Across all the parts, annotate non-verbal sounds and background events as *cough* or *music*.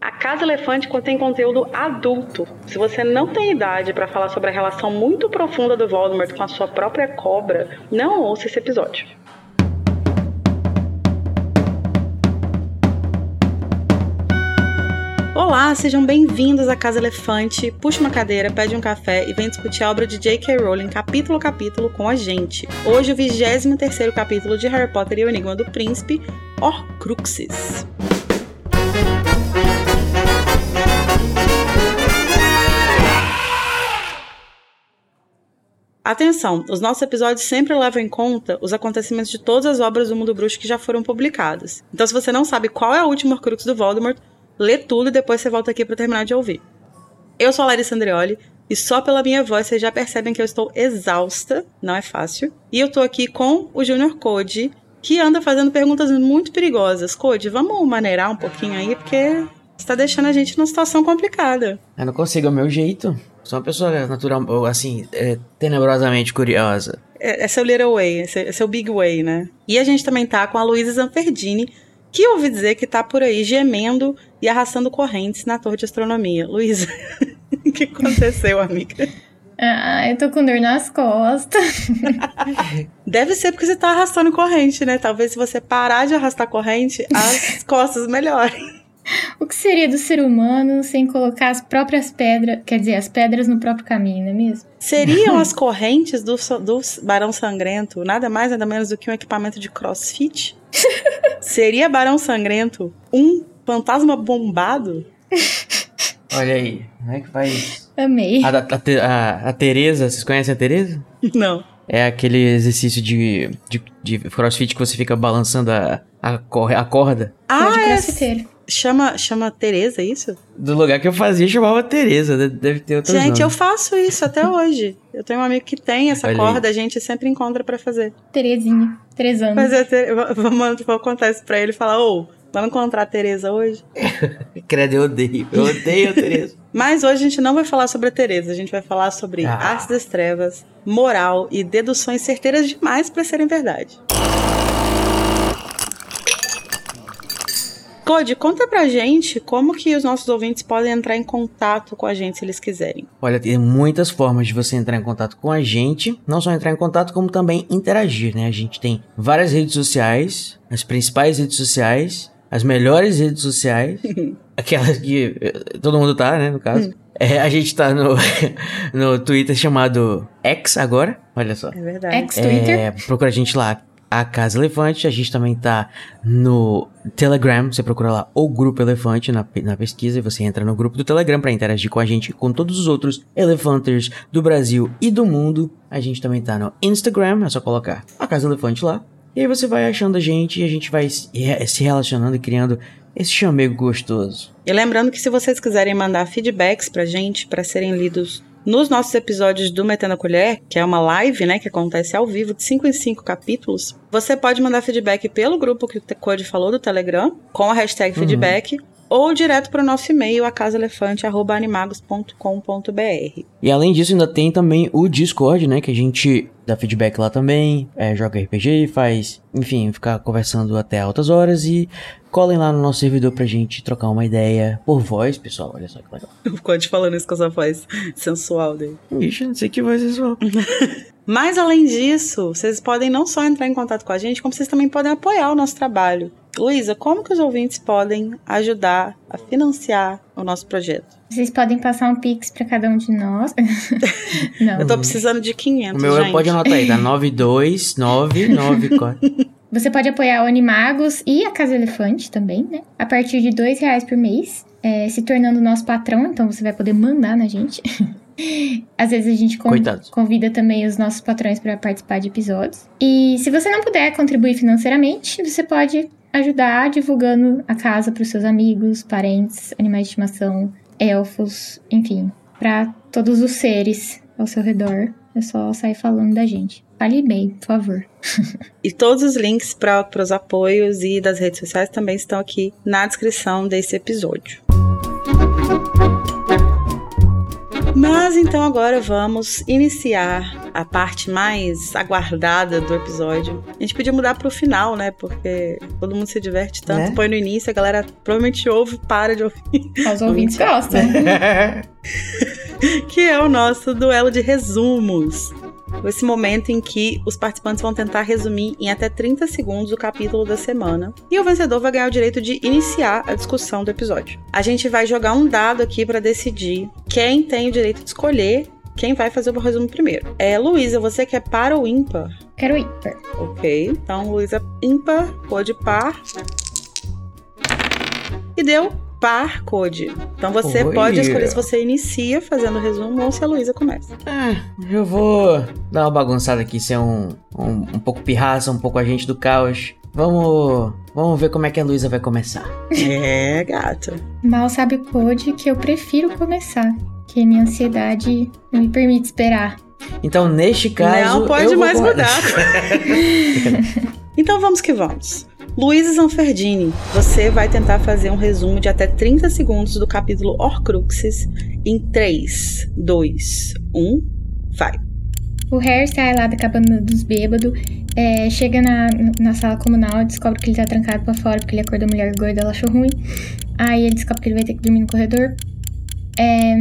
A Casa Elefante contém conteúdo adulto. Se você não tem idade para falar sobre a relação muito profunda do Voldemort com a sua própria cobra, não ouça esse episódio. Olá, sejam bem-vindos à Casa Elefante. Puxa uma cadeira, pede um café e vem discutir a obra de J.K. Rowling capítulo a capítulo com a gente. Hoje o 23º capítulo de Harry Potter e o Enigma do Príncipe, Horcruxes. Atenção, os nossos episódios sempre levam em conta os acontecimentos de todas as obras do mundo bruxo que já foram publicadas. Então, se você não sabe qual é a última Horcrux do Voldemort, lê tudo e depois você volta aqui para terminar de ouvir. Eu sou a Larissa Andreoli e só pela minha voz vocês já percebem que eu estou exausta, não é fácil. E eu tô aqui com o Junior Code, que anda fazendo perguntas muito perigosas. Code, vamos maneirar um pouquinho aí, porque está deixando a gente numa situação complicada. Eu não consigo, é o meu jeito. Sou uma pessoa natural, assim, é, tenebrosamente curiosa. É, é seu little way, é seu, big way, né? E a gente também tá com a Luísa Zanferdini, que ouvi dizer que tá por aí gemendo e arrastando correntes na torre de astronomia. Luísa, *laughs* o que aconteceu, amiga? Ah, eu tô com dor nas costas. *laughs* Deve ser porque você tá arrastando corrente, né? Talvez se você parar de arrastar corrente, as costas melhorem. O que seria do ser humano sem colocar as próprias pedras, quer dizer, as pedras no próprio caminho, não é mesmo? Seriam *laughs* as correntes do, do Barão Sangrento nada mais nada menos do que um equipamento de crossfit? *laughs* Seria Barão Sangrento um fantasma bombado? Olha aí, como é que faz? Amei. A, a, a, a Tereza, vocês conhecem a Tereza? Não. É aquele exercício de, de, de crossfit que você fica balançando a, a, a corda. Ah, de crossfiteiro. É Chama, chama Tereza, é isso? Do lugar que eu fazia chamava Tereza, deve ter outro Gente, eu faço isso até *laughs* hoje. Eu tenho um amigo que tem essa Olha corda, aí. a gente sempre encontra para fazer. Terezinha, Terezando. Mas eu, te, vou, vou contar isso pra ele e falar, ô, vamos encontrar a Tereza hoje? *laughs* Credo, eu odeio. Eu odeio a Tereza. *laughs* Mas hoje a gente não vai falar sobre a Tereza, a gente vai falar sobre ah. artes das trevas, moral e deduções certeiras demais para serem verdade. Code, conta pra gente como que os nossos ouvintes podem entrar em contato com a gente se eles quiserem. Olha, tem muitas formas de você entrar em contato com a gente. Não só entrar em contato, como também interagir, né? A gente tem várias redes sociais, as principais redes sociais, as melhores redes sociais, *laughs* aquelas que eh, todo mundo tá, né, no caso. Hum. É, a gente tá no, *laughs* no Twitter chamado X agora, olha só. É verdade. X-Twitter. É, procura a gente lá, a Casa Elefante. A gente também tá no Telegram. Você procura lá o Grupo Elefante na, na pesquisa e você entra no grupo do Telegram para interagir com a gente com todos os outros elefanters do Brasil e do mundo. A gente também tá no Instagram, é só colocar a Casa Elefante lá. E aí você vai achando a gente e a gente vai se relacionando e criando esse chamego gostoso. E lembrando que se vocês quiserem mandar feedbacks pra gente, para serem lidos nos nossos episódios do Metendo a Colher, que é uma live, né, que acontece ao vivo, de 5 em 5 capítulos, você pode mandar feedback pelo grupo que o Code falou do Telegram, com a hashtag uhum. feedback, ou direto para o nosso e-mail, acasaelefante.animagos.com.br. E além disso, ainda tem também o Discord, né? Que a gente dá feedback lá também, é, joga RPG, faz, enfim, ficar conversando até altas horas e colhem lá no nosso servidor pra gente trocar uma ideia por voz, pessoal. Olha só que legal. *laughs* O Code falando isso com essa voz sensual dele. Ixi, não sei que voz sensual. *laughs* Mas além disso, vocês podem não só entrar em contato com a gente, como vocês também podem apoiar o nosso trabalho. Luísa, como que os ouvintes podem ajudar a financiar o nosso projeto? Vocês podem passar um pix para cada um de nós. *laughs* Não. Eu tô precisando de 500, O meu gente. pode anotar aí, tá? *laughs* 92994. Você pode apoiar o Animagos e a Casa Elefante também, né? A partir de dois reais por mês, é, se tornando nosso patrão, então você vai poder mandar na gente. *laughs* Às vezes a gente convida também os nossos patrões para participar de episódios. E se você não puder contribuir financeiramente, você pode ajudar divulgando a casa para os seus amigos, parentes, animais de estimação, elfos, enfim, para todos os seres ao seu redor. É só sair falando da gente. Fale bem, por favor. *laughs* e todos os links para os apoios e das redes sociais também estão aqui na descrição desse episódio. Mas então agora vamos iniciar a parte mais aguardada do episódio. A gente podia mudar pro final, né? Porque todo mundo se diverte tanto. Né? Põe no início, a galera provavelmente ouve, para de ouvir. Os ouvintes gostam. *laughs* que é o nosso duelo de resumos esse momento em que os participantes vão tentar resumir em até 30 segundos o capítulo da semana. E o vencedor vai ganhar o direito de iniciar a discussão do episódio. A gente vai jogar um dado aqui para decidir quem tem o direito de escolher quem vai fazer o resumo primeiro. É, Luísa, você quer par ou ímpar? Quero ímpar. Ok, então Luísa ímpar, pode par. E deu par code. Então você Oi. pode escolher se você inicia fazendo o resumo ou se a Luísa começa. Ah, eu vou dar uma bagunçada aqui, ser um, um, um pouco pirraça, um pouco agente do caos. Vamos, vamos ver como é que a Luísa vai começar. É, gata. Mal sabe o code que eu prefiro começar, que minha ansiedade não me permite esperar. Então, neste caso. Não pode mais mudar. *laughs* *laughs* então vamos que vamos. Luiz Zanferdini, você vai tentar fazer um resumo de até 30 segundos do capítulo Horcruxes em 3, 2, 1, vai. O Harry sai lá da cabana dos bêbados, é, chega na, na sala comunal, descobre que ele tá trancado pra fora porque ele acordou a mulher gorda, ela achou ruim. Aí ele descobre que ele vai ter que dormir no corredor. É,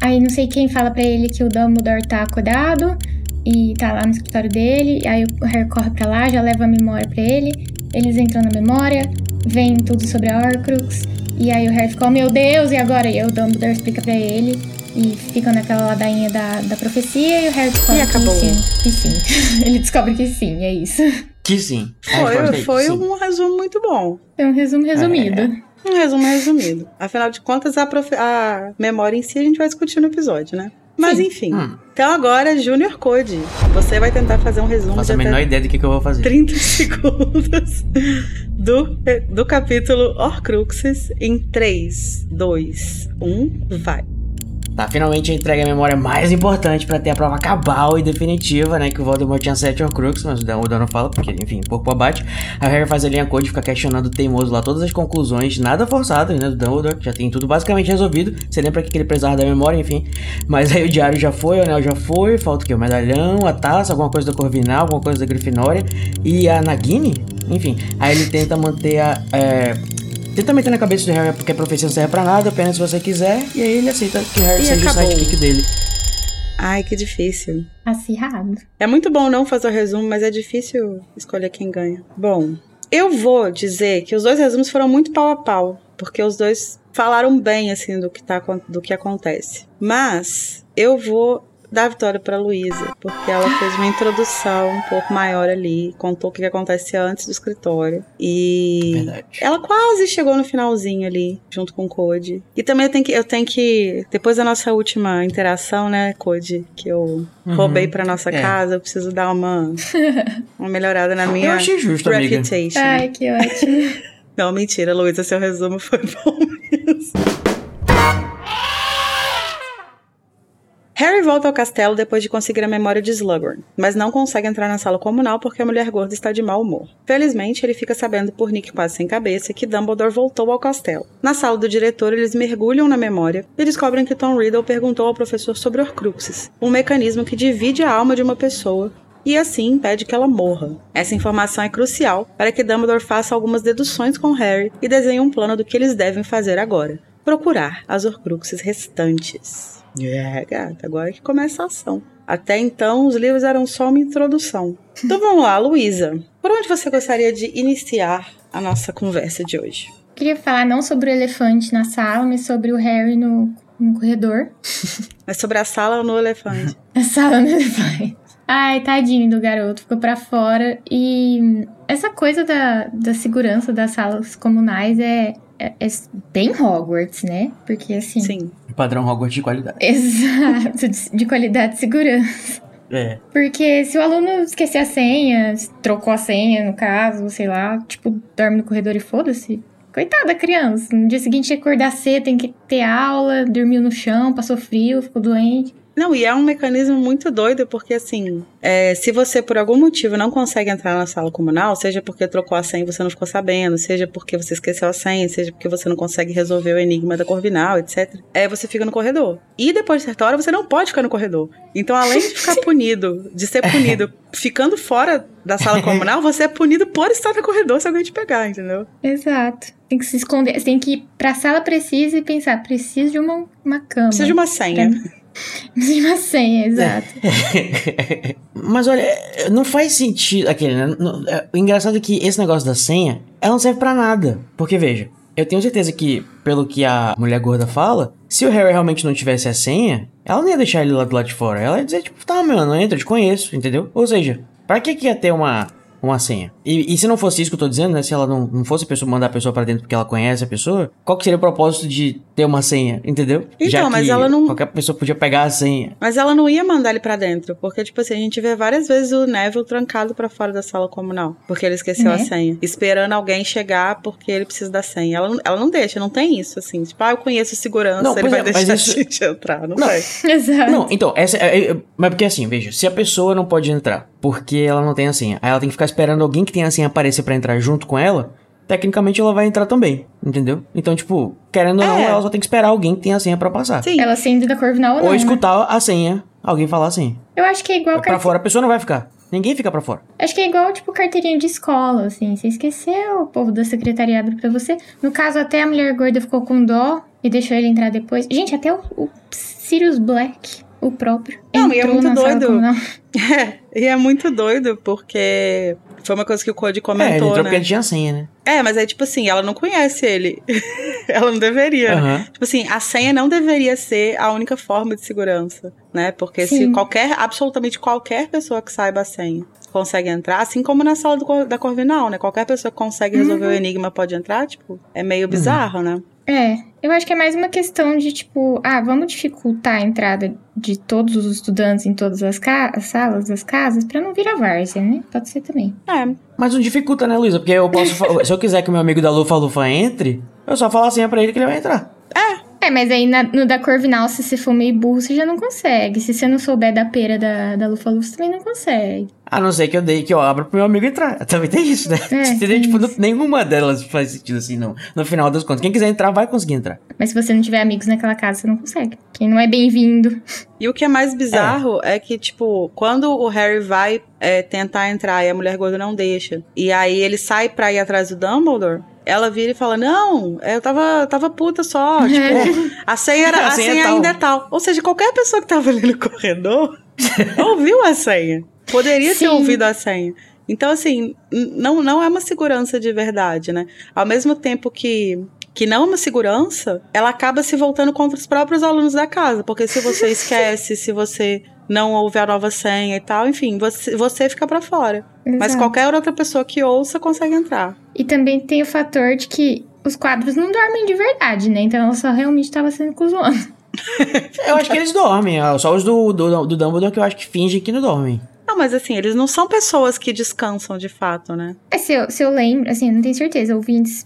aí não sei quem fala pra ele que o Dumbledore tá acordado e tá lá no escritório dele. Aí o Harry corre pra lá, já leva a memória pra ele. Eles entram na memória, vem tudo sobre a Horcrux, e aí o Harry fica, oh meu Deus, e agora? E o Dumbledore explica pra ele, e ficam naquela ladainha da, da profecia, e o Harry descobre que sim, que sim. *laughs* ele descobre que sim, é isso. Que sim. Foi, foi sim. um resumo muito bom. É um resumo resumido. É. Um resumo resumido. Afinal de contas, a, profe... a memória em si a gente vai discutir no episódio, né? Mas Sim. enfim. Hum. Então agora, Junior Code. Você vai tentar fazer um resumo Faço a menor ideia do que, que, eu vou fazer. 30 *laughs* segundos do, do capítulo Horcruxes em 3, 2, 1, vai. Tá, finalmente entrega a memória mais importante para ter a prova cabal e definitiva, né? Que o Voldemort tinha sete Horcruxes, mas o Dumbledore não fala, porque, enfim, pouco abate. A Harry faz a linha code, fica questionando o teimoso lá todas as conclusões, nada forçadas, né? Do Dumbledore, já tem tudo basicamente resolvido. Você lembra que ele precisava da memória, enfim. Mas aí o diário já foi, o anel já foi, falta o quê? O medalhão, a taça, alguma coisa da Corvinal, alguma coisa da Grifinória e a Nagini? Enfim, aí ele tenta manter a. É, Tenta meter na cabeça do Harry porque a profecia não serve pra nada, apenas se você quiser, e aí ele aceita que Harry e seja acabou. o sidekick dele. Ai, que difícil. Acirrado. É muito bom não fazer o resumo, mas é difícil escolher quem ganha. Bom, eu vou dizer que os dois resumos foram muito pau a pau, porque os dois falaram bem assim do que tá do que acontece. Mas eu vou dar a vitória para Luísa, porque ela fez uma introdução um pouco maior ali, contou o que acontece antes do escritório. E Verdade. ela quase chegou no finalzinho ali, junto com o Code. E também eu tenho que, eu tenho que depois da nossa última interação, né, Code, que eu uhum. roubei para nossa é. casa, eu preciso dar uma, *laughs* uma melhorada na minha eu achei justo, reputation. Amiga. Ai, que ótimo. *laughs* Não, mentira, Luísa, seu resumo foi *laughs* bom mesmo. Harry volta ao castelo depois de conseguir a memória de Slughorn, mas não consegue entrar na sala comunal porque a mulher gorda está de mau humor. Felizmente, ele fica sabendo por Nick quase sem cabeça que Dumbledore voltou ao castelo. Na sala do diretor, eles mergulham na memória e descobrem que Tom Riddle perguntou ao professor sobre Horcruxes, um mecanismo que divide a alma de uma pessoa e assim impede que ela morra. Essa informação é crucial para que Dumbledore faça algumas deduções com Harry e desenhe um plano do que eles devem fazer agora: procurar as Horcruxes restantes. É, gata, agora que começa a ação. Até então, os livros eram só uma introdução. Então vamos lá, Luísa. Por onde você gostaria de iniciar a nossa conversa de hoje? Queria falar não sobre o elefante na sala, mas sobre o Harry no, no corredor. *laughs* Mas sobre a sala ou no elefante? *laughs* a sala no elefante. Ai, tadinho do garoto, ficou para fora. E essa coisa da, da segurança das salas comunais é, é, é bem Hogwarts, né? Porque assim. Sim padrão Hogwarts de qualidade. Exato, de, de qualidade e segurança. É. Porque se o aluno esquecer a senha, trocou a senha, no caso, sei lá, tipo, dorme no corredor e foda-se. Coitada da criança. No dia seguinte acordar cedo, tem que ter aula, dormiu no chão, passou frio, ficou doente. Não, e é um mecanismo muito doido, porque assim, é, se você por algum motivo não consegue entrar na sala comunal, seja porque trocou a senha e você não ficou sabendo, seja porque você esqueceu a senha, seja porque você não consegue resolver o enigma da Corvinal, etc. É, você fica no corredor. E depois de certa hora, você não pode ficar no corredor. Então, além de ficar *laughs* punido, de ser punido ficando fora da sala *laughs* comunal, você é punido por estar no corredor se alguém te pegar, entendeu? Exato. Tem que se esconder, você tem que ir pra sala precisa e pensar, preciso de uma, uma cama. Precisa de uma senha. Pra... De uma senha, exato. *laughs* Mas olha, não faz sentido. Aquele, né? É, o engraçado é que esse negócio da senha, ela não serve para nada. Porque veja, eu tenho certeza que, pelo que a mulher gorda fala, se o Harry realmente não tivesse a senha, ela não ia deixar ele lá do lado de fora. Ela ia dizer, tipo, tá, meu, não entra, eu te conheço, entendeu? Ou seja, pra que, que ia ter uma uma senha. E, e, se não fosse isso que eu tô dizendo, né? Se ela não, não fosse a pessoa mandar a pessoa para dentro porque ela conhece a pessoa, qual que seria o propósito de ter uma senha, entendeu? Então, Já mas ela não. Qualquer pessoa podia pegar a senha. Mas ela não ia mandar ele para dentro, porque, tipo assim, a gente vê várias vezes o Neville trancado para fora da sala comunal, porque ele esqueceu a né? senha. Esperando alguém chegar porque ele precisa da senha. Ela, ela não deixa, não tem isso, assim. Tipo, ah, eu conheço segurança, não, ele vai é, deixar isso... a gente entrar. Não, não tem. *laughs* Exato. Não, então, essa é, é, mas porque assim, veja, se a pessoa não pode entrar porque ela não tem a senha, aí ela tem que ficar esperando alguém que tenha assim aparecer para entrar junto com ela, tecnicamente ela vai entrar também, entendeu? Então, tipo, querendo ou não, é. ela só tem que esperar alguém que tenha a senha para passar. Sim. Ela sendo da Corvinal ou não. Ou né? escutar né? a senha, alguém falar assim. Eu acho que é igual. Pra fora a pessoa não vai ficar. Ninguém fica pra fora. Acho que é igual, tipo, carteirinha de escola, assim. Você esqueceu, o povo da secretariado pra você. No caso, até a mulher gorda ficou com dó e deixou ele entrar depois. Gente, até o, o Sirius Black, o próprio. Não, e é muito doido. É, *laughs* e é muito doido, porque foi uma coisa que o Code comentou, é, ele entrou né? porque tinha senha, né? É, mas é tipo assim, ela não conhece ele. *laughs* ela não deveria. Uhum. Tipo assim, a senha não deveria ser a única forma de segurança, né? Porque Sim. se qualquer, absolutamente qualquer pessoa que saiba a senha consegue entrar, assim como na sala do, da Corvinal, né? Qualquer pessoa que consegue resolver uhum. o enigma pode entrar, tipo, é meio bizarro, uhum. né? É, eu acho que é mais uma questão de, tipo, ah, vamos dificultar a entrada de todos os estudantes em todas as, as salas das casas para não virar várzea, né? Pode ser também. É. Mas não dificulta, né, Luísa? Porque eu posso. *laughs* se eu quiser que meu amigo da Lufa Lufa entre, eu só falo assim pra ele que ele vai entrar. É. É, mas aí na, no da Corvinal, se você for meio burro, você já não consegue. Se você não souber da pera da, da Lufa Lufa, você também não consegue. A não ser que eu dei que eu abro pro meu amigo entrar. *laughs* Também tem isso, né? É, Entendeu? Tipo, não, nenhuma delas faz sentido assim, não. No final das contas, quem quiser entrar, vai conseguir entrar. Mas se você não tiver amigos naquela casa, você não consegue. Quem não é bem-vindo. E o que é mais bizarro é, é que, tipo, quando o Harry vai é, tentar entrar e a mulher gorda não deixa, e aí ele sai pra ir atrás do Dumbledore, ela vira e fala: Não, eu tava, tava puta só. Tipo, a senha, era, *laughs* a, a senha, senha é ainda é tal. Ou seja, qualquer pessoa que tava ali no corredor *laughs* ouviu a senha. Poderia Sim. ter ouvido a senha. Então, assim, não, não é uma segurança de verdade, né? Ao mesmo tempo que que não é uma segurança, ela acaba se voltando contra os próprios alunos da casa. Porque se você *laughs* esquece, se você não ouve a nova senha e tal, enfim, você, você fica para fora. Exato. Mas qualquer outra pessoa que ouça consegue entrar. E também tem o fator de que os quadros não dormem de verdade, né? Então ela só realmente estava sendo cuzona. *laughs* eu acho que eles dormem, só os do, do, do Dumbledore que eu acho que fingem que não dormem. Não, mas assim, eles não são pessoas que descansam de fato, né? É, se eu, se eu lembro, assim, não tenho certeza, ouvintes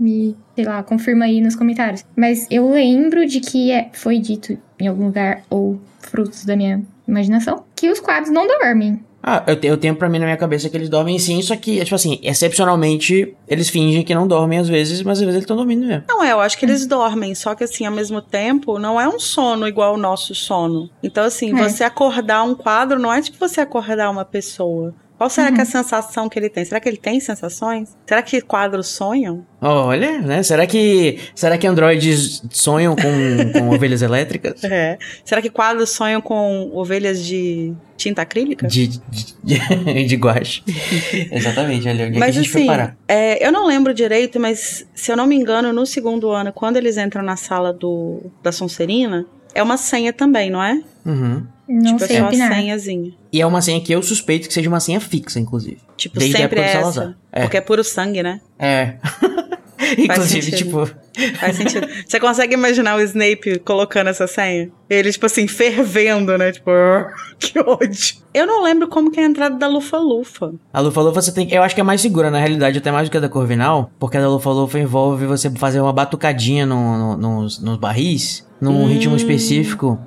me, sei lá, confirma aí nos comentários. Mas eu lembro de que é, foi dito em algum lugar, ou frutos da minha imaginação, que os quadros não dormem. Ah, eu, eu tenho pra mim na minha cabeça que eles dormem sim, só que, tipo assim, excepcionalmente, eles fingem que não dormem às vezes, mas às vezes eles estão dormindo mesmo. Não, é, eu acho que eles dormem, só que assim, ao mesmo tempo, não é um sono igual o nosso sono. Então, assim, é. você acordar um quadro não é tipo você acordar uma pessoa. Qual será uhum. que é a uhum. sensação que ele tem? Será que ele tem sensações? Será que quadros sonham? Olha, né? Será que será que androides sonham com, com *laughs* ovelhas elétricas? É. Será que quadros sonham com ovelhas de tinta acrílica? De, de, de *laughs* guache. *laughs* Exatamente, olha onde mas, é que a gente assim, foi parar. É, eu não lembro direito, mas se eu não me engano, no segundo ano, quando eles entram na sala do, da Sonserina, é uma senha também, não é? Uhum. Não tipo, sei é só opinar. senhazinha. E é uma senha que eu suspeito que seja uma senha fixa, inclusive. Tipo, Desde sempre é essa. É. Porque é puro sangue, né? É. *laughs* Inclusive, tipo. Faz sentido. Você consegue imaginar o Snape colocando essa senha? Ele, tipo assim, fervendo, né? Tipo, *laughs* que ódio. Eu não lembro como que é a entrada da Lufa-Lufa. A Lufa-Lufa você tem. Eu acho que é mais segura, na realidade, até mais do que a da Corvinal. Porque a da Lufa-Lufa envolve você fazer uma batucadinha no, no, nos, nos barris num hum. ritmo específico.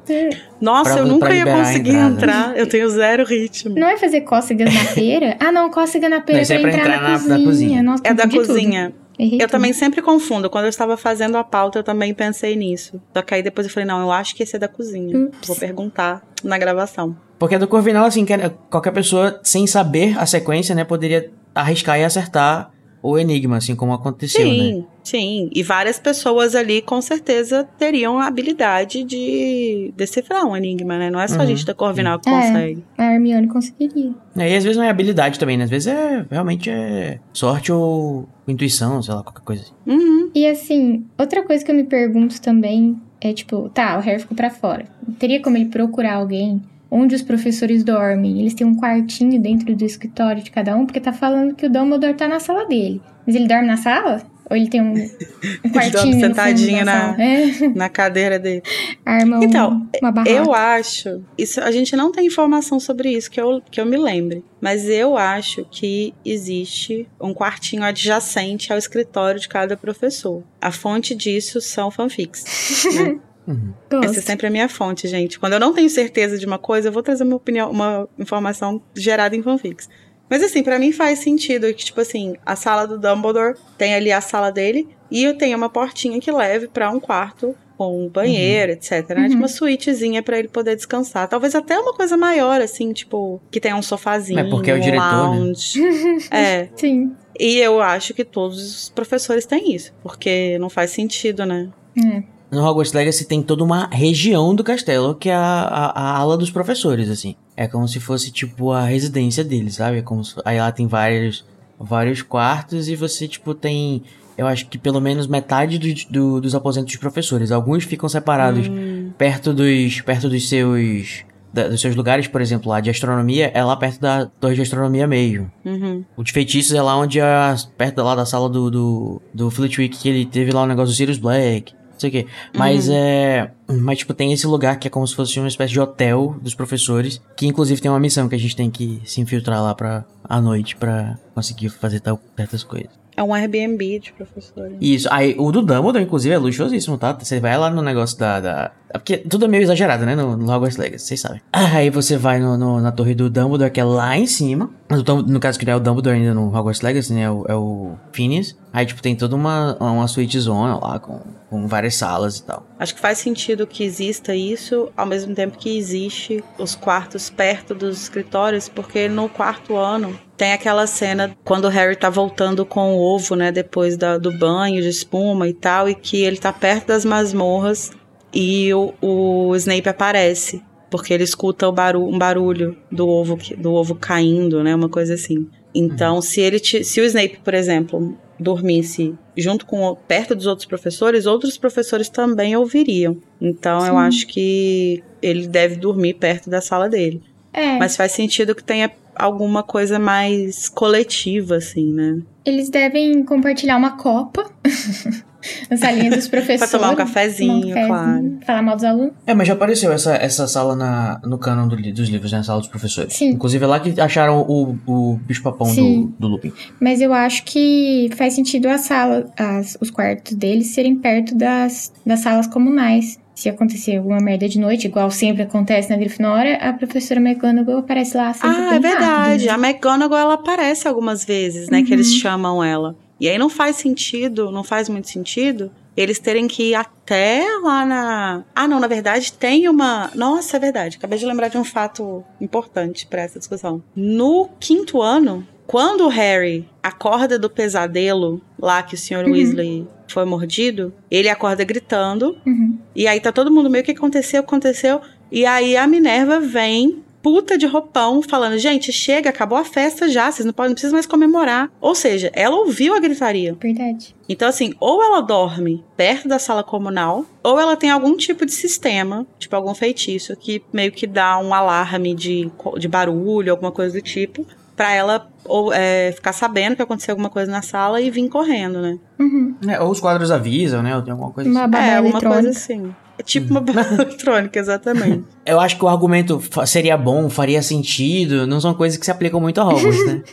Nossa, eu nunca ia conseguir entrar. Eu tenho zero ritmo. Não é fazer cócegas na *laughs* pera? ah, não, cócega na pera é pra, entrar, entrar na, na, cozinha. Na cozinha. Nossa, é da cozinha. Tudo. Eu também sempre confundo. Quando eu estava fazendo a pauta, eu também pensei nisso. Só que aí depois eu falei, não, eu acho que esse é da cozinha. Ups. Vou perguntar na gravação. Porque do Corvinal, assim, qualquer pessoa, sem saber a sequência, né, poderia arriscar e acertar o enigma, assim como aconteceu, sim, né? Sim, e várias pessoas ali com certeza teriam a habilidade de decifrar um enigma, né? Não é só uhum. a gente da Corvinal que é, consegue. A Hermione conseguiria. É, e às vezes não é habilidade também, né? Às vezes é realmente é sorte ou intuição, sei lá, qualquer coisa assim. Uhum. E assim, outra coisa que eu me pergunto também é tipo, tá, o Harry ficou pra fora. Teria como ele procurar alguém onde os professores dormem. Eles têm um quartinho dentro do escritório de cada um, porque tá falando que o Dumbledore tá na sala dele. Mas ele dorme na sala? Ou ele tem um, um *laughs* quartinho sentadinho na, é. *laughs* na cadeira dele. Arma então, um, uma barraca. eu acho, isso a gente não tem informação sobre isso que eu, que eu me lembre, mas eu acho que existe um quartinho adjacente ao escritório de cada professor. A fonte disso são fanfics. Né? *laughs* Uhum. Essa é sempre a minha fonte, gente. Quando eu não tenho certeza de uma coisa, eu vou trazer uma opinião, uma informação gerada em fanfics. Mas assim, para mim faz sentido que, tipo assim, a sala do Dumbledore tem ali a sala dele e eu tenho uma portinha que leve para um quarto com um banheiro, uhum. etc, né? Uhum. Tipo uma suítezinha para ele poder descansar. Talvez até uma coisa maior, assim, tipo, que tenha um sofazinho, é porque é o diretor, um né? lounge. Né? *laughs* é. Sim. E eu acho que todos os professores têm isso, porque não faz sentido, né? É. No Hogwarts Legacy tem toda uma região do castelo que é a, a, a, ala dos professores, assim. É como se fosse, tipo, a residência deles, sabe? É como se, aí lá tem vários, vários quartos e você, tipo, tem... Eu acho que pelo menos metade do, do, dos aposentos dos professores. Alguns ficam separados hum. perto dos perto dos seus da, dos seus lugares, por exemplo, lá de astronomia, é lá perto da torre de astronomia mesmo. Uhum. O de feitiços é lá onde é perto lá da sala do, do, do Flitwick, que ele teve lá o negócio do Sirius Black sei o quê. Mas uhum. é. Mas, tipo, tem esse lugar que é como se fosse uma espécie de hotel dos professores. Que inclusive tem uma missão que a gente tem que se infiltrar lá pra à noite pra conseguir fazer tal, certas coisas. É um Airbnb de professores. Isso. Aí, o do Dumbledore, inclusive, é luxuosíssimo, tá? Você vai lá no negócio da. da... É porque tudo é meio exagerado, né? No, no Hogwarts Legacy, vocês sabem. Aí você vai no, no, na torre do Dumbledore, que é lá em cima. No, no caso que não é o Dumbledore ainda no Hogwarts Legacy, né? É o, é o Phineas. Aí, tipo, tem toda uma, uma suíte zona lá com, com várias salas e tal. Acho que faz sentido que exista isso, ao mesmo tempo que existe os quartos perto dos escritórios, porque no quarto ano tem aquela cena quando o Harry tá voltando com o ovo, né? Depois da, do banho de espuma e tal, e que ele tá perto das masmorras e o, o Snape aparece. Porque ele escuta o barulho, um barulho do ovo, do ovo caindo, né? Uma coisa assim. Então, uhum. se ele se o Snape, por exemplo, dormisse junto com perto dos outros professores, outros professores também ouviriam. Então, Sim. eu acho que ele deve dormir perto da sala dele. É. Mas faz sentido que tenha alguma coisa mais coletiva, assim, né? Eles devem compartilhar uma copa. *laughs* na salinha dos professores. *laughs* pra tomar um cafezinho, tomar um cafezinho claro. Falar mal dos alunos. É, mas já apareceu essa, essa sala na, no canon do, dos livros, né? A sala dos professores. Sim. Inclusive é lá que acharam o, o bicho-papão do, do Lupin. Mas eu acho que faz sentido a sala, as, os quartos deles serem perto das, das salas comunais se acontecer alguma merda de noite, igual sempre acontece na Grifinória, a professora McGonagall aparece lá sempre Ah, é verdade. Rápido. A McGonagall, ela aparece algumas vezes, né? Uhum. Que eles chamam ela. E aí não faz sentido, não faz muito sentido eles terem que ir até lá na. Ah, não, na verdade tem uma. Nossa, é verdade. Acabei de lembrar de um fato importante para essa discussão. No quinto ano, quando o Harry acorda do pesadelo lá que o Sr. Uhum. Weasley foi mordido, ele acorda gritando. Uhum. E aí tá todo mundo meio que aconteceu, aconteceu. E aí a Minerva vem puta de roupão falando: gente, chega, acabou a festa já, vocês não, podem, não precisam mais comemorar. Ou seja, ela ouviu a gritaria. Verdade. Então, assim, ou ela dorme perto da sala comunal, ou ela tem algum tipo de sistema, tipo algum feitiço, que meio que dá um alarme de, de barulho, alguma coisa do tipo para ela ou é, ficar sabendo que aconteceu alguma coisa na sala e vir correndo, né? Uhum. É, ou os quadros avisam, né? Ou tem alguma coisa uma assim. É, alguma coisa assim. É tipo uma bala *laughs* eletrônica, exatamente. Eu acho que o argumento seria bom, faria sentido, não são coisas que se aplicam muito a Hogwarts, né?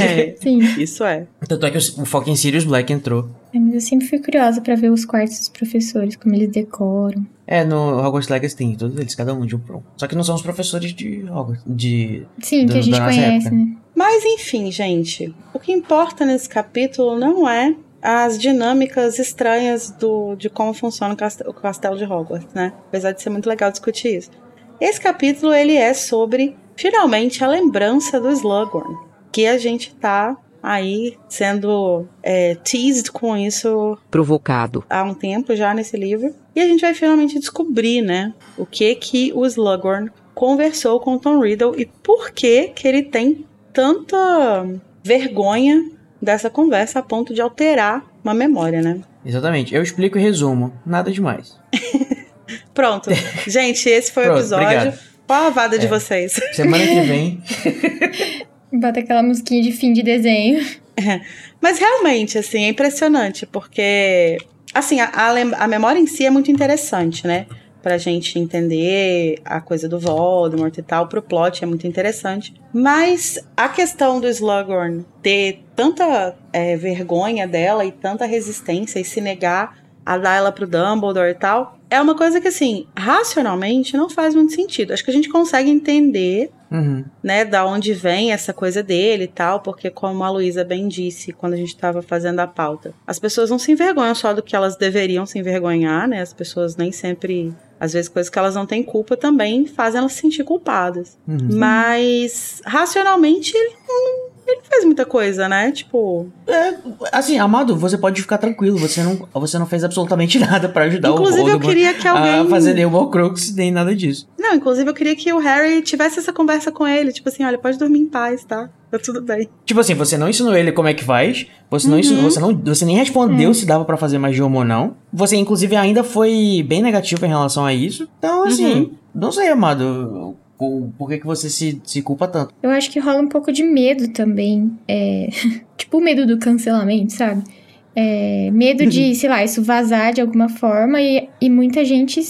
é, *laughs* Sim. Isso é. Tanto é que o Fucking Sirius Black entrou. É, mas eu sempre fui curiosa pra ver os quartos dos professores, como eles decoram. É, no Hogwarts Legacy tem todos eles, cada um de um pro. Só que não são os professores de Hogwarts, de... Sim, do- que a gente conhece, época. né? Mas enfim, gente, o que importa nesse capítulo não é as dinâmicas estranhas do, de como funciona o cast- o castelo de Hogwarts, né? Apesar de ser muito legal discutir isso. Esse capítulo ele é sobre finalmente a lembrança do Slughorn, que a gente tá aí sendo é, teased com isso provocado, há um tempo já nesse livro. E a gente vai finalmente descobrir, né, o que que o Slughorn conversou com o Tom Riddle e por que que ele tem tanta vergonha dessa conversa a ponto de alterar uma memória, né? Exatamente. Eu explico e resumo. Nada demais. *laughs* Pronto. Gente, esse foi o Pronto, episódio. obrigado. Qual a vada de É. vocês? Semana que vem... *laughs* Bota aquela musiquinha de fim de desenho. Mas realmente, assim, é impressionante, porque, assim, a, a, a memória em si é muito interessante, né? Pra gente entender a coisa do Voldemort e tal, pro plot é muito interessante. Mas a questão do Slughorn ter tanta é, vergonha dela e tanta resistência e se negar a dar ela pro Dumbledore e tal, é uma coisa que, assim, racionalmente não faz muito sentido. Acho que a gente consegue entender Uhum. né, da onde vem essa coisa dele e tal, porque como a Luísa bem disse quando a gente estava fazendo a pauta, as pessoas não se envergonham só do que elas deveriam se envergonhar, né? As pessoas nem sempre, às vezes coisas que elas não têm culpa também fazem elas se sentir culpadas. Uhum. Mas racionalmente ele não, ele não fez muita coisa, né? Tipo, Assim, Amado, você pode ficar tranquilo. Você não, você não fez absolutamente *laughs* nada pra ajudar inclusive o eu Voldemort queria que a alguém fazer nenhum Horcrux, nem nada disso. Não, inclusive eu queria que o Harry tivesse essa conversa com ele, tipo assim, olha, pode dormir em paz, tá? Tá tudo bem. Tipo assim, você não ensinou ele como é que faz, você não Uhum. ensinou, você, não, você nem respondeu se dava pra fazer magia ou não. Você, inclusive, ainda foi bem negativo em relação a isso. Então, assim, Uhum. não sei, Amado, por que, que você se, se culpa tanto? Eu acho que rola um pouco de medo também. É... *laughs* tipo o medo do cancelamento, sabe? É, medo de, *laughs* sei lá, isso vazar de alguma forma e, e muita gente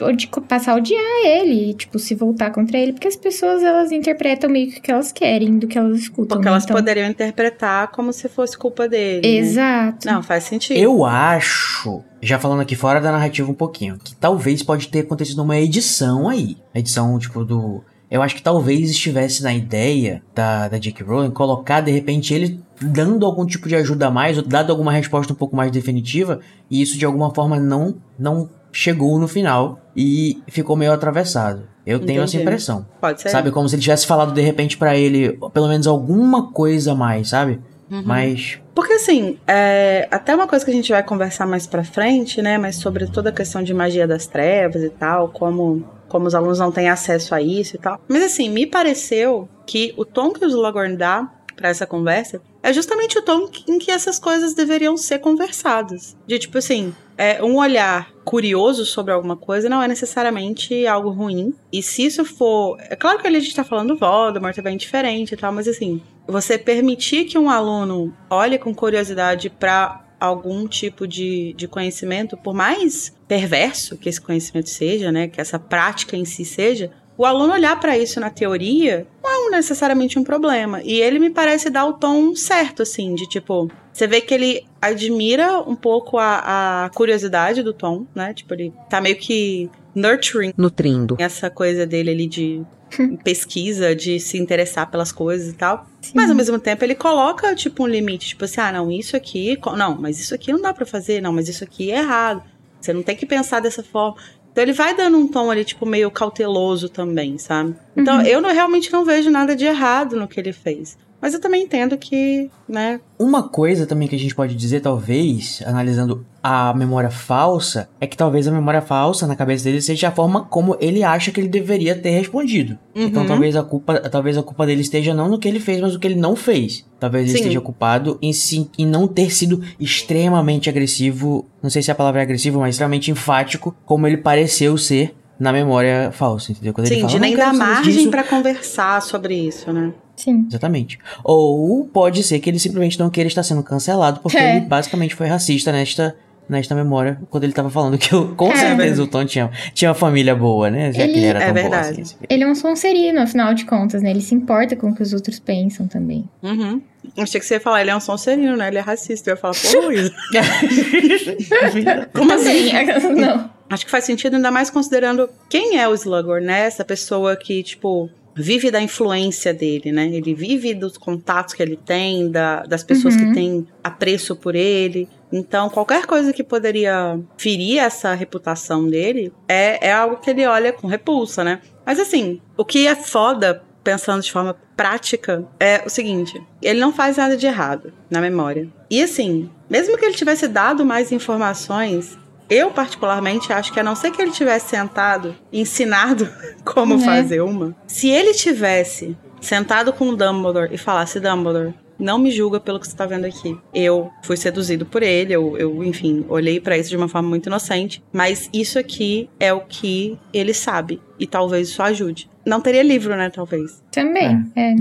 odi- passar a odiar ele, tipo, se voltar contra ele, porque as pessoas elas interpretam meio que o que elas querem do que elas escutam. Porque né? elas Então- poderiam interpretar como se fosse culpa dele. né? Exato. Não, faz sentido. Eu acho, já falando aqui fora da narrativa um pouquinho, que talvez pode ter acontecido uma edição aí. Edição, tipo, do. Eu acho que talvez estivesse na ideia da, da J.K. Rowling colocar, de repente, ele dando algum tipo de ajuda a mais, ou dado alguma resposta um pouco mais definitiva, e isso de alguma forma não, não chegou no final e ficou meio atravessado. Eu tenho essa Entendi. impressão. Pode ser. Sabe? Como se ele tivesse falado de repente pra ele pelo menos alguma coisa a mais, sabe? Uhum. Mas. Porque assim, é, até uma coisa que a gente vai conversar mais pra frente, né? Mas sobre toda a questão de magia das trevas e tal, como, como os alunos não têm acesso a isso e tal. Mas assim, me pareceu que o tom que o Slughorn dá pra essa conversa é justamente o tom em que essas coisas deveriam ser conversadas. De tipo assim, é, um olhar curioso sobre alguma coisa não é necessariamente algo ruim. E se isso for. É claro que ali a gente tá falando do Voldemort, é bem diferente e tal, mas assim, você permitir que um aluno olhe com curiosidade pra algum tipo de, de conhecimento, por mais perverso que esse conhecimento seja, né, que essa prática em si seja, o aluno olhar pra isso na teoria não é um- necessariamente um problema. E ele me parece dar o tom certo, assim, de tipo, você vê que ele admira um pouco a, a curiosidade do Tom, né? Tipo, ele tá meio que nurturing nutrindo, essa coisa dele ali de *laughs* pesquisa, de se interessar pelas coisas e tal. Sim. Mas ao mesmo tempo ele coloca, tipo, um limite, tipo assim, ah, não, isso aqui, não, mas isso aqui não dá pra fazer, não, mas isso aqui é errado. Você não tem que pensar dessa forma. Então ele vai dando um tom ali, tipo, meio cauteloso também, sabe? Então Uhum. eu não- realmente não vejo nada de errado no que ele fez. Mas eu também entendo que, né, Uma coisa também que a gente pode dizer, talvez, analisando a memória falsa, é que talvez a memória falsa na cabeça dele seja a forma como ele acha que ele deveria ter respondido. Então Uhum. talvez a culpa, talvez a culpa dele esteja não no que ele fez, mas no que ele não fez. Talvez ele Sim. esteja culpado em, sim, em não ter sido extremamente agressivo, não sei se a palavra é agressivo, mas extremamente enfático, como ele pareceu ser na memória falsa, entendeu? Quando ele sim, fala, de "Eu não nem dar margem disso", pra conversar sobre isso, né? Sim. Exatamente. Ou pode ser que ele simplesmente não queira estar sendo cancelado, porque é. ele basicamente foi racista nesta nesta memória quando ele tava falando que eu, com é, certeza o Tom tinha, tinha uma família boa, né? Já ele, que ele era é tão verdade. Assim. Ele é um sonserino, afinal de contas, né? Ele se importa com o que os outros pensam também. Uhum. Achei que você ia falar, ele é um sonserino, né? Ele é racista. Eu ia falar, pô, Luísa. *laughs* Como assim? Não. Acho que faz sentido, ainda mais considerando quem é o Slughorn, né? Essa pessoa que, tipo, vive da influência dele, né? Ele vive dos contatos que ele tem, da, das pessoas uhum. que têm apreço por ele. Então, qualquer coisa que poderia ferir essa reputação dele é, é algo que ele olha com repulsa, né? Mas assim, o que é foda, pensando de forma prática, é o seguinte: ele não faz nada de errado na memória. E assim, mesmo que ele tivesse dado mais informações, eu, particularmente, acho que a não ser que ele tivesse sentado e ensinado *laughs* como uhum. fazer uma, se ele tivesse sentado com o Dumbledore e falasse: Dumbledore, não me julga pelo que você está vendo aqui. Eu fui seduzido por ele, eu, eu enfim, olhei para isso de uma forma muito inocente, mas isso aqui é o que ele sabe e talvez isso ajude. Não teria livro, né? Talvez. Também. É, é,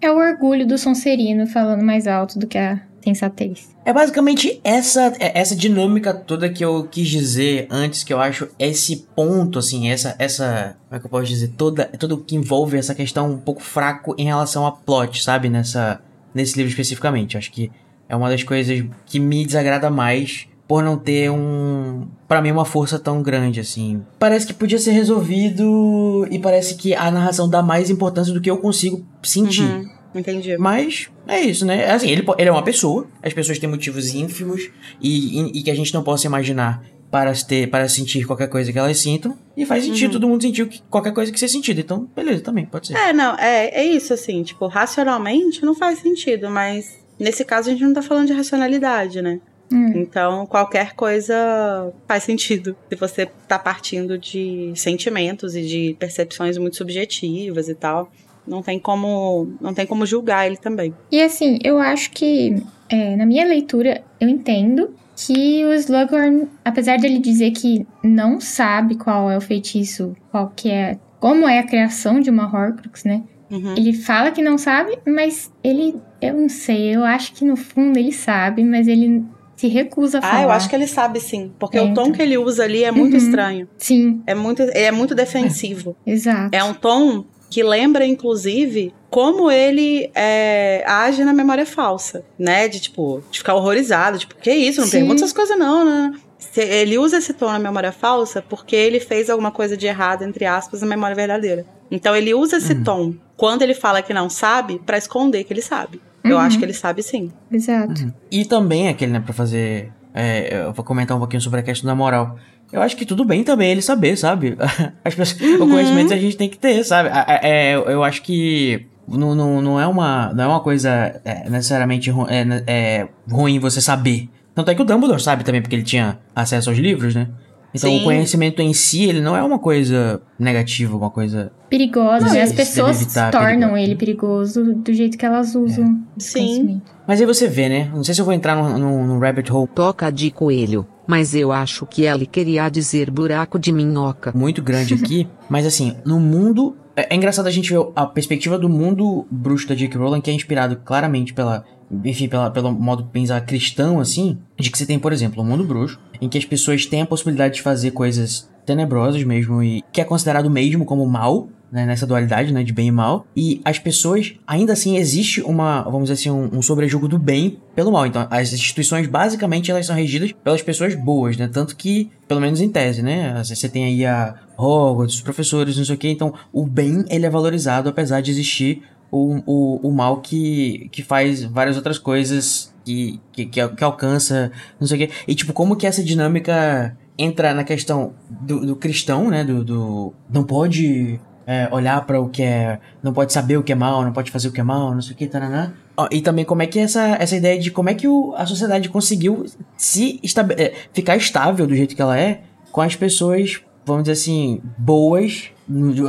*laughs* é o orgulho do Sonserino falando mais alto do que a sensatez. É basicamente essa é, essa dinâmica toda que eu quis dizer antes, que eu acho esse ponto, assim, essa, essa como é que eu posso dizer, toda, tudo que envolve essa questão um pouco fraco em relação a plot, sabe, nessa, nesse livro especificamente. Acho que é uma das coisas que me desagrada mais por não ter um, para mim uma força tão grande assim. Parece que podia ser resolvido e parece que a narração dá mais importância do que eu consigo sentir. Uhum. Entendi. Mas é isso, né? Assim, ele, ele é uma pessoa, as pessoas têm motivos ínfimos e, e, e que a gente não possa imaginar para, ter, para sentir qualquer coisa que elas sintam. E faz sentido uhum. todo mundo sentir qualquer coisa que seja sentido. Então, beleza, também, pode ser. É, não, é, é isso, assim, tipo, racionalmente não faz sentido, mas nesse caso a gente não tá falando de racionalidade, né? Hum. Então, qualquer coisa faz sentido. Se você tá partindo de sentimentos e de percepções muito subjetivas e tal não tem como não tem como julgar ele também. E assim, eu acho que é, na minha leitura eu entendo que o Slughorn, apesar dele dizer que não sabe qual é o feitiço, qual que é, como é a criação de uma Horcrux, né? Uhum. Ele fala que não sabe, mas ele, eu não sei, eu acho que no fundo ele sabe, mas ele se recusa a falar. Ah, eu acho que ele sabe sim, porque é, o tom então. que ele usa ali é muito uhum. estranho. Sim. É muito, é muito defensivo. Exato. É um tom que lembra, inclusive, como ele é, age na memória falsa, né? De, tipo, de ficar horrorizado, tipo, que isso? Não Sim. pergunta essas coisas não, né? Ele usa esse tom na memória falsa porque ele fez alguma coisa de errado, entre aspas, na memória verdadeira. Então ele usa esse uhum. tom quando ele fala que não sabe para esconder que ele sabe. Uhum. Eu acho que ele sabe sim. Exato. Uhum. E também aquele, né, pra fazer. É, eu vou comentar um pouquinho sobre a questão da moral. Eu acho que tudo bem também ele saber, sabe? *laughs* As pessoas, uhum. O conhecimento a gente tem que ter, sabe? É, eu acho que não, não, não, é, uma, não é uma coisa é, necessariamente ru, é, é, ruim você saber. Tanto é que o Dumbledore sabe também, porque ele tinha acesso aos livros, né? Então Sim. o conhecimento em si, ele não é uma coisa negativa, uma coisa... Perigosa, né? As pessoas tornam perigo. ele perigoso do jeito que elas usam. É. Sim. Mas aí você vê, né? Não sei se eu vou entrar no, no, no rabbit hole. Toca de coelho mas eu acho que ele queria dizer buraco de minhoca. Muito grande aqui, *laughs* mas assim, no mundo. É, é, engraçado a gente ver a perspectiva do mundo bruxo da J.K. Rowling, que é inspirado claramente pela. Enfim, pela, pelo modo de pensar cristão, assim, de que você tem, por exemplo, um mundo bruxo, em que as pessoas têm a possibilidade de fazer coisas tenebrosas mesmo, e que é considerado mesmo como mal, né, nessa dualidade, né, de bem e mal. E as pessoas, ainda assim, existe uma, vamos dizer assim, um, um sobrejugo do bem pelo mal. Então, as instituições, basicamente, elas são regidas pelas pessoas boas, né? Tanto que, pelo menos em tese, né? Você tem aí a Hogwarts, os professores, não sei o quê. Então, o bem, ele é valorizado, apesar de existir o, o, o mal que, que faz várias outras coisas que, que, que, alcança, não sei o quê. E, tipo, como que essa dinâmica entra na questão do, do cristão, né? Do, do, não pode é, olhar para o que é. Não pode saber o que é mal, não pode fazer o que é mal, não sei o que, taranã. E também como é que essa, essa ideia de como é que o, a sociedade conseguiu se é, ficar estável do jeito que ela é com as pessoas, vamos dizer assim, boas,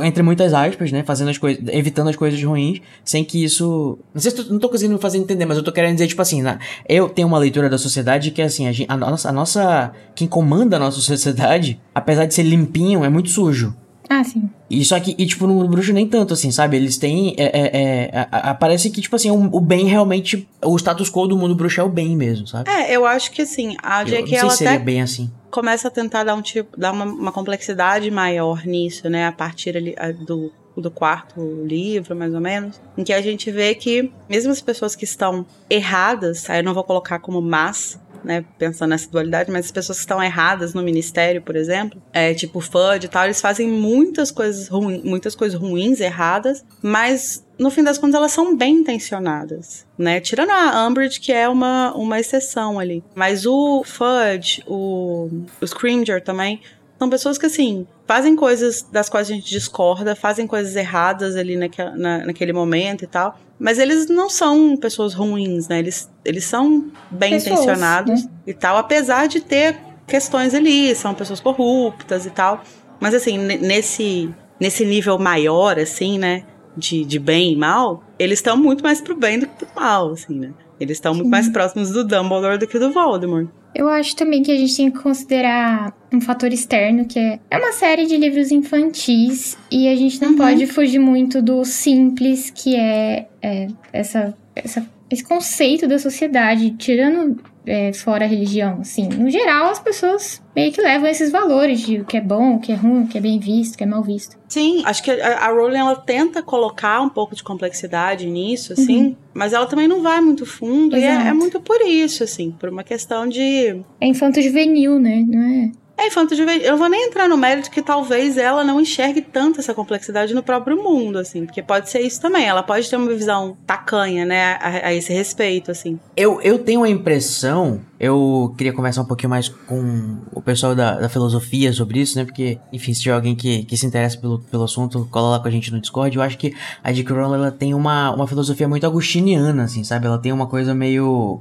entre muitas aspas, né? Fazendo as coisas, evitando as coisas ruins, sem que isso. Não sei se tô, não tô conseguindo fazer entender, mas eu tô querendo dizer, tipo assim, na, eu tenho uma leitura da sociedade que, assim, a, a, nossa, a nossa. Quem comanda a nossa sociedade, apesar de ser limpinho, é muito sujo. Ah, sim. E só que, e, tipo, no Mundo Bruxo nem tanto, assim, sabe? Eles têm. É, é, é, aparece que, tipo assim, o, o, bem realmente. O status quo do Mundo Bruxo é o bem mesmo, sabe? É, eu acho que assim, a JK ela até bem assim. começa a tentar dar um tipo. dar uma, uma complexidade maior nisso, né? A partir ali, do, do quarto livro, mais ou menos, em que a gente vê que mesmo as pessoas que estão erradas, aí eu não vou colocar como más, né, pensando nessa dualidade, mas as pessoas que estão erradas no ministério, por exemplo, é, tipo FUD e tal, eles fazem muitas coisas, ruins, muitas coisas ruins, erradas, mas no fim das contas elas são bem intencionadas, né? Tirando a Umbridge, que é uma, uma exceção ali. Mas o Fudge, o, o Scrimger também, são pessoas que, assim, fazem coisas das quais a gente discorda, fazem coisas erradas ali naque, na, naquele momento e tal. Mas eles não são pessoas ruins, né? Eles, eles são bem pessoas, intencionados né? e tal, apesar de ter questões ali, são pessoas corruptas e tal. Mas, assim, nesse, nesse nível maior, assim, né? De, de bem e mal, eles estão muito mais pro bem do que pro mal, assim, né? Eles estão muito mais próximos do Dumbledore do que do Voldemort. Eu acho também que a gente tem que considerar um fator externo, que é, é uma série de livros infantis e a gente não uhum. pode fugir muito do simples, que é, é essa, essa, esse conceito da sociedade, tirando é, fora a religião, assim. No geral, as pessoas meio que levam esses valores de o que é bom, o que é ruim, o que é bem visto, o que é mal visto. Sim, acho que a, a Rowling, ela tenta colocar um pouco de complexidade nisso, assim, uhum. mas ela também não vai muito fundo, Exato. e é, é, muito por isso, assim, por uma questão de... É infanto-juvenil, né, não é... É juvenil. Eu vou nem entrar no mérito que talvez ela não enxergue tanto essa complexidade no próprio mundo, assim. Porque pode ser isso também. Ela pode ter uma visão tacanha, né, a, a esse respeito, assim. Eu, eu tenho a impressão eu queria conversar um pouquinho mais com o pessoal da, da filosofia sobre isso, né? Porque, enfim, se tiver alguém que, que se interessa pelo, pelo assunto, cola lá com a gente no Discord. Eu acho que a J.K. Rowling, ela tem uma, uma filosofia muito agustiniana, assim, sabe? Ela tem uma coisa meio...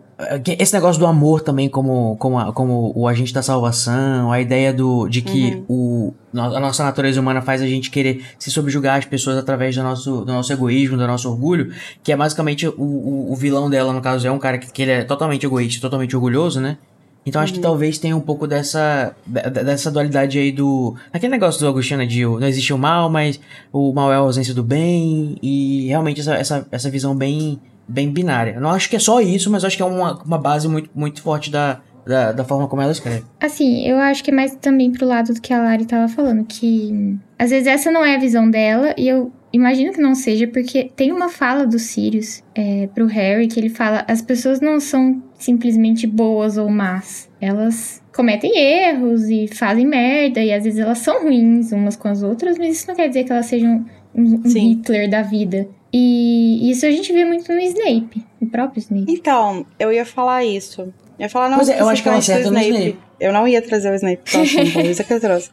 Esse negócio do amor também como, como, a, como o agente da salvação, a ideia do, de que uhum. o, a nossa natureza humana faz a gente querer se subjugar as pessoas através do nosso, do nosso egoísmo, do nosso orgulho, que é basicamente o, o, o vilão dela, no caso, é um cara que, que ele é totalmente egoísta, totalmente orgulhoso, né? Então acho uhum. que talvez tenha um pouco dessa, dessa dualidade aí do. Aquele negócio do Agostinho, né, de não existe o mal, mas o mal é a ausência do bem. E realmente essa, essa, essa visão bem, bem binária. Eu não acho que é só isso, mas acho que é uma, uma base muito, muito forte da, da, da forma como ela escreve. Assim, eu acho que é mais também pro lado do que a Lari tava falando, que às vezes essa não é a visão dela, e eu imagino que não seja, porque tem uma fala do Sirius é, pro Harry que ele fala: as pessoas não são simplesmente boas ou más, elas cometem erros e fazem merda, e às vezes elas são ruins umas com as outras, mas isso não quer dizer que elas sejam um, um Hitler da vida. E isso a gente vê muito no Snape, o próprio Snape. Então, eu ia falar isso. Eu ia falar, não, pois é, eu acho que ela acerta no Snape. Eu não ia trazer o Snape assunto, isso que eu trouxe.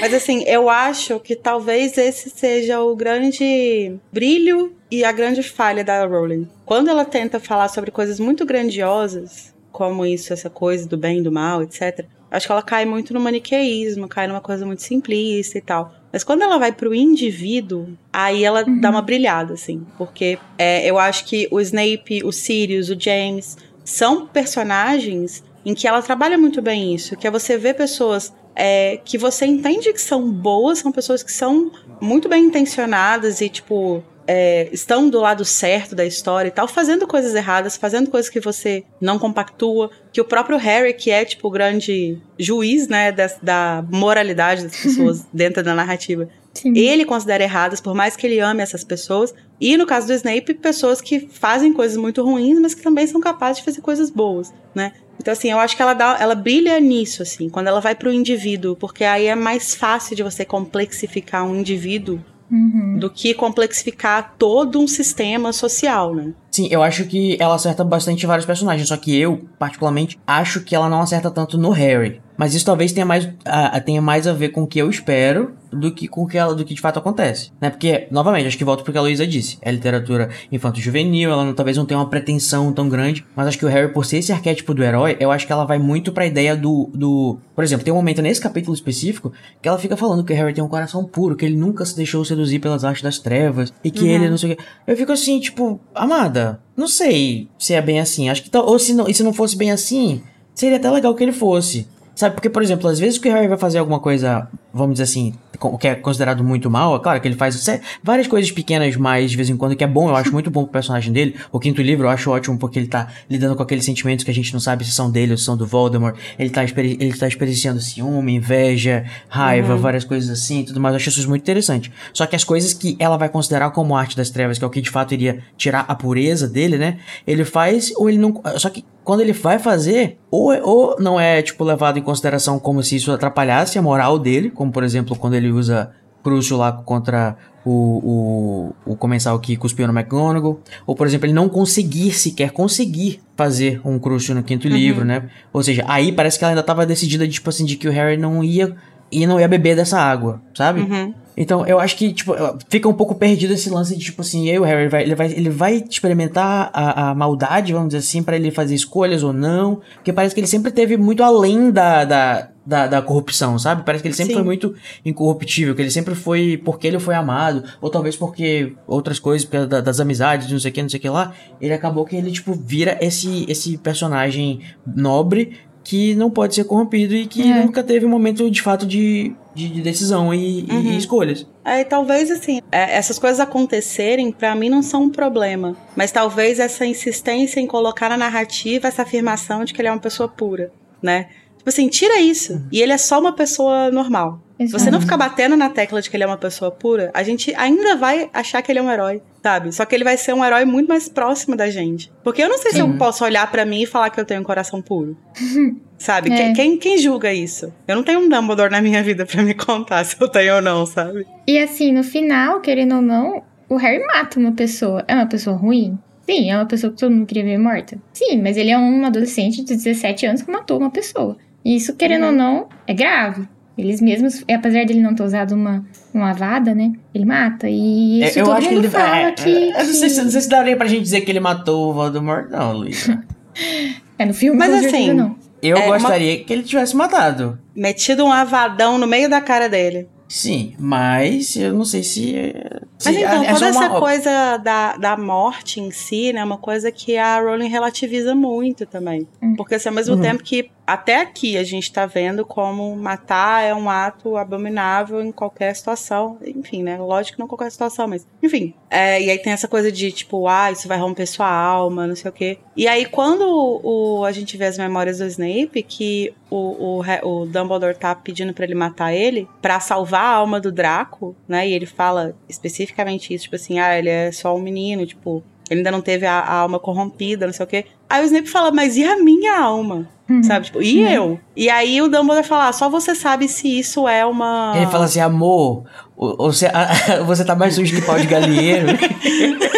Mas assim, eu acho que talvez esse seja o grande brilho e a grande falha da Rowling. Quando ela tenta falar sobre coisas muito grandiosas, como isso, essa coisa do bem e do mal, etc., acho que ela cai muito no maniqueísmo, cai numa coisa muito simplista e tal. Mas quando ela vai pro indivíduo, aí ela uhum. dá uma brilhada, assim. Porque é, eu acho que o Snape, o Sirius, o James são personagens em que ela trabalha muito bem isso, que é você ver pessoas é, que você entende que são boas, são pessoas que são muito bem intencionadas e, tipo, é, estão do lado certo da história e tal, fazendo coisas erradas, fazendo coisas que você não compactua, que o próprio Harry, que é, tipo, o grande juiz, né, da, da moralidade das *laughs* pessoas dentro da narrativa, Sim. ele considera erradas, por mais que ele ame essas pessoas. E no caso do Snape, pessoas que fazem coisas muito ruins, mas que também são capazes de fazer coisas boas, né? Então, assim, eu acho que ela dá, ela brilha nisso, assim, quando ela vai pro indivíduo, porque aí é mais fácil de você complexificar um indivíduo uhum. do que complexificar todo um sistema social, né? Sim, eu acho que ela acerta bastante vários personagens, só que eu, particularmente, acho que ela não acerta tanto no Harry. Mas isso talvez tenha mais, uh, tenha mais a ver com o que eu espero do que com o que, ela, do que de fato acontece. Né? Porque, novamente, acho que volto porque a Luísa disse. É literatura infanto-juvenil, ela não, talvez não tenha uma pretensão tão grande. Mas acho que o Harry, por ser esse arquétipo do herói, eu acho que ela vai muito pra ideia do. do por exemplo, tem um momento nesse capítulo específico que ela fica falando que o Harry tem um coração puro, que ele nunca se deixou seduzir pelas artes das trevas, e que uhum. ele não sei o quê. Eu fico assim, tipo, amada, não sei se é bem assim. Acho que. Ou se não, e se não fosse bem assim, seria até legal que ele fosse. Sabe, porque, por exemplo, às vezes que o Harry vai fazer alguma coisa, vamos dizer assim, que é considerado muito mal. É claro que ele faz várias coisas pequenas mais de vez em quando, que é bom, eu acho muito bom pro personagem dele. O quinto livro eu acho ótimo porque ele tá lidando com aqueles sentimentos que a gente não sabe se são dele ou se são do Voldemort. Ele tá, ele tá experienciando ciúme, inveja, raiva, uhum. várias coisas assim tudo mais. Eu acho isso muito interessante. Só que as coisas que ela vai considerar como arte das trevas, que é o que de fato iria tirar a pureza dele, né? Ele faz ou ele não. Só que quando ele vai fazer, ou, ou não é, tipo, levado em consideração como se isso atrapalhasse a moral dele, como por exemplo quando ele usa Crucio lá contra o, o, o comensal que cuspiu no McGonagall. Ou, por exemplo, ele não conseguir sequer conseguir fazer um Crucio no quinto uhum. livro, né? Ou seja, aí parece que ela ainda tava decidida, tipo assim, de que o Harry não ia e não ia beber dessa água, sabe? Uhum. Então, eu acho que, tipo, fica um pouco perdido esse lance de, tipo assim, eu, Harry, vai, ele, vai, ele vai experimentar a, a maldade, vamos dizer assim, para ele fazer escolhas ou não. Porque parece que ele sempre teve muito além da, da, da, da corrupção, sabe? Parece que ele sempre Sim. foi muito incorruptível, que ele sempre foi porque ele foi amado, ou talvez porque outras coisas, porque da, das amizades, não sei o que, não sei o que lá. Ele acabou que ele, tipo, vira esse, esse personagem nobre que não pode ser corrompido e que é. nunca teve um momento de fato de, de, de decisão e, uhum. e, escolhas. É, talvez assim, é, essas coisas acontecerem para mim não são um problema, mas talvez essa insistência em colocar na narrativa essa afirmação de que ele é uma pessoa pura, né? Tipo assim, tira isso. Uhum. E ele é só uma pessoa normal. Se você não ficar batendo na tecla de que ele é uma pessoa pura, a gente ainda vai achar que ele é um herói, sabe? Só que ele vai ser um herói muito mais próximo da gente. Porque eu não sei Sim. se eu posso olhar para mim e falar que eu tenho um coração puro. *laughs* sabe? É. Quem, quem, julga isso? Eu não tenho um Dumbledore na minha vida para me contar *laughs* se eu tenho ou não, sabe? E assim, no final, querendo ou não, o Harry mata uma pessoa. É uma pessoa ruim? Sim, é uma pessoa que todo mundo queria ver morta. Sim, mas ele é um adolescente de 17 anos que matou uma pessoa. E isso, querendo uhum. ou não, é grave. Eles mesmos, apesar dele não ter usado uma, uma vada, né? Ele mata. E isso é, eu todo acho que ele, fala é, que, é, Não, sei, se, não sei se daria pra gente dizer que ele matou o Voldemort, não, Luiz. *laughs* é, no filme, Mas assim, não. Eu é, gostaria uma... que ele tivesse matado. Metido um avadão no meio da cara dele. Sim, mas eu não sei se. se mas então, é, toda essa uma... coisa da, da morte em si, né? É uma coisa que a Rowling relativiza muito também. Hum. Porque assim, ao mesmo uhum. tempo que até aqui a gente tá vendo como matar é um ato abominável em qualquer situação. Enfim, né? Lógico que não qualquer situação, mas. Enfim. É, e aí tem essa coisa de tipo, ah, isso vai romper sua alma, não sei o quê. E aí, quando o, a gente vê as memórias do Snape, que o, o, o Dumbledore tá pedindo para ele matar ele, para salvar a alma do Draco, né? E ele fala especificamente isso, tipo assim, ah, ele é só um menino, tipo, ele ainda não teve a, a, alma corrompida, não sei o quê. Aí o Snape fala, mas e a minha alma? Uhum. Sabe? Tipo, e uhum. eu? E aí o Dumbledore fala, ah, só você sabe se isso é uma. Ele fala assim, amor, você, *laughs* você tá mais sujo que pau de galinheiro.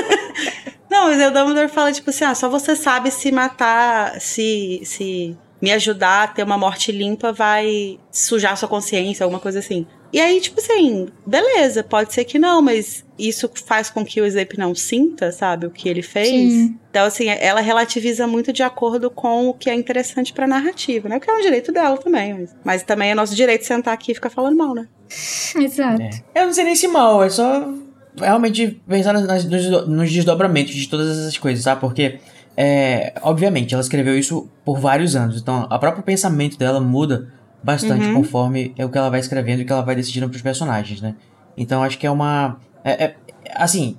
*laughs* não, mas aí o Dumbledore fala, tipo assim, ah, só você sabe se matar, se. se me ajudar a ter uma morte limpa vai sujar sua consciência, alguma coisa assim. E aí, tipo assim, beleza, pode ser que não, mas isso faz com que o Snape não sinta, sabe, o que ele fez. Sim. Então, assim, ela relativiza muito de acordo com o que é interessante pra narrativa, né? O que é um direito dela também. Mas, mas também é nosso direito sentar aqui e ficar falando mal, né? Exato. É. Eu não sei nem se mal, é só realmente pensar nas, nos, nos desdobramentos de todas essas coisas, sabe? Porque é, obviamente, ela escreveu isso por vários anos, então o próprio pensamento dela muda bastante uhum. conforme é o que ela vai escrevendo e o que ela vai decidindo pros personagens, né? Então acho que é uma. É, é, assim,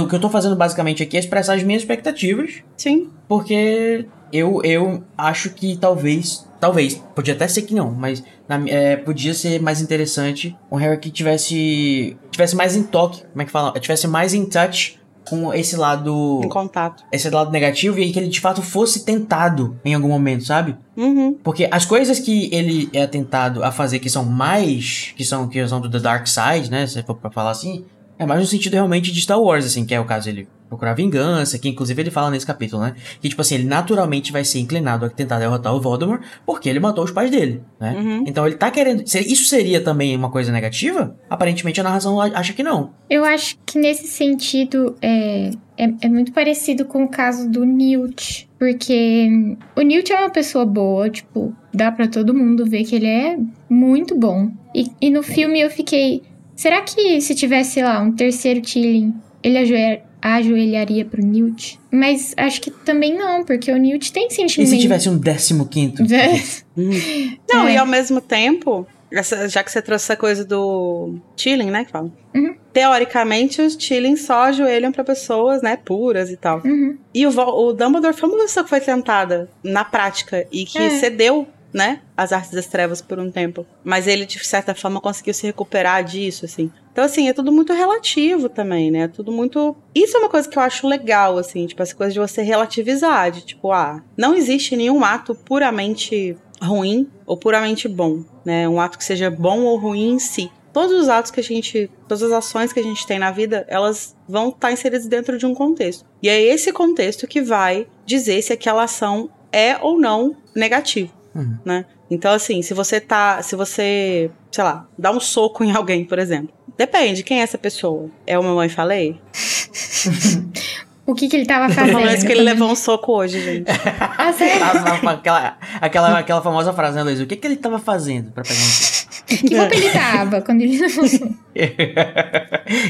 o que eu tô fazendo basicamente aqui é expressar as minhas expectativas. Sim. Porque eu, eu acho que talvez. Talvez, podia até ser que não, mas na, é, podia ser mais interessante um Harry que tivesse. tivesse mais em toque, como é que fala? Tivesse mais em touch com esse lado. Em contato. Esse lado negativo e que ele de fato fosse tentado em algum momento, sabe? Uhum. Porque as coisas que ele é tentado a fazer que são mais. que são que são do The Dark Side, né? Se for pra falar assim. É mais no sentido realmente de Star Wars, assim, que é o caso ele procurar vingança, que inclusive ele fala nesse capítulo, né? Que, tipo assim, ele naturalmente vai ser inclinado a tentar derrotar o Voldemort porque ele matou os pais dele, né? Uhum. Então ele tá querendo. Isso seria também uma coisa negativa? Aparentemente a narração acha que não. Eu acho que nesse sentido é, é, é muito parecido com o caso do Newt. Porque o Newt é uma pessoa boa, tipo, dá para todo mundo ver que ele é muito bom. E, e no filme eu fiquei. Será que se tivesse, sei lá, um terceiro Tilling, ele ajoelharia pro Newt. Mas acho que também não, porque o Newt tem sentimento. E se tivesse um décimo quinto? *laughs* não, é. e ao mesmo tempo, essa, já que você trouxe essa coisa do chilling, né, que fala. Uhum. Teoricamente, os chilling só ajoelham para pessoas, né, puras e tal. Uhum. E o, o Dumbledore foi uma pessoa que foi tentada na prática e que é. cedeu né, as artes das trevas por um tempo. Mas ele, de certa forma, conseguiu se recuperar disso, assim. Então, assim, é tudo muito relativo também, né? É tudo muito. Isso é uma coisa que eu acho legal, assim, tipo, essa coisa de você relativizar, de tipo, ah, não existe nenhum ato puramente ruim ou puramente bom, né? Um ato que seja bom ou ruim em si. Todos os atos que a gente, todas as ações que a gente tem na vida, elas vão estar inseridas dentro de um contexto. E é esse contexto que vai dizer se aquela ação é ou não negativa. Uhum. Né? Então, assim, se você tá. Se você, sei lá, dá um soco em alguém, por exemplo. Depende, quem é essa pessoa? É o mamãe falei? *laughs* o que, que ele tava fazendo? Falando que ele levou um soco hoje, gente. ah, sério? aquela, aquela, aquela famosa frase, né, Luiz? O que, que ele tava fazendo pra pegar um soco? Que roupa ele tava quando ele levou um soco? *laughs*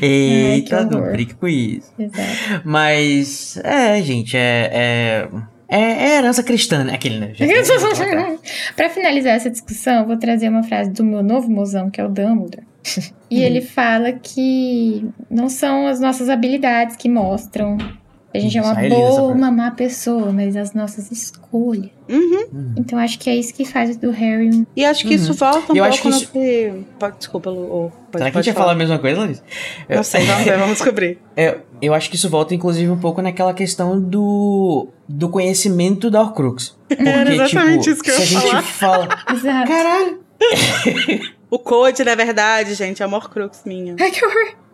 Eita, Ai, não brinque com isso. Exato. Mas, é, gente, é... é é, é herança cristã, né? Aquele, né? *laughs* pra finalizar essa discussão, eu vou trazer uma frase do meu novo mozão, que é o Dumbledore. *laughs* e ele uhum. fala que não são as nossas habilidades que mostram a gente é uma boa ou uma má pessoa, mas as nossas escolhas. Uhum. uhum. Então acho que é isso que faz do Harry. E acho que uhum. isso volta um eu pouco isso... que. Desculpa, Lu. Pode, Será que a gente ia falar a mesma coisa, Larissa? Não sei, vamos *laughs* ver, vamos descobrir. É, eu acho que isso volta, inclusive, um pouco naquela questão do, do conhecimento da Horcrux. *laughs* Porque, Era exatamente tipo, isso que eu se falar. a gente fala. *laughs* Exato. Caralho! o Code, na verdade, gente, é a Horcrux minha. Ai, que horror!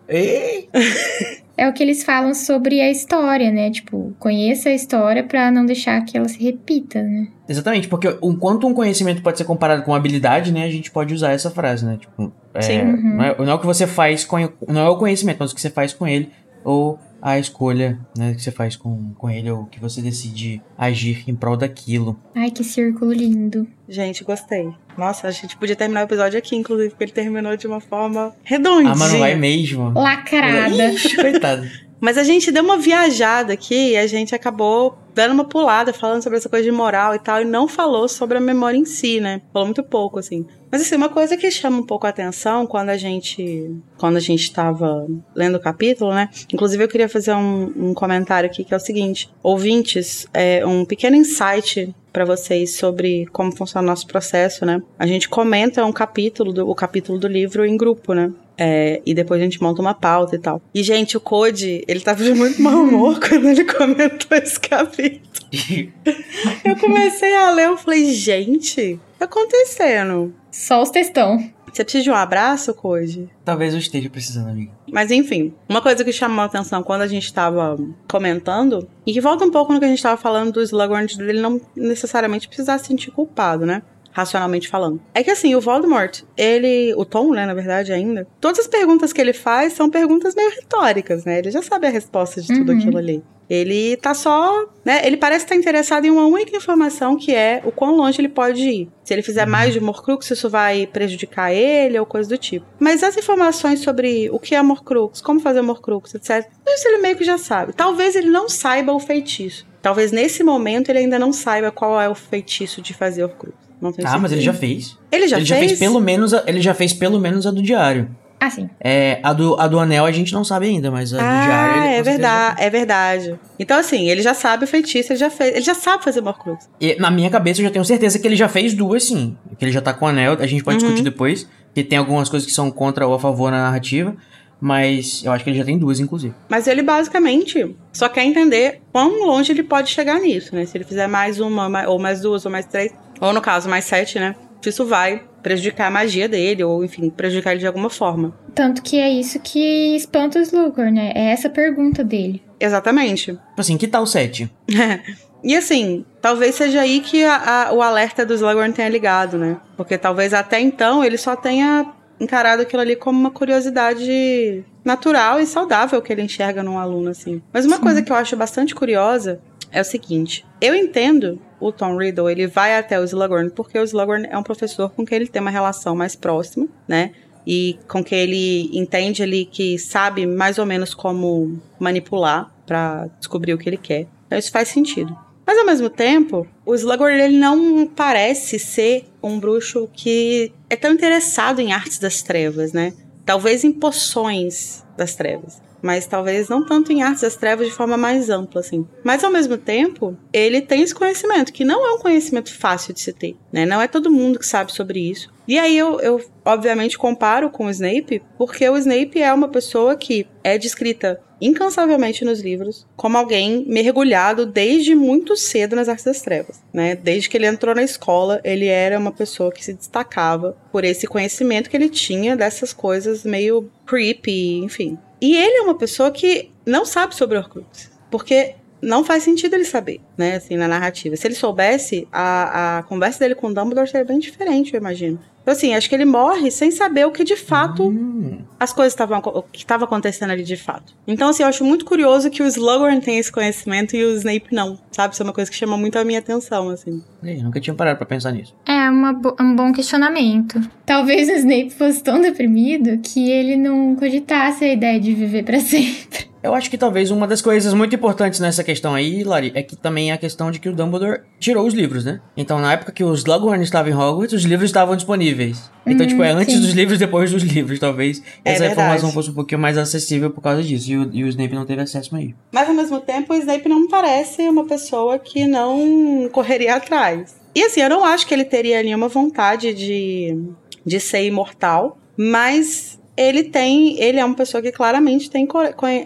é o que eles falam sobre a história, né? Tipo, conheça a história para não deixar que ela se repita, né? Exatamente, porque enquanto um conhecimento pode ser comparado com uma habilidade, né? A gente pode usar essa frase, né? Tipo, é, Sim. Uhum. Não, é, não é o que você faz com. Não é o conhecimento, mas o que você faz com ele. Ou a escolha né, que você faz com, com ele ou que você decide agir em prol daquilo. Ai, que círculo lindo. Gente, gostei. Nossa, a gente podia terminar o episódio aqui, inclusive, porque ele terminou de uma forma redondinha. Ah, mas não vai mesmo. Lacrada. Ixi, coitado. Mas a gente deu uma viajada aqui e a gente acabou dando uma pulada falando sobre essa coisa de moral e tal, e não falou sobre a memória em si, né? Falou muito pouco, assim. Mas assim, uma coisa que chama um pouco a atenção quando a gente quando a gente estava lendo o capítulo, né? Inclusive eu queria fazer um, um comentário aqui que é o seguinte: ouvintes, é um pequeno insight para vocês sobre como funciona o nosso processo, né? A gente comenta um capítulo do o capítulo do livro em grupo, né? É, e depois a gente monta uma pauta e tal. E, gente, o Code, ele tava de muito mau humor *laughs* quando ele comentou esse capítulo. *laughs* eu comecei a ler, eu falei, gente, o que tá acontecendo? Só os textão. Você precisa de um abraço, Code? Talvez eu esteja precisando, amigo. Mas enfim, uma coisa que chamou a atenção quando a gente estava comentando, e que volta um pouco no que a gente estava falando do Slughorn, dele não necessariamente precisar se sentir culpado, né? Racionalmente falando. É que assim, o Voldemort, ele, o Tom, né, na verdade ainda, todas as perguntas que ele faz são perguntas meio retóricas, né? Ele já sabe a resposta de tudo uhum. aquilo ali. Ele tá só, né? Ele parece estar interessado em uma única informação que é o quão longe ele pode ir. Se ele fizer mais de Morcrux, isso vai prejudicar ele ou coisa do tipo. Mas as informações sobre o que é Morcrux, como fazer Morcrux, etc. Isso ele meio que já sabe. Talvez ele não saiba o feitiço. Talvez nesse momento ele ainda não saiba qual é o feitiço de fazer Horcrux. Não tenho ah, mas ele já fez. Ele já ele fez? Já fez pelo menos a, ele já fez pelo menos a do diário. Ah, sim. É, a, do, a do anel a gente não sabe ainda, mas a ah, do diário. Ele é verdade, é verdade. Então, assim, ele já sabe o feitiço, ele já fez. Ele já sabe fazer Morcrux. E na minha cabeça eu já tenho certeza que ele já fez duas, sim. Que ele já tá com o anel, a gente pode uhum. discutir depois. Que tem algumas coisas que são contra ou a favor na narrativa. Mas eu acho que ele já tem duas, inclusive. Mas ele basicamente só quer entender quão longe ele pode chegar nisso, né? Se ele fizer mais uma, ou mais duas, ou mais três, ou no caso, mais sete, né? Isso vai prejudicar a magia dele, ou enfim, prejudicar ele de alguma forma. Tanto que é isso que espanta o Slughorn, né? É essa pergunta dele. Exatamente. Tipo assim, que tal sete? *laughs* e assim, talvez seja aí que a, a, o alerta do Slughorn tenha ligado, né? Porque talvez até então ele só tenha encarado aquilo ali como uma curiosidade natural e saudável que ele enxerga num aluno, assim. Mas uma Sim. coisa que eu acho bastante curiosa é o seguinte: eu entendo o Tom Riddle, ele vai até o Slughorn porque o Slughorn é um professor com quem ele tem uma relação mais próxima, né? E com quem ele entende ali que sabe mais ou menos como manipular para descobrir o que ele quer. Então isso faz sentido. Mas ao mesmo tempo, o Slughorn ele não parece ser um bruxo que é tão interessado em artes das trevas, né? Talvez em poções das trevas mas talvez não tanto em artes das trevas de forma mais ampla, assim. Mas ao mesmo tempo, ele tem esse conhecimento, que não é um conhecimento fácil de se ter, né? Não é todo mundo que sabe sobre isso. E aí eu, eu obviamente comparo com o Snape, porque o Snape é uma pessoa que é descrita incansavelmente nos livros como alguém mergulhado desde muito cedo nas artes das trevas, né? Desde que ele entrou na escola, ele era uma pessoa que se destacava por esse conhecimento que ele tinha dessas coisas meio creepy, enfim. E ele é uma pessoa que não sabe sobre Horcrux, porque não faz sentido ele saber, né, assim, na narrativa. Se ele soubesse, a, a conversa dele com o Dumbledore seria bem diferente, eu imagino. Então, assim, acho que ele morre sem saber o que de fato hum. as coisas estavam o que estava acontecendo ali de fato. Então, assim, eu acho muito curioso que o Slughorn tem esse conhecimento e o Snape não, sabe? Isso é uma coisa que chama muito a minha atenção, assim. Eu nunca tinha parado para pensar nisso. É uma, um bom questionamento. Talvez o Snape fosse tão deprimido que ele não cogitasse a ideia de viver para *laughs* sempre. Eu acho que talvez uma das coisas muito importantes nessa questão aí, Lari, é que também é a questão de que o Dumbledore tirou os livros, né? Então, na época que os Slughorn estavam em Hogwarts, os livros estavam disponíveis. Então, hum, tipo, é antes sim. dos livros, depois dos livros, talvez. É essa verdade. informação fosse um pouquinho mais acessível por causa disso. E o, e o Snape não teve acesso aí. Mas, ao mesmo tempo, o Snape não parece uma pessoa que não correria atrás. E, assim, eu não acho que ele teria nenhuma vontade de, de ser imortal, mas ele tem, ele é uma pessoa que claramente tem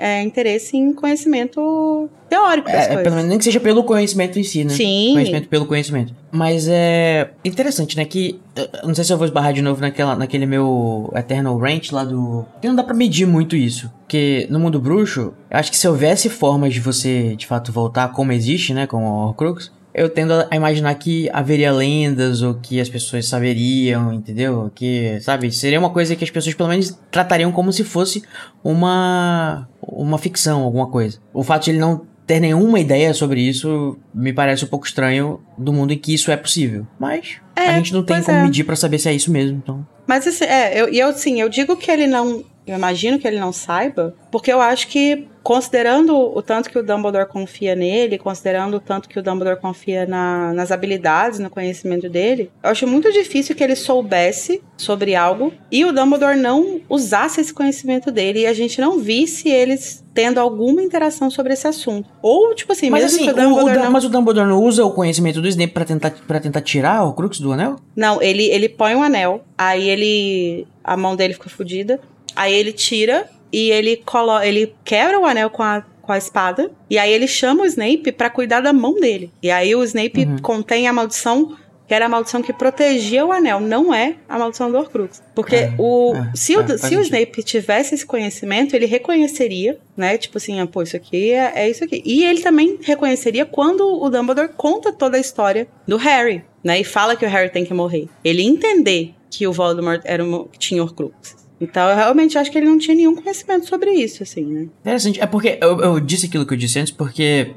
é, interesse em conhecimento teórico das é, coisas. Pelo menos nem que seja pelo conhecimento em si, né? Sim. Conhecimento pelo conhecimento. Mas é interessante, né? Que não sei se eu vou esbarrar de novo naquela, naquele meu Eternal Range lá do. Que não dá pra medir muito isso. Porque no mundo bruxo, eu acho que se houvesse formas de você de fato voltar como existe, né? Com o Horcrux eu tendo a imaginar que haveria lendas ou que as pessoas saberiam, entendeu? Que, sabe, seria uma coisa que as pessoas pelo menos tratariam como se fosse uma uma ficção, alguma coisa. O fato de ele não ter nenhuma ideia sobre isso me parece um pouco estranho do mundo em que isso é possível. Mas é, a gente não tem como é. medir para saber se é isso mesmo, então. Mas assim, é, eu, eu sim, eu digo que ele não eu imagino que ele não saiba, porque eu acho que, considerando o tanto que o Dumbledore confia nele, considerando o tanto que o Dumbledore confia na, nas habilidades, no conhecimento dele, eu acho muito difícil que ele soubesse sobre algo e o Dumbledore não usasse esse conhecimento dele e a gente não visse eles tendo alguma interação sobre esse assunto. Ou, tipo assim, mas mesmo assim, que o Dumbledore o, o, não... Mas o Dumbledore não usa o conhecimento do Snape pra tentar, pra tentar tirar o Crux do anel? Não, ele, ele põe um anel, aí ele... A mão dele fica fodida. Aí ele tira e ele coloca, ele quebra o anel com a, com a espada. E aí ele chama o Snape para cuidar da mão dele. E aí o Snape uhum. contém a maldição que era a maldição que protegia o anel, não é a maldição do Horcrux. Porque é, o, é, se, o, é, se o Snape tivesse esse conhecimento, ele reconheceria, né? Tipo assim, ah, pô, isso aqui é, é, isso aqui. E ele também reconheceria quando o Dumbledore conta toda a história do Harry, né? E fala que o Harry tem que morrer. Ele entender que o Voldemort era uma, tinha Horcruxes. Então, eu realmente acho que ele não tinha nenhum conhecimento sobre isso, assim, né? Interessante. É porque eu, eu disse aquilo que eu disse antes, porque.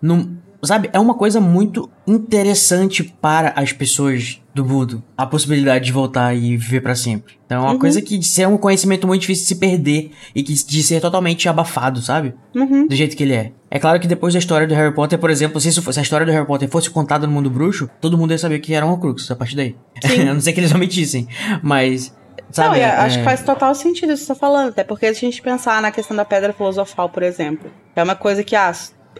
Não, sabe, é uma coisa muito interessante para as pessoas do mundo. A possibilidade de voltar e viver para sempre. Então é uma uhum. coisa que de ser um conhecimento muito difícil de se perder e que de ser totalmente abafado, sabe? Uhum. Do jeito que ele é. É claro que depois da história do Harry Potter, por exemplo, se, isso fosse, se a história do Harry Potter fosse contada no mundo bruxo, todo mundo ia saber que era um Horcrux a partir daí. *laughs* a não ser que eles omitissem. Mas Sabe, não, é, acho que faz total sentido isso que você tá falando, até porque se a gente pensar na questão da pedra filosofal, por exemplo, é uma coisa que, ah,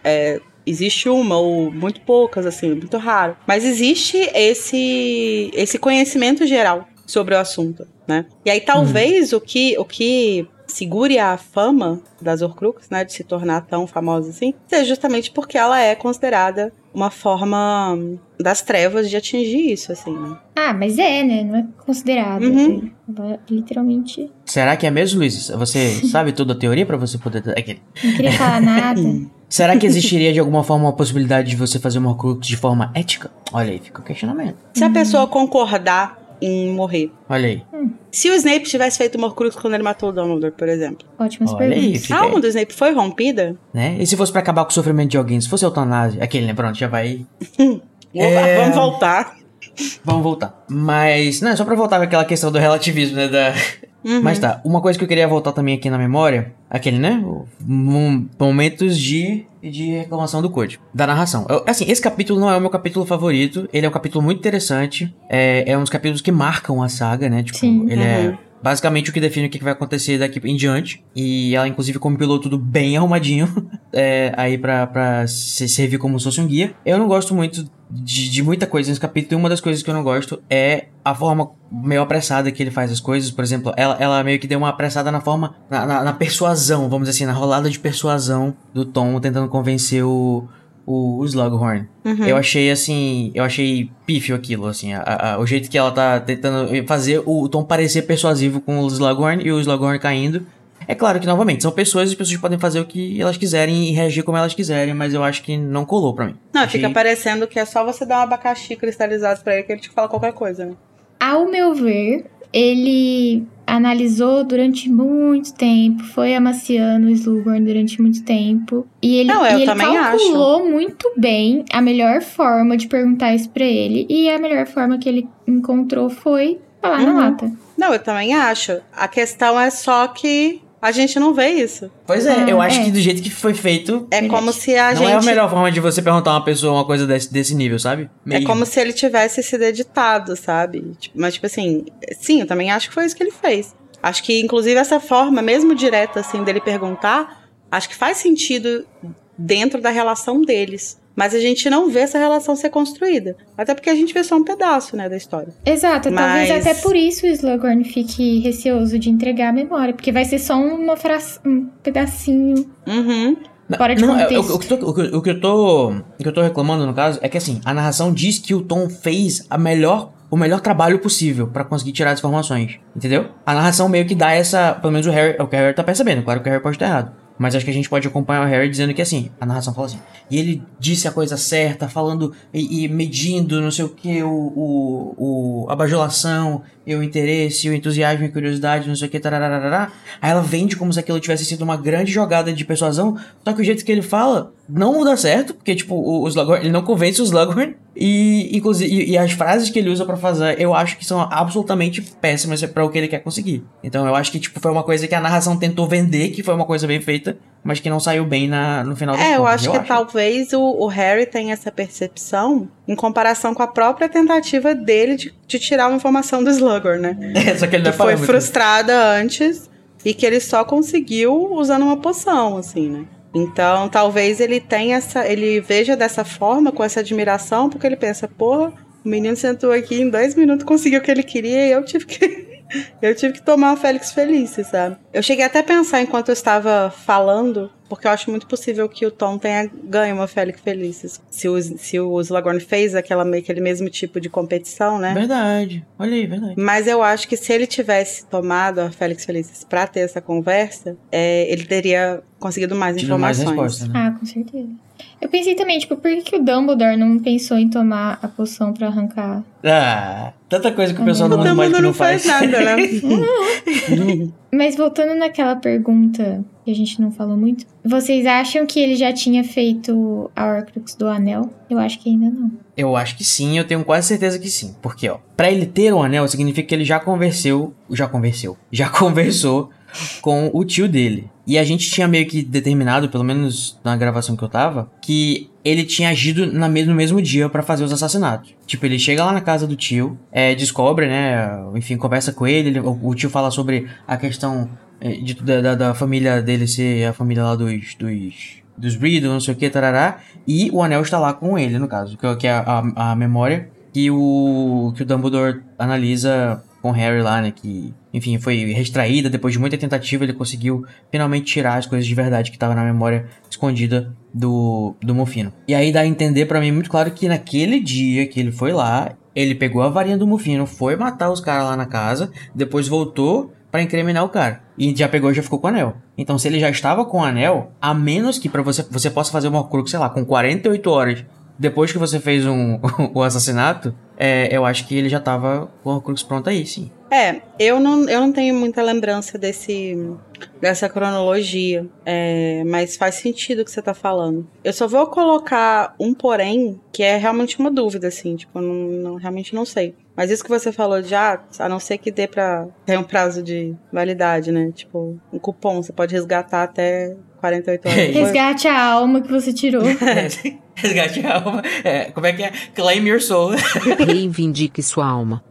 é, existe uma ou muito poucas, assim, muito raro. Mas existe esse, esse conhecimento geral sobre o assunto, né? E aí talvez uhum. o que o que segure a fama das Horcrux, né, de se tornar tão famosa assim, seja justamente porque ela é considerada uma forma das trevas de atingir isso, assim, né? Ah, mas é, né? Não é considerado. Uhum. É, literalmente. Será que é mesmo, Luiz? Você *laughs* sabe toda a teoria para você poder. Não queria falar nada. *laughs* Será que existiria de alguma forma uma possibilidade de você fazer uma Horcrux de forma ética? Olha aí, fica o questionamento. Se a pessoa concordar em morrer. Olha aí. Hum. Se o Snape tivesse feito uma cruz quando ele matou o Dumbledore, por exemplo. Ótimas Olha perguntas. Aí, a alma do Snape foi rompida? Né? E se fosse para acabar com o sofrimento de alguém? Se fosse eutanásia? Aquele, né? Pronto, já vai... *laughs* é... Vamos voltar. Vamos voltar. Mas, não, só pra voltar com aquela questão do relativismo, né? Da, Uhum. Mas tá, uma coisa que eu queria voltar também aqui na memória, aquele, né? Momentos de, de reclamação do código, da narração. Eu, assim, esse capítulo não é o meu capítulo favorito, ele é um capítulo muito interessante, é, é um dos capítulos que marcam a saga, né? Tipo, Sim, ele uhum. é basicamente o que define o que vai acontecer daqui em diante. E ela, inclusive, compilou tudo bem arrumadinho *laughs* é, aí pra, pra servir como se fosse um guia. Eu não gosto muito de, de, muita coisa nesse capítulo. E uma das coisas que eu não gosto é a forma meio apressada que ele faz as coisas. Por exemplo, ela, ela meio que deu uma apressada na forma. Na, na, na persuasão, vamos dizer assim, na rolada de persuasão do Tom tentando convencer o o, o Slughorn. Uhum. Eu achei assim, eu achei pífio aquilo, assim, a, a, o jeito que ela tá tentando fazer o, Tom parecer persuasivo com o Slughorn e o Slughorn caindo. É claro que, novamente, são pessoas e as pessoas podem fazer o que elas quiserem e reagir como elas quiserem, mas eu acho que não colou pra mim. Não, achei... fica parecendo que é só você dar um abacaxi cristalizado pra ele que ele te fala qualquer coisa, né? Ao meu ver, ele analisou durante muito tempo, foi amaciando o Slughorn durante muito tempo. E ele, Não, e ele calculou acho. muito bem a melhor forma de perguntar isso pra ele. E a melhor forma que ele encontrou foi falar uhum. na lata. Não, eu também acho. A questão é só que a gente não vê isso. Pois é, ah, eu acho é. que do jeito que foi feito. É como se a não gente. Não é a melhor forma de você perguntar a uma pessoa uma coisa desse, desse nível, sabe? Meio... É como se ele tivesse sido editado, sabe? Tipo, mas, tipo assim, sim, eu também acho que foi isso que ele fez. Acho que, inclusive, essa forma, mesmo direta, assim, dele perguntar, acho que faz sentido dentro da relação deles. Mas a gente não vê essa relação ser construída. Até porque a gente vê só um pedaço, né, da história. Exato. Mas... Talvez até por isso o Slughorn fique receoso de entregar a memória. Porque vai ser só uma fra... um pedacinho. Uhum. Fora de não, é, o, o, que tô, o, que eu tô, o que eu tô reclamando, no caso, é que assim, a narração diz que o Tom fez a melhor o melhor trabalho possível para conseguir tirar as informações, entendeu? A narração meio que dá essa, pelo menos o Harry, é o que o Harry tá percebendo, claro que o Harry pode estar errado. Mas acho que a gente pode acompanhar o Harry dizendo que assim, a narração fala assim. E ele disse a coisa certa, falando e, e medindo, não sei o que, o, o, o, a bajulação, e o interesse, o entusiasmo e a curiosidade, não sei o que, tarararará. Aí ela vende como se aquilo tivesse sido uma grande jogada de persuasão, só que o jeito que ele fala não dá certo, porque, tipo, o, o Slughorn, ele não convence o Slughorn, e, inclusive, e, e, as frases que ele usa para fazer, eu acho que são absolutamente péssimas para o que ele quer conseguir. Então eu acho que, tipo, foi uma coisa que a narração tentou vender, que foi uma coisa bem feita, mas que não saiu bem na, no final do É, eu acho eu que acho. talvez o, o, Harry tenha essa percepção em comparação com a própria tentativa dele de, de tirar uma informação do Slughorn, né? *laughs* É, só que ele não que foi frustrada antes e que ele só conseguiu usando uma poção, assim, né? Então, talvez ele tenha essa, ele veja dessa forma, com essa admiração, porque ele pensa, porra, o menino sentou aqui em dois minutos, conseguiu o que ele queria e eu tive que eu tive que tomar uma Félix Felice, sabe? Eu cheguei até a pensar enquanto eu estava falando, porque eu acho muito possível que o Tom tenha ganho uma Félix Felice. Se o, se o Slughorn fez aquela, aquele mesmo tipo de competição, né? Verdade. Olha aí, verdade. Mas eu acho que se ele tivesse tomado a Félix Felices pra ter essa conversa, é, ele teria conseguido mais Tive informações. Mais resposta, né? Ah, com certeza. Eu pensei também, tipo, por que, que o Dumbledore não pensou em tomar a poção pra arrancar? Ah, tanta coisa que o pessoal do mundo mágico não, não faz. faz nada, né? *laughs* Mas voltando naquela pergunta que a gente não falou muito, vocês acham que ele já tinha feito a Horcrux do Anel? Eu acho que ainda não. Eu acho que sim, eu tenho quase certeza que sim. Porque, ó, pra ele ter um anel significa que ele já converseu, já conversou, já *laughs* conversou com o tio dele. E a gente tinha meio que determinado, pelo menos na gravação que eu tava, que ele tinha agido na no mesmo dia para fazer os assassinatos. Tipo, ele chega lá na casa do tio, é, descobre, né? Enfim, conversa com ele, ele o, o, tio fala sobre a questão é, de, da, da, família dele ser a família lá dos. dos dos Riddle, não sei o que, tarará, e o anel está lá com ele, no caso, que, é a, a, a memória que o, que o Dumbledore analisa com Harry lá, né? Que, enfim, foi restraída. Depois de muita tentativa, ele conseguiu finalmente tirar as coisas de verdade que estavam na memória escondida do, do Mufino. E aí dá a entender para mim muito claro que naquele dia que ele foi lá, ele pegou a varinha do Mufino, foi matar os caras lá na casa, depois voltou para incriminar o cara. E já pegou e já ficou com o anel. Então, se ele já estava com o anel, a menos que para você você possa fazer uma cruz, sei lá, com 48 horas depois que você fez um, *laughs* o assassinato, é, eu acho que ele já tava com o Horcrux pronto aí, sim. É, eu não, eu não tenho muita lembrança desse dessa cronologia, é, mas faz sentido o que você tá falando. Eu só vou colocar um porém, que é realmente uma dúvida, assim, tipo, eu não, não, realmente não sei. Mas isso que você falou já, a não ser que dê pra ter um prazo de validade, né? Tipo, um cupom, você pode resgatar até 48 horas. Resgate a alma que você tirou. *laughs* Resgate a alma. É, como é que é? Claim your soul. *laughs* Reivindique sua alma.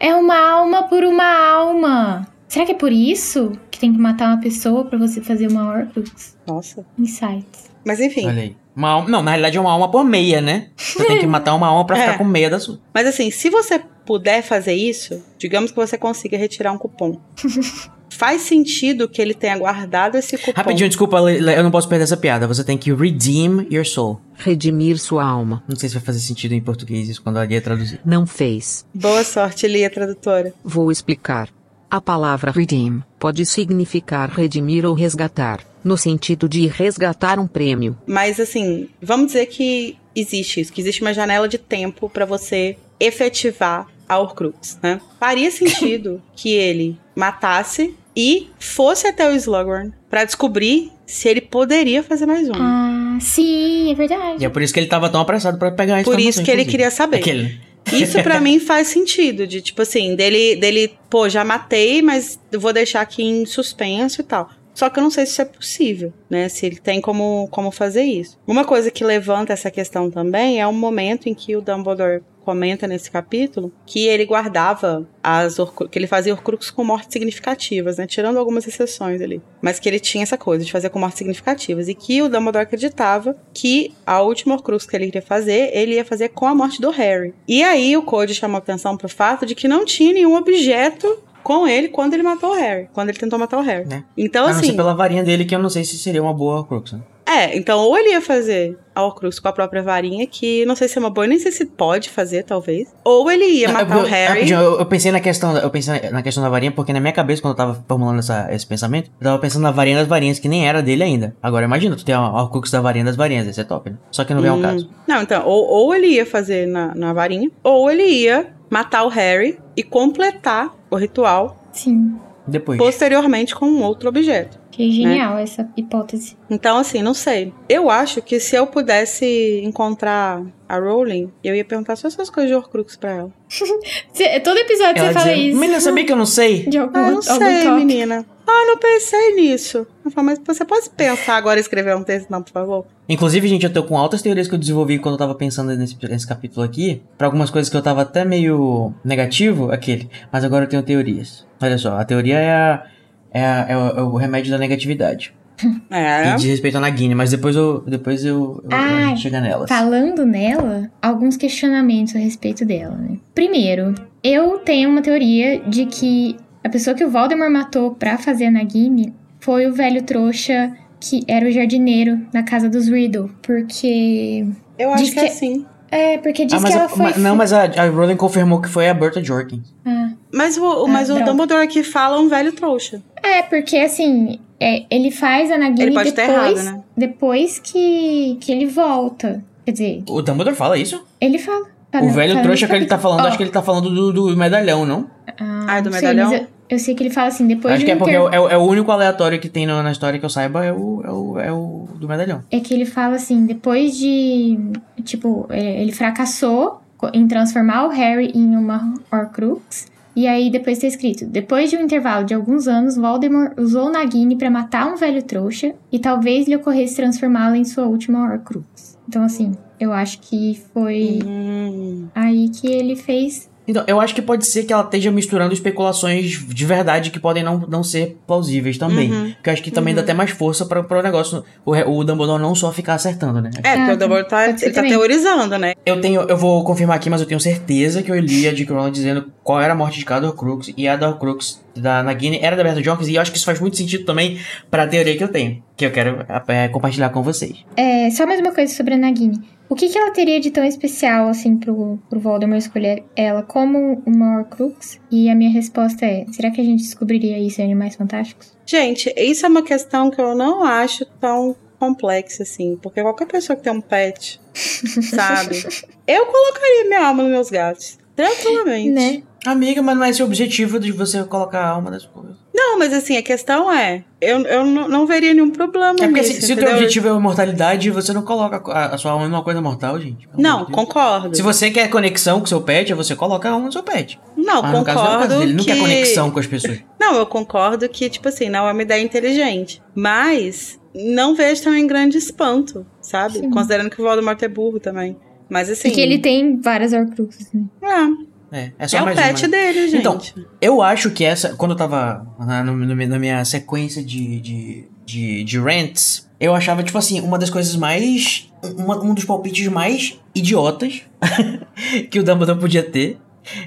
É uma alma por uma alma. Será que é por isso que tem que matar uma pessoa para você fazer uma Horcrux? Nossa. Insights. Mas enfim. Olha aí. Uma alma, não, na realidade é uma alma por meia, né? Você tem que matar uma alma pra é. ficar com meia da sua. Mas assim, se você puder fazer isso, digamos que você consiga retirar um cupom. *laughs* faz sentido que ele tenha guardado esse cupom. Rapidinho, desculpa, eu não posso perder essa piada. Você tem que redeem your soul. Redimir sua alma. Não sei se vai fazer sentido em português isso quando a Lia traduzir. Não fez. Boa sorte, Lia, tradutora. Vou explicar. A palavra redeem pode significar redimir ou resgatar, no sentido de resgatar um prêmio. Mas assim, vamos dizer que existe isso, que existe uma janela de tempo para você efetivar a Horcrux, né? Faria sentido *laughs* que ele matasse e fosse até o Slughorn para descobrir se ele poderia fazer mais um. Ah, sim, é verdade. E é por isso que ele tava tão apressado para pegar isso. Por isso que ele queria saber. Aquele. Isso para *laughs* mim faz sentido, de tipo assim, dele, dele, pô, já matei, mas vou deixar aqui em suspenso e tal. Só que eu não sei se isso é possível, né? Se ele tem como, como fazer isso. Uma coisa que levanta essa questão também é o momento em que o Dumbledore comenta nesse capítulo que ele guardava as que ele fazia Horcrux com mortes significativas, né? Tirando algumas exceções ali. Mas que ele tinha essa coisa de fazer com mortes significativas. E que o Dumbledore acreditava que a última Horcrux que ele queria fazer, ele ia fazer com a morte do Harry. E aí o Code chamou atenção pro fato de que não tinha nenhum objeto com ele quando ele matou o Harry. Quando ele tentou matar o Harry. É. Então, a assim. pela varinha dele, que eu não sei se seria uma boa Horcrux, né? É, então ou ele ia fazer a Horcrux com a própria varinha, que não sei se é uma boa, nem sei se pode fazer, talvez. Ou ele ia matar eu, o Harry. Eu, eu, pensei na questão, eu pensei na questão da varinha, porque na minha cabeça, quando eu tava formulando essa, esse pensamento, eu tava pensando na varinha das varinhas, que nem era dele ainda. Agora imagina, tu tem a Horcrux da varinha das varinhas, esse é top, né? Só que não vem hum. ao caso. Não, então, ou, ou ele ia fazer na, na varinha, ou ele ia matar o Harry e completar o ritual. Sim. Depois. Posteriormente com um outro objeto. Que genial né? essa hipótese. Então, assim, não sei. Eu acho que se eu pudesse encontrar a Rowling, eu ia perguntar só essas coisas de Horcrux pra ela. *laughs* Todo episódio ela você fala isso. Menina, sabia que eu não sei? De algum, ah, não sei, menina. Ah, não pensei nisso. Eu falo, mas você pode pensar agora e escrever um texto, não, por favor? Inclusive, gente, eu tô com altas teorias que eu desenvolvi quando eu tava pensando nesse, nesse capítulo aqui. Para algumas coisas que eu tava até meio negativo, aquele. Mas agora eu tenho teorias. Olha só, a teoria é a é, é, o, é o remédio da negatividade. *laughs* É. E diz respeito a Nagini, mas depois eu depois eu, eu ah, a gente chega nela. Falando nela, alguns questionamentos a respeito dela, né? Primeiro, eu tenho uma teoria de que a pessoa que o Voldemort matou pra fazer a Nagini foi o velho trouxa que era o jardineiro na casa dos Riddle, porque eu acho que, que é assim. É, porque diz ah, que ela a, foi. Mas, não, mas a, a Rowling confirmou que foi a Berta Jorkins. Ah. Mas o, ah, mas o Dumbledore aqui fala um velho trouxa. É, porque assim, é, ele faz a Nagini ele pode depois, errado, né? depois que, que ele volta. Quer dizer. O Dumbledore fala isso? Ele fala. Tá o velho tá trouxa que ele tá falando, oh. acho que ele tá falando do, do medalhão, não? Ah, ah do medalhão? Sei, eu sei que ele fala assim, depois Acho de que é porque é, é, o único aleatório que tem na, na, história que eu saiba é o, é, o, é o do medalhão. É que ele fala assim, depois de. Tipo, é, ele fracassou em transformar o Harry em uma Horcrux. E aí depois tá escrito: depois de um intervalo de alguns anos, Voldemort usou Nagini para matar um velho trouxa e talvez lhe ocorresse transformá-la em sua última Horcrux. Então, assim, eu acho que foi hum. aí que ele fez então, eu acho que pode ser que ela esteja misturando especulações de verdade que podem não, não ser plausíveis também. Uhum. Que eu acho que também uhum. dá até mais força para o negócio, o, o Dumbledore não só ficar acertando, né? É, porque o Dumbledore tá, ele tá teorizando, né? Eu tenho, eu vou confirmar aqui, mas eu tenho certeza que eu li a J.K. Rowling dizendo qual era a morte de cada Horcrux e a da Horcrux da Nagini era da Berta Jorkins e eu acho que isso faz muito sentido também para a teoria que eu tenho, que eu quero é, compartilhar com vocês. É, só mais uma coisa sobre a Nagini. O que, que ela teria de tão especial, assim, pro, pro Voldemort escolher ela como uma Horcrux? E a minha resposta é, será que a gente descobriria isso em Animais Fantásticos? Gente, isso é uma questão que eu não acho tão complexa, assim. Porque qualquer pessoa que tem um pet, *laughs* sabe? Eu colocaria minha alma nos meus gatos. Tranquilamente. Né? Amiga, mas não é esse o objetivo de você colocar a alma das coisas. Não, mas assim, a questão é, eu, eu não, não veria nenhum problema É porque nisso, se, se o teu objetivo é a imortalidade, você não coloca a, a sua alma numa coisa mortal, gente. Não, concordo. Se você quer conexão com seu pet, você coloca a alma no seu pet. Não, mas concordo. No caso, não, é caso dele, não quer conexão com as pessoas. *laughs* Não, eu concordo que, tipo assim, não é uma ideia inteligente. Mas não vejo também grande espanto, sabe? Sim. Considerando que o Voldemort é burro também. Mas assim. Porque ele tem várias Horcruxes, né? É. É, é, só é mais o pet uma. dele, gente. Então, eu acho que essa. Quando eu tava na, no, na minha sequência de, de, de, de rants, eu achava, tipo assim, uma das coisas mais. Uma, um dos palpites mais idiotas *laughs* que o Dumbledore podia ter.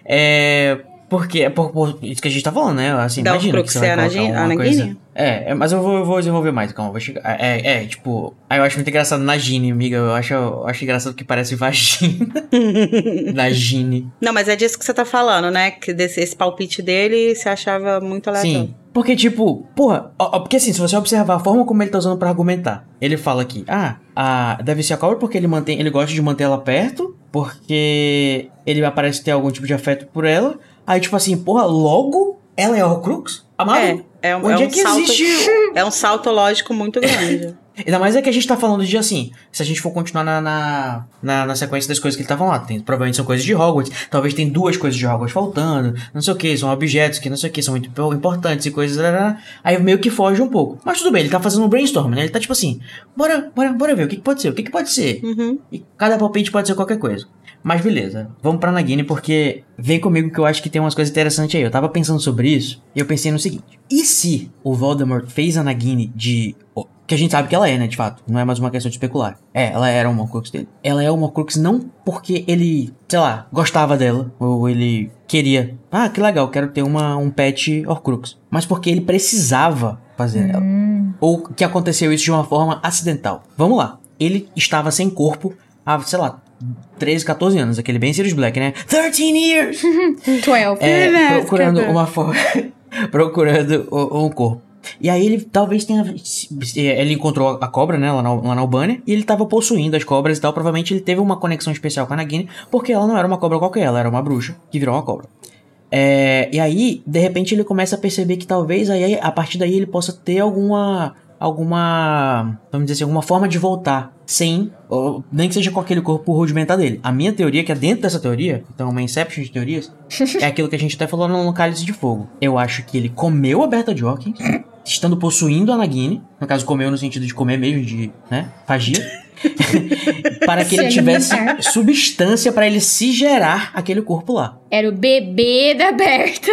É. Porque é por, por, isso que a gente tá falando, né? Assim, Dá imagina um que você vai colocar uma coisa... É, é, mas eu vou, eu vou desenvolver mais, calma, vou chegar. É, é, tipo, aí eu acho muito engraçado Nagini, amiga. Eu acho, eu acho engraçado que parece vagina. *laughs* Nagini. Não, mas é disso que você tá falando, né? Que desse esse palpite dele você achava muito aleatório. Sim. Porque, tipo, porra, ó, ó, porque assim, se você observar a forma como ele tá usando para argumentar, ele fala aqui, ah, a, deve ser a cobra porque ele mantém, ele gosta de manter ela perto, porque ele parece ter algum tipo de afeto por ela. Aí, tipo assim, porra, logo ela é Horcrux? Amado? É, é, um, Onde é, um é que salto, existe... *laughs* É um salto lógico muito grande. *laughs* Ainda mais é que a gente tá falando de assim, se a gente for continuar na, na, na, na sequência das coisas que ele tá falando, tem, provavelmente são coisas de Hogwarts, talvez tem duas coisas de Hogwarts faltando, não sei o que, são objetos que não sei o que, são muito importantes e coisas, aí meio que foge um pouco. Mas tudo bem, ele tá fazendo um brainstorm, né? Ele tá tipo assim, bora, bora, bora ver o que, que pode ser, o que, que pode ser. Uhum. E cada palpite pode ser qualquer coisa. Mas beleza, vamos pra Nagini porque vem comigo que eu acho que tem umas coisas interessantes aí. Eu tava pensando sobre isso e eu pensei no seguinte: e se o Voldemort fez a Nagini de. Que a gente sabe que ela é, né, de fato. Não é mais uma questão de especular. É, ela era uma Horcrux dele. Ela é uma Horcrux não porque ele, sei lá, gostava dela. Ou ele queria. Ah, que legal, quero ter uma, um pet Horcrux. Mas porque ele precisava fazer ela. Hum. Ou que aconteceu isso de uma forma acidental. Vamos lá. Ele estava sem corpo há, sei lá, 13, 14 anos, aquele bem Sirius Black, né? 13 years! *laughs* 12. É, procurando uma forma. *laughs* procurando um corpo. E aí ele talvez tenha. Ele encontrou a cobra, né, lá na, lá na Albânia, e ele tava possuindo as cobras e tal. Provavelmente ele teve uma conexão especial com a Nagini, porque ela não era uma cobra qualquer, ela era uma bruxa que virou uma cobra. É, e aí, de repente, ele começa a perceber que talvez aí, a partir daí ele possa ter alguma alguma, vamos dizer assim, alguma forma de voltar sem, nem que seja com aquele corpo rudimentar dele. A minha teoria, que é dentro dessa teoria, então uma inception de teorias, *laughs* é aquilo que a gente até falou no, no Cálice de Fogo. Eu acho que ele comeu a Berta Jorkins, estando possuindo a Nagini, no caso comeu no sentido de comer mesmo, de, né, fagia. *laughs* para que ele tivesse substância para ele se gerar aquele corpo lá. Era o bebê da Berta.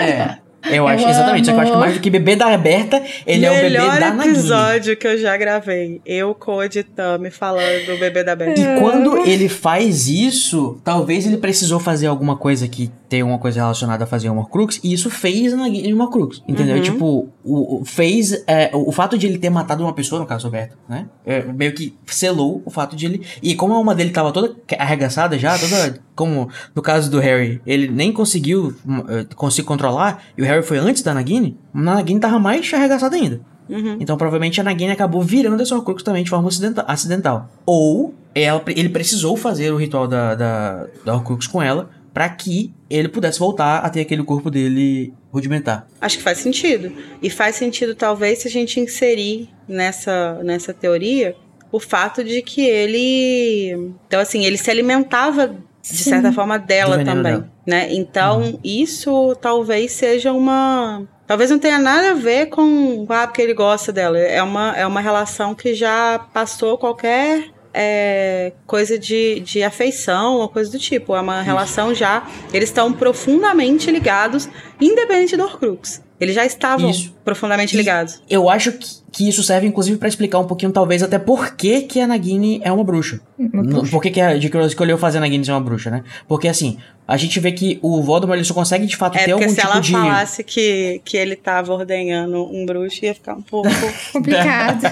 É. Eu acho, eu exatamente. Só que eu acho que mais do que bebê da aberta, ele Melhor é o bebê da Nagini. episódio que eu já gravei. Eu, Code e Tami falando do bebê da aberta. E quando ele faz isso, talvez ele precisou fazer alguma coisa que tem uma coisa relacionada a fazer uma Crux, e isso fez a Nagini uma Crux. Entendeu? Uhum. Tipo, o, o fez. É, o, o fato de ele ter matado uma pessoa, no caso Berta, né? É, meio que selou o fato de ele. E como a alma dele tava toda arregaçada já, toda. Como no caso do Harry, ele nem conseguiu uh, conseguir controlar, e o Harry foi antes da Nagini, a Nagini tava mais arregaçada ainda. Uhum. Então provavelmente a Nagini acabou virando essa Horcrux também de forma acidental. Ou ela, ele precisou fazer o ritual da, da, da Horcrux com ela para que ele pudesse voltar a ter aquele corpo dele rudimentar. Acho que faz sentido. E faz sentido talvez se a gente inserir nessa, nessa teoria o fato de que ele. Então, assim, ele se alimentava de Sim. certa forma dela também, dela. né? Então, uhum. isso talvez seja uma Talvez não tenha nada a ver com ah, porque ele gosta dela. É uma, é uma relação que já passou qualquer é, coisa de, de afeição ou coisa do tipo. É uma relação já. Eles estão profundamente ligados, independente do Horcrux. Eles já estavam Isso. profundamente e ligados. Eu acho que, que isso serve, inclusive, para explicar um pouquinho, talvez, até por que, que a Nagini é uma bruxa. bruxa. Por que, que a J.K. escolheu fazer a Nagini ser uma bruxa, né? Porque, assim, a gente vê que o Voldemort ele só consegue, de fato, é ter algum tipo de... se ela falasse que, que ele tava ordenhando um bruxo, ia ficar um pouco... *laughs* complicado.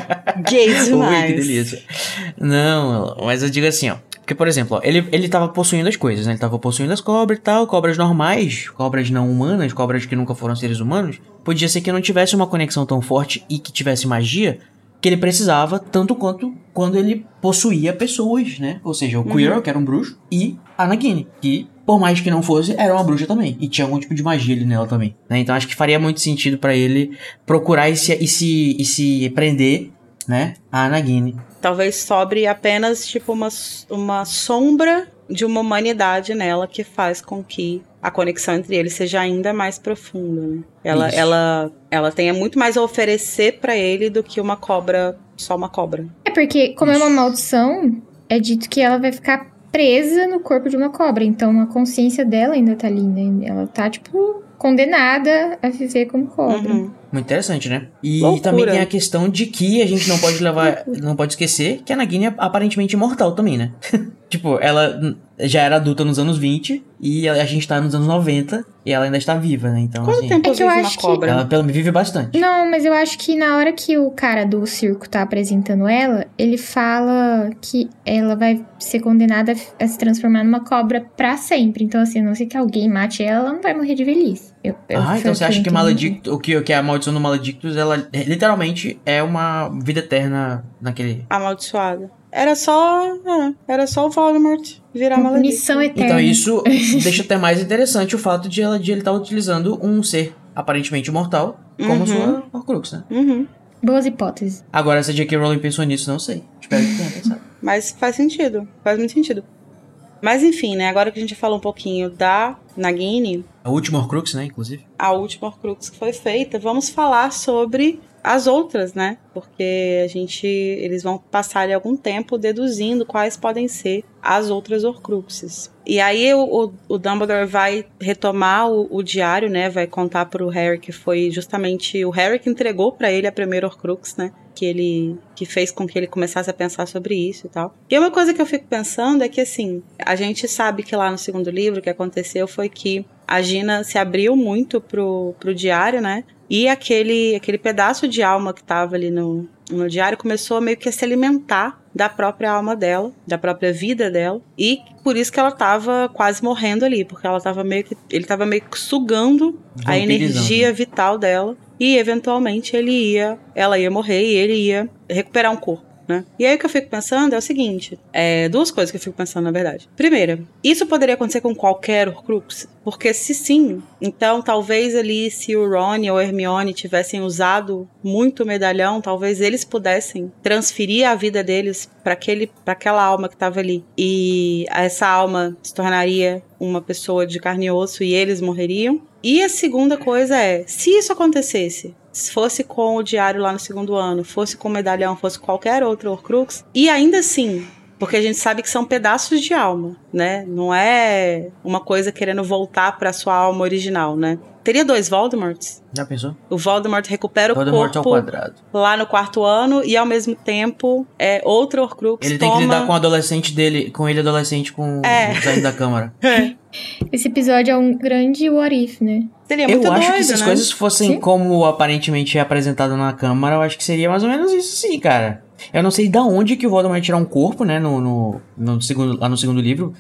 Gay demais. Ui, que delícia. Não, mas eu digo assim, ó. Porque, por exemplo, ó, ele, ele tava possuindo as coisas, né? Ele tava possuindo as cobras e tal, cobras normais, cobras não humanas, cobras que nunca foram seres humanos. Podia ser que não tivesse uma conexão tão forte e que tivesse magia, que ele precisava, tanto quanto quando ele possuía pessoas, né? Ou seja, o Quirrell, uhum. que era um bruxo, e a Nagini, que por mais que não fosse, era uma bruxa também. E tinha algum tipo de magia ali nela também. Né? Então acho que faria muito sentido para ele procurar e se, e, se, e se prender, né? A Nagini. Talvez sobre apenas, tipo, uma, uma sombra de uma humanidade nela que faz com que a conexão entre eles seja ainda mais profunda. Né? Ela, ela, ela tenha muito mais a oferecer para ele do que uma cobra, só uma cobra. É porque, como Isso. é uma maldição, é dito que ela vai ficar presa no corpo de uma cobra. Então a consciência dela ainda tá ali, né? Ela tá, tipo, condenada a viver como cobra. Uhum. Muito interessante, né? E Loucura. também tem a questão de que a gente não pode levar, não pode esquecer que a Nagini é aparentemente imortal também, né? *laughs* tipo, ela já era adulta nos anos 20 e a gente tá nos anos 90 e ela ainda está viva, né? Então, Quanto assim, tempo é que eu acho cobra? Ela pelo vive bastante. Não, mas eu acho que na hora que o cara do circo tá apresentando ela, ele fala que ela vai ser condenada a se transformar numa cobra para sempre. Então, assim, a não ser que alguém mate ela, ela não vai morrer de velhice. Eu, eu ah, então você acha que Maledicto, o que, o que é a maldição do Maledictus, ela literalmente é uma vida eterna naquele. Amaldiçoada. Era só. É, era só o Voldemort virar uma Missão eterna. Então isso *laughs* deixa até mais interessante o fato de, ela, de ele estar tá utilizando um ser aparentemente mortal como uhum. sua Horcrux, né? Uhum. Boas hipóteses. Agora, se a J.K. Rowling pensou nisso, não sei. Espero que tenha *laughs* pensado. Mas faz sentido. Faz muito sentido. Mas enfim, né? Agora que a gente falou um pouquinho da Nagini. A última Horcrux, né? Inclusive. A última Horcrux que foi feita. Vamos falar sobre as outras, né? Porque a gente, eles vão passar ali algum tempo deduzindo quais podem ser as outras Horcruxes. E aí o, o, Dumbledore vai retomar o, o, diário, né? Vai contar pro Harry que foi justamente o Harry que entregou para ele a primeira Horcrux, né? Que ele que fez com que ele começasse a pensar sobre isso e tal. E uma coisa que eu fico pensando é que assim, a gente sabe que lá no segundo livro o que aconteceu foi que a Gina se abriu muito pro, pro diário, né? E aquele, aquele pedaço de alma que estava ali no, no diário começou meio que a se alimentar da própria alma dela, da própria vida dela, e por isso que ela estava quase morrendo ali, porque ela tava meio que ele estava meio que sugando a energia vital dela. E eventualmente ele ia, ela ia morrer e ele ia recuperar um corpo né? E aí o que eu fico pensando é o seguinte: é, duas coisas que eu fico pensando, na verdade. Primeira, isso poderia acontecer com qualquer Horcrux? Porque se sim, então talvez ali se o Ron ou a Hermione tivessem usado muito medalhão, talvez eles pudessem transferir a vida deles para aquela alma que estava ali. E essa alma se tornaria uma pessoa de carne e osso e eles morreriam. E a segunda coisa é, se isso acontecesse, se fosse com o diário lá no segundo ano, fosse com o medalhão, fosse qualquer outro Horcrux, e ainda assim, porque a gente sabe que são pedaços de alma, né? Não é uma coisa querendo voltar para sua alma original, né? Teria dois Voldemorts. Já pensou? O Voldemort recupera Voldemort o corpo lá no quarto ano e ao mesmo tempo é outro Horcrux Ele tem que lidar com o adolescente dele, com ele adolescente com é. o da câmara. *laughs* É. Esse episódio é um grande what if, né? Seria muito eu acho doido, que se as né? coisas fossem sim? como aparentemente é apresentado na câmara, eu acho que seria mais ou menos isso sim, cara. Eu não sei da onde que o Voldemort tirar um corpo, né, no, no, no, segundo, lá no segundo livro.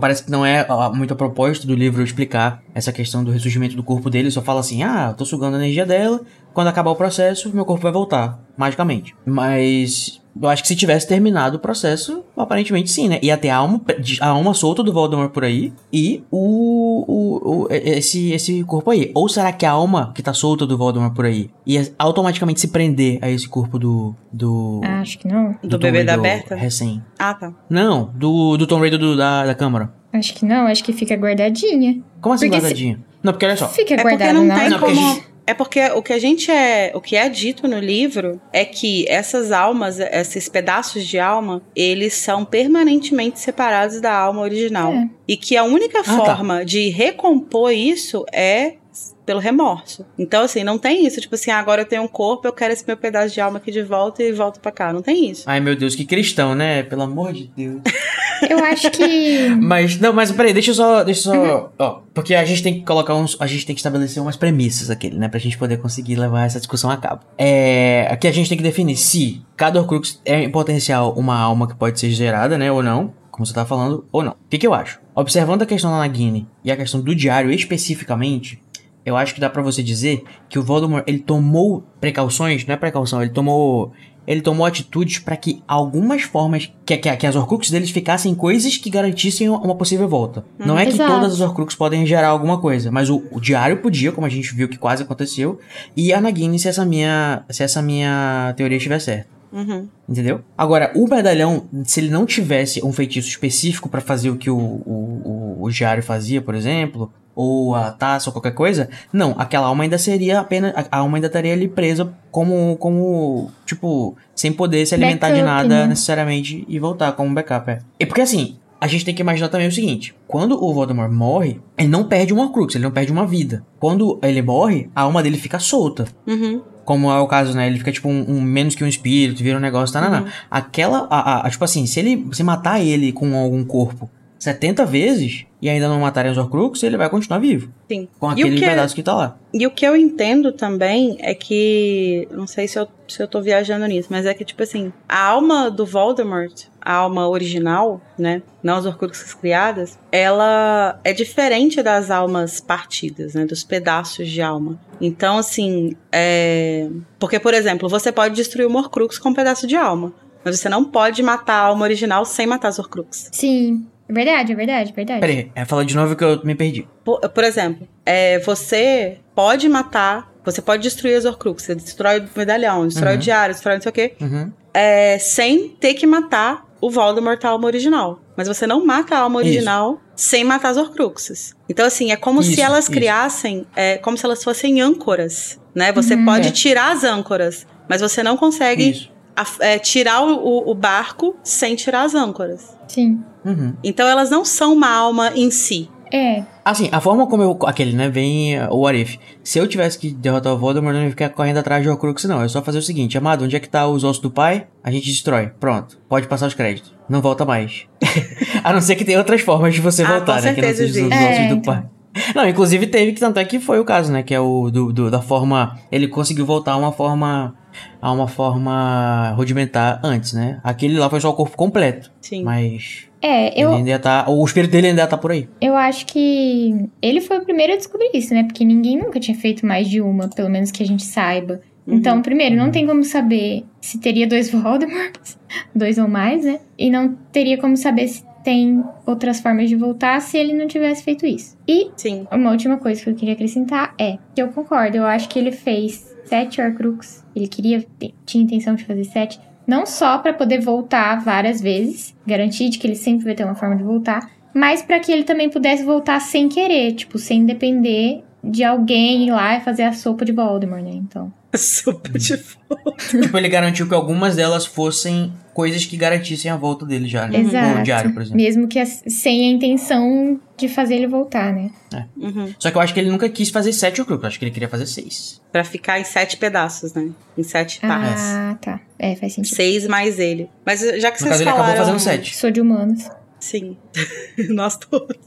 Parece que não é muito a propósito do livro explicar essa questão do ressurgimento do corpo dele. Só fala assim, ah, tô sugando a energia dela, quando acabar o processo, meu corpo vai voltar, magicamente. Mas eu acho que se tivesse terminado o processo, aparentemente sim, né? Ia ter a alma, a alma solta do Voldemort por aí e o, o, o, esse, esse corpo aí. Ou será que a alma que tá solta do Voldemort por aí ia automaticamente se prender a esse corpo do. do ah, acho que não. Do, do bebê da Berta? Recém. Ah, tá. Não, do, do Tom Raider do, da, da Câmara. Acho que não, acho que fica guardadinha. Como assim porque guardadinha? Se... Não, porque olha só. Fica é guardada, não, não como. É porque o que a gente é, o que é dito no livro é que essas almas, esses pedaços de alma, eles são permanentemente separados da alma original. É. E que a única ah, tá. forma tá. de recompor isso é pelo remorso. Então, assim, não tem isso, tipo assim, ah, agora eu tenho um corpo, eu quero esse meu pedaço de alma aqui de volta e volto para cá. Não tem isso. Ai, meu Deus, que cristão, né? Pelo amor de Deus. *laughs* eu acho que. *laughs* Mas, não, mas peraí, deixa eu só. Deixa eu só. Uhum. Ó, porque a gente tem que colocar uns. A gente tem que estabelecer umas premissas aqui, né? Pra gente poder conseguir levar essa discussão a cabo. É. Aqui a gente tem que definir se cada Horcrux é em potencial uma alma que pode ser gerada, né? Ou não como você tá falando, ou não. O que, que eu acho? Observando a questão da Nagini e a questão do diário especificamente, eu acho que dá para você dizer que o Voldemort, ele tomou precauções, não é precaução, ele tomou ele tomou atitudes para que algumas formas que, que, que, as Horcruxes deles ficassem coisas que garantissem uma possível volta. Hum, não é que todas as Horcruxes podem gerar alguma coisa, mas o, o, diário podia, como a gente viu que quase aconteceu, e a Nagini se essa minha se essa minha teoria estiver certa. Uhum. Entendeu? Agora, o medalhão, se ele não tivesse um feitiço específico para fazer o que o, o, o, o diário fazia, por exemplo, ou a taça ou qualquer coisa, não, aquela alma ainda seria apenas. A alma ainda estaria ali presa como. como. Tipo, sem poder se alimentar backup, de nada né? necessariamente e voltar como um backup. É. E porque assim, a gente tem que imaginar também o seguinte: quando o Voldemort morre, ele não perde uma crux, ele não perde uma vida. Quando ele morre, a alma dele fica solta. Uhum. Como é o caso, né? Ele fica tipo um, um menos que um espírito, vira um negócio, tá, uhum. Aquela. A, a, tipo assim, se ele se matar ele com algum corpo 70 vezes e ainda não matarem os Horcrux, ele vai continuar vivo. Sim. Com aquele que, pedaço que tá lá. E o que eu entendo também é que. Não sei se eu, se eu tô viajando nisso, mas é que, tipo assim, a alma do Voldemort, a alma original, né? Não as Horcruxes criadas, ela é diferente das almas partidas, né? Dos pedaços de alma. Então, assim, é. Porque, por exemplo, você pode destruir o Horcrux com um pedaço de alma. Mas você não pode matar a alma original sem matar as Horcruxes. Sim. É verdade, é verdade, é verdade. Peraí, é, fala de novo que eu me perdi. Por, por exemplo, é, você pode matar, você pode destruir as Horcruxes, você destrói o medalhão, destrói uhum. o diário, destrói não sei o quê, uhum. é, sem ter que matar o Voldemort a alma original. Mas você não mata a alma original isso. sem matar as Horcruxes. Então, assim, é como isso, se elas isso. criassem, é, como se elas fossem âncoras, né? Você uhum, pode é. tirar as âncoras, mas você não consegue a, é, tirar o, o barco sem tirar as âncoras. Sim. Uhum. Então elas não são uma alma em si. É. Assim, a forma como eu. Aquele, né? Vem uh, o Arif. Se eu tivesse que derrotar o Voldemort, eu não ia ficar correndo atrás de Horcrux, não. É só fazer o seguinte: Amado, onde é que tá os ossos do pai? A gente destrói. Pronto. Pode passar os créditos. Não volta mais. *laughs* a não ser que tenha outras formas de você ah, voltar, né? Que não seja os ossos é, do então. pai. Não, inclusive teve que tanto é que foi o caso, né? Que é o do, do, da forma. Ele conseguiu voltar uma forma. A uma forma rudimentar antes, né? Aquele lá foi só o corpo completo. Sim. Mas. É, eu. Ele ainda tá, o espírito dele ainda tá por aí. Eu acho que ele foi o primeiro a descobrir isso, né? Porque ninguém nunca tinha feito mais de uma, pelo menos que a gente saiba. Uhum. Então, primeiro, não uhum. tem como saber se teria dois *laughs* Voldemorts, dois ou mais, né? E não teria como saber se tem outras formas de voltar se ele não tivesse feito isso. E Sim. uma última coisa que eu queria acrescentar é que eu concordo, eu acho que ele fez sete Horcrux, ele queria, tinha intenção de fazer sete, não só para poder voltar várias vezes, garantir de que ele sempre vai ter uma forma de voltar, mas para que ele também pudesse voltar sem querer, tipo, sem depender de alguém ir lá e fazer a sopa de Voldemort, né? Então. Sopa de fogo. tipo, ele garantiu que algumas delas fossem coisas que garantissem a volta dele já, né? Exato. No diário, por exemplo. Mesmo que sem a intenção de fazer ele voltar, né? É. Uhum. Só que eu acho que ele nunca quis fazer sete Horcruxes, acho que ele queria fazer seis. Pra ficar em sete pedaços, né? Em sete ah, partes. Ah, tá. É, faz sentido. Seis mais ele. Mas já que no vocês caso, falaram... ele acabou fazendo sete. Sou de humanos. Sim, *laughs* nós todos.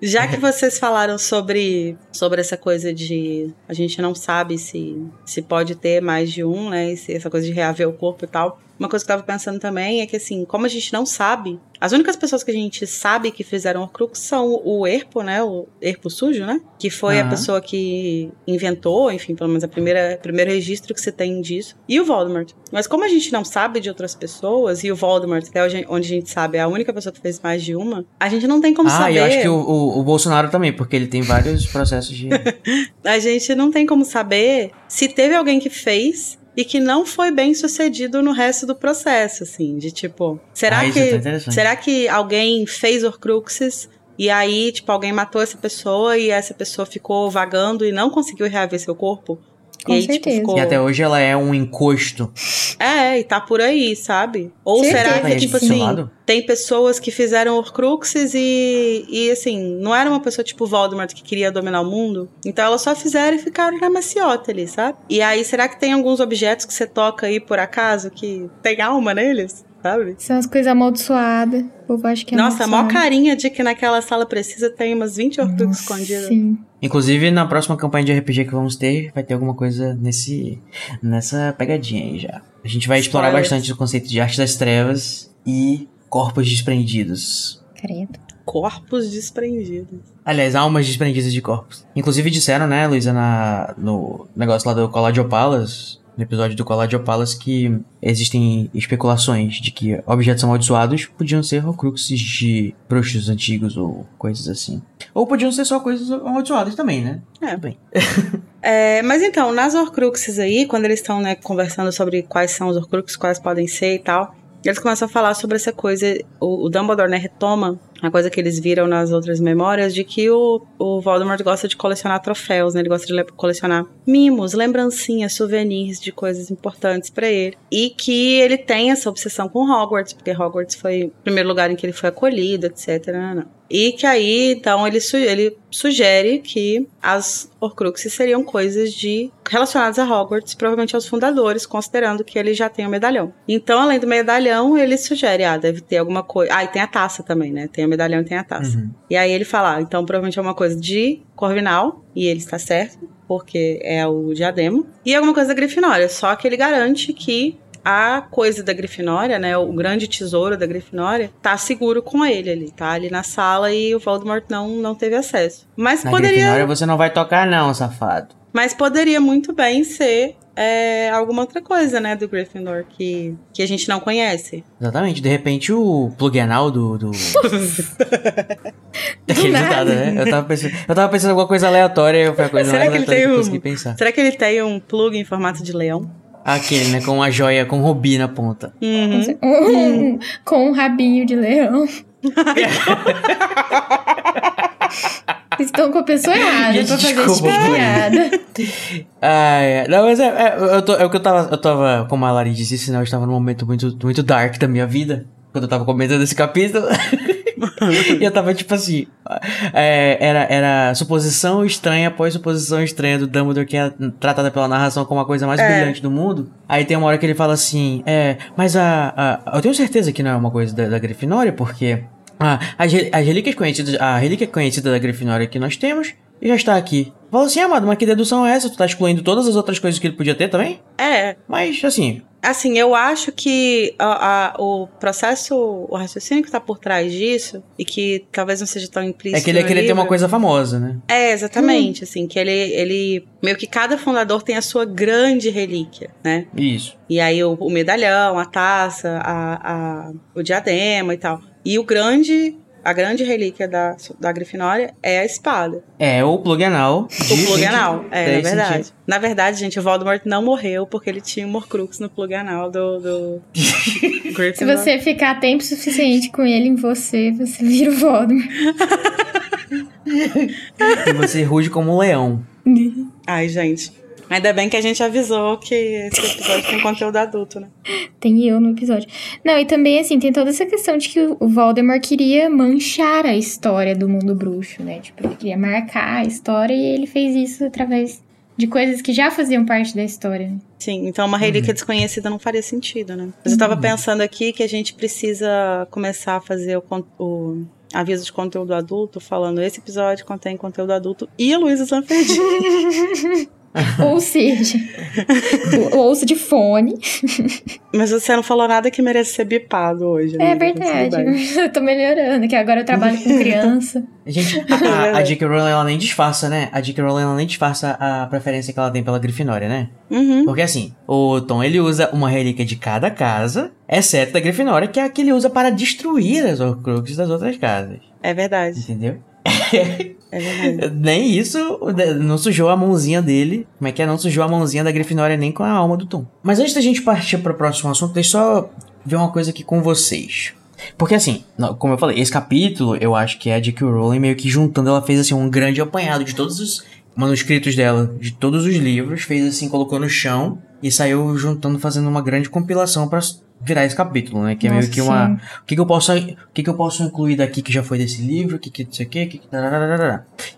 Já que vocês falaram sobre, sobre essa coisa de a gente não sabe se, se pode ter mais de um, né? Essa coisa de reaver o corpo e tal. Uma coisa que eu tava pensando também é que, assim, como a gente não sabe, as únicas pessoas que a gente sabe que fizeram o Crux são o Erpo, né? O Erpo sujo, né? Que foi uhum. a pessoa que inventou, enfim, pelo menos a primeira primeiro registro que você tem disso. E o Voldemort. Mas como a gente não sabe de outras pessoas, e o Voldemort, até onde a gente sabe, é a única pessoa que fez mais de uma, a gente não tem como ah, saber. Ah, eu acho que o, o, o Bolsonaro também, porque ele tem vários processos de. *laughs* a gente não tem como saber se teve alguém que fez e que não foi bem sucedido no resto do processo, assim, de tipo, será ah, que é será que alguém fez Horcruxes e aí, tipo, alguém matou essa pessoa e essa pessoa ficou vagando e não conseguiu reaver seu corpo? Com e aí, certeza. Tipo, ficou... E até hoje ela é um encosto. É, e tá por aí, sabe? Ou certeza será que, tipo assim, tem pessoas que fizeram Horcruxes e, e, assim, não era uma pessoa tipo Voldemort que queria dominar o mundo. Então elas só fizeram e ficaram na maciota ali, sabe? E aí, será que tem alguns objetos que você toca aí por acaso que tem alma neles? Sabe? São as coisas amaldiçoadas. O povo acha que é Nossa, a maior carinha de que naquela sala precisa tem umas 20 Horcruxes escondidas. Sim. Inclusive, na próxima campanha de RPG que vamos ter, vai ter alguma coisa nesse nessa pegadinha aí já. A gente vai explorar bastante o conceito de arte das trevas e corpos desprendidos. Credo. Corpos desprendidos. Aliás, almas desprendidas de corpos. Inclusive disseram, né, Luísa, no negócio lá do Collage Opalas, no episódio do Collage Opalas, que existem especulações de que objetos amaldiçoados podiam ser horcruxes de bruxos antigos ou coisas assim. Ou podiam ser só coisas amaldiçoadas também, né? É, bem. *laughs* é, mas então, nas horcruxes aí, quando eles estão né, conversando sobre quais são os horcruxes, quais podem ser e tal, eles começam a falar sobre essa coisa, o, o Dumbledore, né, retoma a coisa que eles viram nas outras memórias de que o, o Voldemort gosta de colecionar troféus, né? Ele gosta de colecionar mimos, lembrancinhas, souvenirs de coisas importantes para ele. E que ele tem essa obsessão com Hogwarts, porque Hogwarts foi o primeiro lugar em que ele foi acolhido, etc. Não, não. E que aí, então, ele, su ele sugere que as Horcruxes seriam coisas de relacionadas a Hogwarts, provavelmente aos fundadores, considerando que ele já tem o medalhão. Então, além do medalhão, ele sugere, ah, deve ter alguma coisa. Ah, e tem a taça também, né? Tem o medalhão e tem a taça. Uhum. E aí ele fala, ah, então provavelmente é uma coisa de Corvinal, e ele está certo, porque é o diadema. E alguma coisa da Grifinória, só que ele garante que a coisa da Grifinória, né, o grande tesouro da Grifinória, tá seguro com ele ali, tá ali na sala e o Voldemort não, não teve acesso. Mas na poderia... Grifinória você não vai tocar não, safado. Mas poderia muito bem ser é, alguma outra coisa, né, do Gryffindor que, que a gente não conhece. Exatamente. De repente o Plugenal do... do... *laughs* *laughs* Daquele ditado, né? Eu tava, pensando, eu tava pensando em alguma coisa aleatória e foi a coisa será mais que ele tem um, pensar. Será que ele tem um plug em formato de leão? Aquele, né? Com uma joia com rubi na ponta. Uhum. com um rabinho de leão. *laughs* Estão com a pessoa errada Gente, pra fazer piada. Ah, é. Não, mas é, é, eu tô, é o que eu tava, eu tava, como a Lari disse, senão eu estava num momento muito, muito dark da minha vida. Quando eu tava comentando esse capítulo. *laughs* *laughs* e eu tava tipo assim. É, era, era suposição estranha após suposição estranha do Dumbledore, que é tratada pela narração como a coisa mais é. brilhante do mundo. Aí tem uma hora que ele fala assim: É, mas a. a eu tenho certeza que não é uma coisa da, da Grifinória, porque. Ah, as, as relíquias conhecidas, a relíquia conhecida da Grifinória que nós temos já está aqui. Fala assim, amado, mas que dedução é essa? Tu tá excluindo todas as outras coisas que ele podia ter também? É. Mas, assim, Assim, eu acho que a, a, o processo, o raciocínio que tá por trás disso, e que talvez não seja tão implícito. É que ele ia querer ter uma coisa famosa, né? É, exatamente. Hum. Assim, que ele, ele. Meio que cada fundador tem a sua grande relíquia, né? Isso. E aí o, o medalhão, a taça, a, a, o diadema e tal. E o grande a grande relíquia da, da Grifinória é a espada. É, o Plugenal. O Plugenal, é, na verdade. Sentido. Na verdade, gente, o Voldemort não morreu porque ele tinha um Morcrux no Plugenal do, do *laughs* Se você ficar tempo suficiente com ele em você, você vira o Voldemort. e você ruge como um leão. Ai, gente. Ainda bem que a gente avisou que esse episódio tem conteúdo adulto, né? Tem eu no episódio. Não, e também, assim, tem toda essa questão de que o Voldemort queria manchar a história do mundo bruxo, né? Tipo, ele queria marcar a história e ele fez isso através de coisas que já faziam parte da história. Sim, então uma relíquia uhum. desconhecida não faria sentido, né? Mas eu tava uhum. pensando aqui que a gente precisa começar a fazer o, o aviso de conteúdo adulto, falando esse episódio contém conteúdo adulto e a Luísa Sanferdi. *laughs* *laughs* Ou seja, ouço de fone. Mas você não falou nada que merece ser bipado hoje. Né? É verdade. Eu tô melhorando, que agora eu trabalho com criança. *laughs* Gente, a, a J.K. Rowling ela nem disfarça, né? A J.K. Rowling ela nem disfarça a preferência que ela tem pela Grifinória, né? Uhum. Porque assim, o Tom ele usa uma relíquia de cada casa, exceto da Grifinória, que é a que ele usa para destruir as Horcruxes das outras casas. É verdade. Entendeu? *laughs* É nem isso não sujou a mãozinha dele. Como é que é? Não sujou a mãozinha da Grifinória nem com a alma do Tom. Mas antes da gente partir para o próximo assunto, deixa eu só ver uma coisa aqui com vocês. Porque assim, como eu falei, esse capítulo eu acho que é a J.K. Rowling meio que juntando, ela fez assim um grande apanhado de todos os manuscritos dela, de todos os livros, fez assim, colocou no chão e saiu juntando, fazendo uma grande compilação para virar esse capítulo, né? Que é Nossa, meio que uma. O que, que eu posso. O que, que eu posso incluir daqui que já foi desse livro? O que, que isso aqui? Que, que...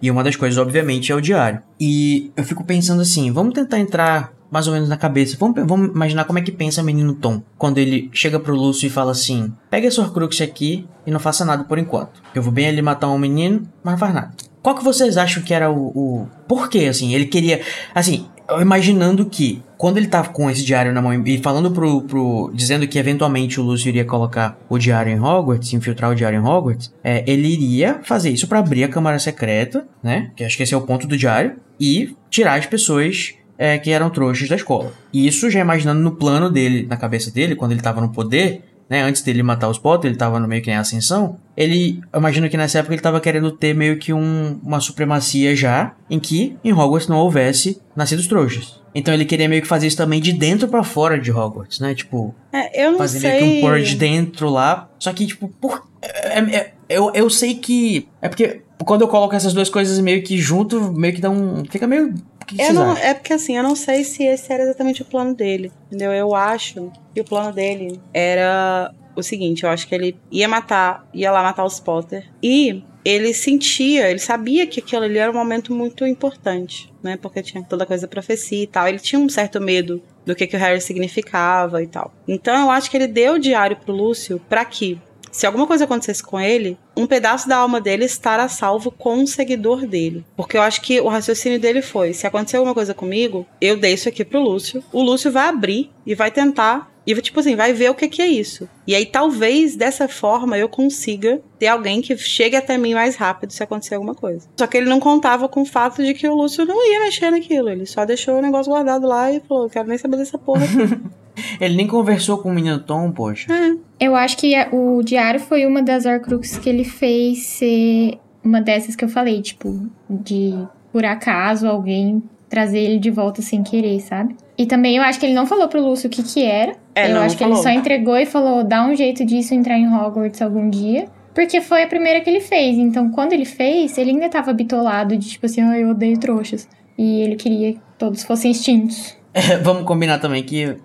E uma das coisas, obviamente, é o diário. E eu fico pensando assim, vamos tentar entrar mais ou menos na cabeça. Vamos, vamos imaginar como é que pensa o menino Tom. Quando ele chega pro Lúcio e fala assim: pega essa Horcrux aqui e não faça nada por enquanto. Eu vou bem ali matar um menino, mas não faz nada. Qual que vocês acham que era o, o... Por quê, assim? Ele queria... Assim, imaginando que quando ele tava com esse diário na mão e falando pro, pro. dizendo que eventualmente o Lúcio iria colocar o diário em Hogwarts, infiltrar o diário em Hogwarts, é, ele iria fazer isso para abrir a Câmara Secreta, né? Que acho que esse é o ponto do diário, e tirar as pessoas é, que eram trouxas da escola. E isso já imaginando no plano dele, na cabeça dele, quando ele tava no poder, né, antes dele matar os Potter, ele tava no meio que em ascensão, ele, eu imagino que nessa época ele tava querendo ter meio que um, uma supremacia já, em que em Hogwarts não houvesse nascidos trouxas. Então ele queria meio que fazer isso também de dentro para fora de Hogwarts, né? Tipo, é, eu não fazer sei. meio que um purge dentro lá. Só que, tipo, por... É, é, eu, eu sei que. É porque quando eu coloco essas duas coisas meio que junto, meio que dá um. Fica meio. Que eu não, é porque assim, eu não sei se esse era exatamente o plano dele. Entendeu? Eu acho que o plano dele era o seguinte: eu acho que ele ia matar, ia lá matar os Potter. E ele sentia, ele sabia que aquilo ali era um momento muito importante, né? Porque tinha toda a coisa da profecia e tal. Ele tinha um certo medo do que, que o Harry significava e tal. Então eu acho que ele deu o diário pro Lúcio para que se alguma coisa acontecesse com ele, um pedaço da alma dele estará salvo com um seguidor dele. Porque eu acho que o raciocínio dele foi: se acontecer alguma coisa comigo, eu dei isso aqui pro Lúcio. O Lúcio vai abrir e vai tentar. E, tipo assim, vai ver o que, que é isso. E aí, talvez dessa forma eu consiga ter alguém que chegue até mim mais rápido se acontecer alguma coisa. Só que ele não contava com o fato de que o Lúcio não ia mexer naquilo. Ele só deixou o negócio guardado lá e falou: quero nem saber dessa porra aqui. *laughs* Ele nem conversou com o menino Tom, poxa. É. Eu acho que o diário foi uma das Horcruxes que ele fez ser uma dessas que eu falei, tipo, de por acaso alguém trazer ele de volta sem querer, sabe? E também eu acho que ele não falou pro Lúcio o que que era. É, eu não, acho que falou. ele só entregou e falou, dá um jeito disso entrar em Hogwarts algum dia. Porque foi a primeira que ele fez. Então, quando ele fez, ele ainda tava bitolado de tipo assim, ah, eu odeio trouxas. E ele queria que todos fossem extintos. É, *laughs* vamos combinar também que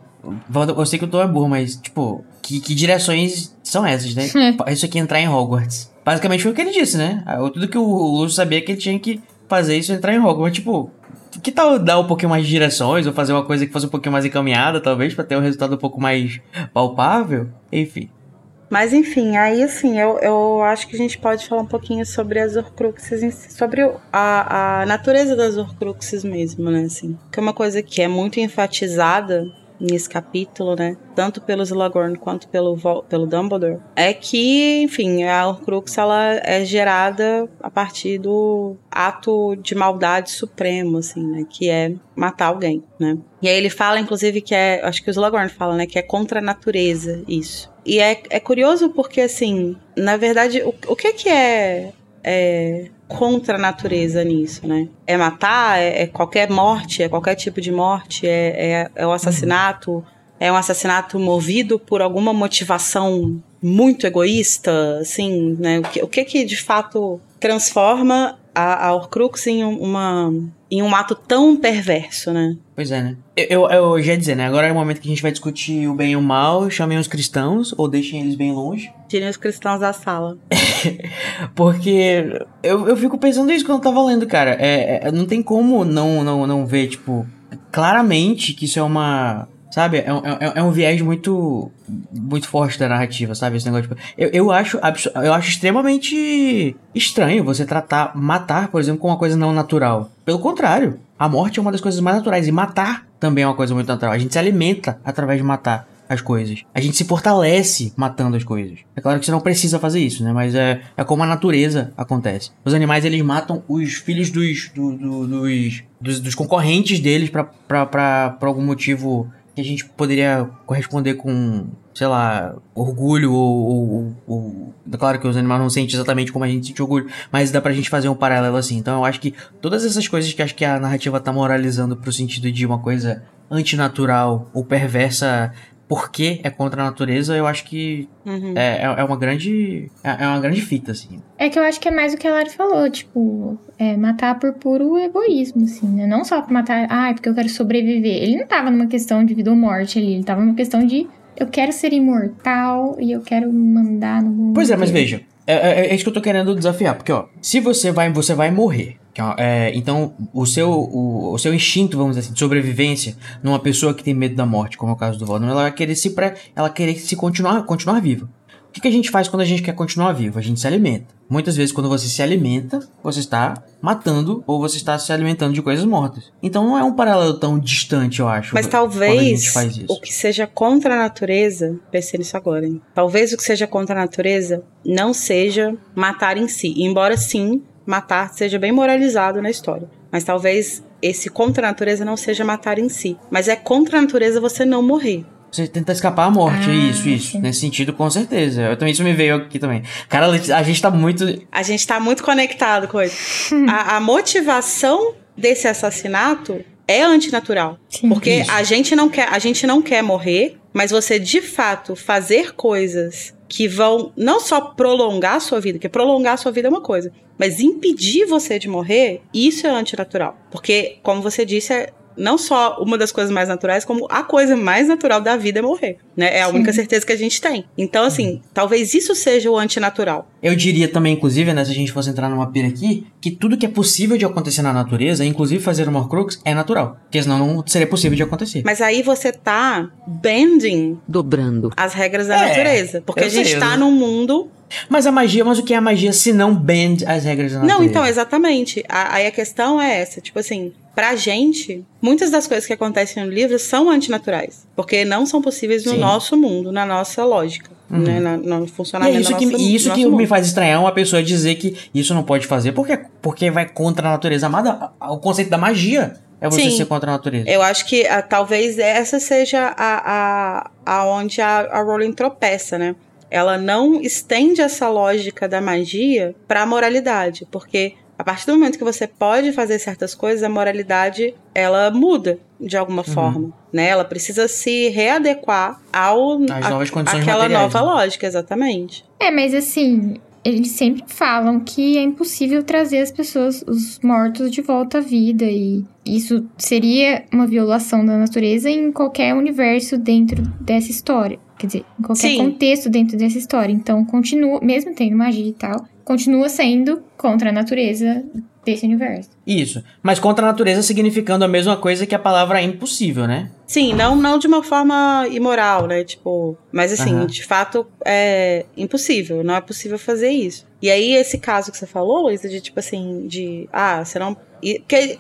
eu sei que o Tom é burro, mas, tipo, que, que direções são essas, né? *laughs* isso aqui entrar em Hogwarts. Basicamente foi o que ele disse, né? Tudo que o Lúcio sabia que ele tinha que fazer isso entrar em Hogwarts. Tipo, que tal dar um pouquinho mais de direções ou fazer uma coisa que fosse um pouquinho mais encaminhada, talvez, para ter um resultado um pouco mais palpável? Enfim. Mas enfim, aí assim, eu, eu acho que a gente pode falar um pouquinho sobre as Horcruxes, sobre a, a natureza das Horcruxes mesmo, né? Assim, que é uma coisa que é muito enfatizada nesse capítulo, né? Tanto pelo Slughorn quanto pelo, pelo Dumbledore, é que, enfim, a Horcrux ela é gerada a partir do ato de maldade supremo, assim, né? Que é matar alguém, né? E aí ele fala, inclusive, que é, acho que o Slughorn fala, né? Que é contra a natureza isso. E é, é curioso porque, assim, na verdade, o, o que que é, é contra a natureza nisso, né? É matar, é, é qualquer morte, é qualquer tipo de morte, é, é, é o assassinato, é um assassinato movido por alguma motivação muito egoísta, assim, né? O que, o que que de fato transforma a, a Horcrux em uma em um ato tão perverso, né? Pois é, né? Eu, eu, eu já ia dizer, né? Agora é o momento que a gente vai discutir o bem e o mal, chamem os cristãos, ou deixem eles bem longe. Tirem os cristãos da sala. *laughs* Porque eu, eu fico pensando isso quando eu tava lendo, cara. É, é, não tem como não, não, não ver, tipo, claramente que isso é uma Sabe? É, é, é, um viés muito muito forte da narrativa, sabe? Esse negócio. Tipo, eu, eu, acho, eu acho extremamente estranho você tratar matar, por exemplo, como uma coisa não natural. Pelo contrário, a morte é uma das coisas mais naturais. E matar também é uma coisa muito natural. A gente se alimenta através de matar as coisas. A gente se fortalece matando as coisas. É claro que você não precisa fazer isso, né? Mas é, é como a natureza acontece. Os animais, eles matam os filhos dos, do, do, dos, dos, dos, concorrentes deles para algum motivo que a gente poderia corresponder com, sei lá, orgulho ou, ou, ou, Claro que os animais não sentem exatamente como a gente sente orgulho, mas dá pra gente fazer um paralelo assim. Então eu acho que todas essas coisas que acho que a narrativa tá moralizando pro sentido de uma coisa antinatural ou perversa porque é contra a natureza, eu acho que uhum. é, é, é uma grande é, é uma grande fita, assim. É que eu acho que é mais o que a Lari falou, tipo, é matar por puro egoísmo, assim, né? Não só pra matar, ah, é porque eu quero sobreviver. Ele não tava numa questão de vida ou morte ali, ele tava numa questão de eu quero ser imortal e eu quero mandar no mundo. Pois é, mas veja, é, é, é, isso que eu tô querendo desafiar, porque ó, se você vai, você vai morrer. É, então, o seu, o, o, seu instinto, vamos dizer assim, de sobrevivência numa pessoa que tem medo da morte, como é o caso do Voldemort, ela vai querer se pré, ela querer se continuar, continuar viva. que, que a gente faz quando a gente quer continuar vivo? A gente se alimenta. Muitas vezes, quando você se alimenta, você está matando ou você está se alimentando de coisas mortas. Então não é um paralelo tão distante, eu acho. Mas talvez o que seja contra a natureza, pensei nisso agora, hein? Talvez o que seja contra a natureza não seja matar em si. Embora sim, matar seja bem moralizado na história. Mas talvez esse contra a natureza não seja matar em si. Mas é contra a natureza você não morrer. Você tenta escapar à morte, ah, isso, isso. Sim. Nesse sentido, com certeza. Eu também, isso me veio aqui também. Cara, a gente tá muito. A gente tá muito conectado com isso. *laughs* a, a motivação desse assassinato é antinatural. Sim, porque isso. a gente não quer, a gente não quer morrer, mas você de fato fazer coisas que vão não só prolongar a sua vida, que prolongar a sua vida é uma coisa, mas impedir você de morrer, isso é antinatural. Porque, como você disse, é não só uma das coisas mais naturais, como a coisa mais natural da vida é morrer, né? É a Sim. única certeza que a gente tem. Então, assim, talvez isso seja o antinatural. Eu diria também, inclusive, né, se a gente fosse entrar numa pira aqui, que tudo que é possível de acontecer na natureza, inclusive fazer uma crux, é natural. Porque senão não seria possível de acontecer. Mas aí você tá bending... Dobrando. As regras da é, natureza. Porque a gente sei, tá eu... num mundo mas a magia, mas o que é a magia se não bend as regras da natureza? Não, então, exatamente. Aí a questão é essa, tipo assim, pra gente, muitas das coisas que acontecem no livro são antinaturais. Porque não são possíveis no Sim. nosso mundo, na nossa lógica. Uhum. Né, na, no funcionamento e é isso que, nossa, isso que me faz estranhar uma pessoa dizer que isso não pode fazer porque, porque vai contra a natureza amada. O conceito da magia é você Sim, ser contra a natureza. Eu acho que a, ah, talvez essa seja a, a, a onde a, a Rowling tropeça, né? ela não estende essa lógica da magia para a moralidade, porque a partir do momento que você pode fazer certas coisas, a moralidade ela muda de alguma uhum. forma, né? Ela precisa se readequar ao As novas condições aquela nova né? lógica, exatamente. É, mas assim, eles sempre falam que é impossível trazer as pessoas, os mortos, de volta à vida. E isso seria uma violação da natureza em qualquer universo dentro dessa história. Quer dizer, em qualquer Sim. contexto dentro dessa história. Então, continua, mesmo tendo magia e tal, continua sendo contra a natureza desse universo. Isso. Mas contra a natureza significando a mesma coisa que a palavra impossível, né? Sim, não, não de uma forma imoral, né? Tipo, mas assim, uhum. de fato é impossível, não é possível fazer isso. E aí, esse caso que você falou, Luísa, de tipo assim, de ah, você não e, porque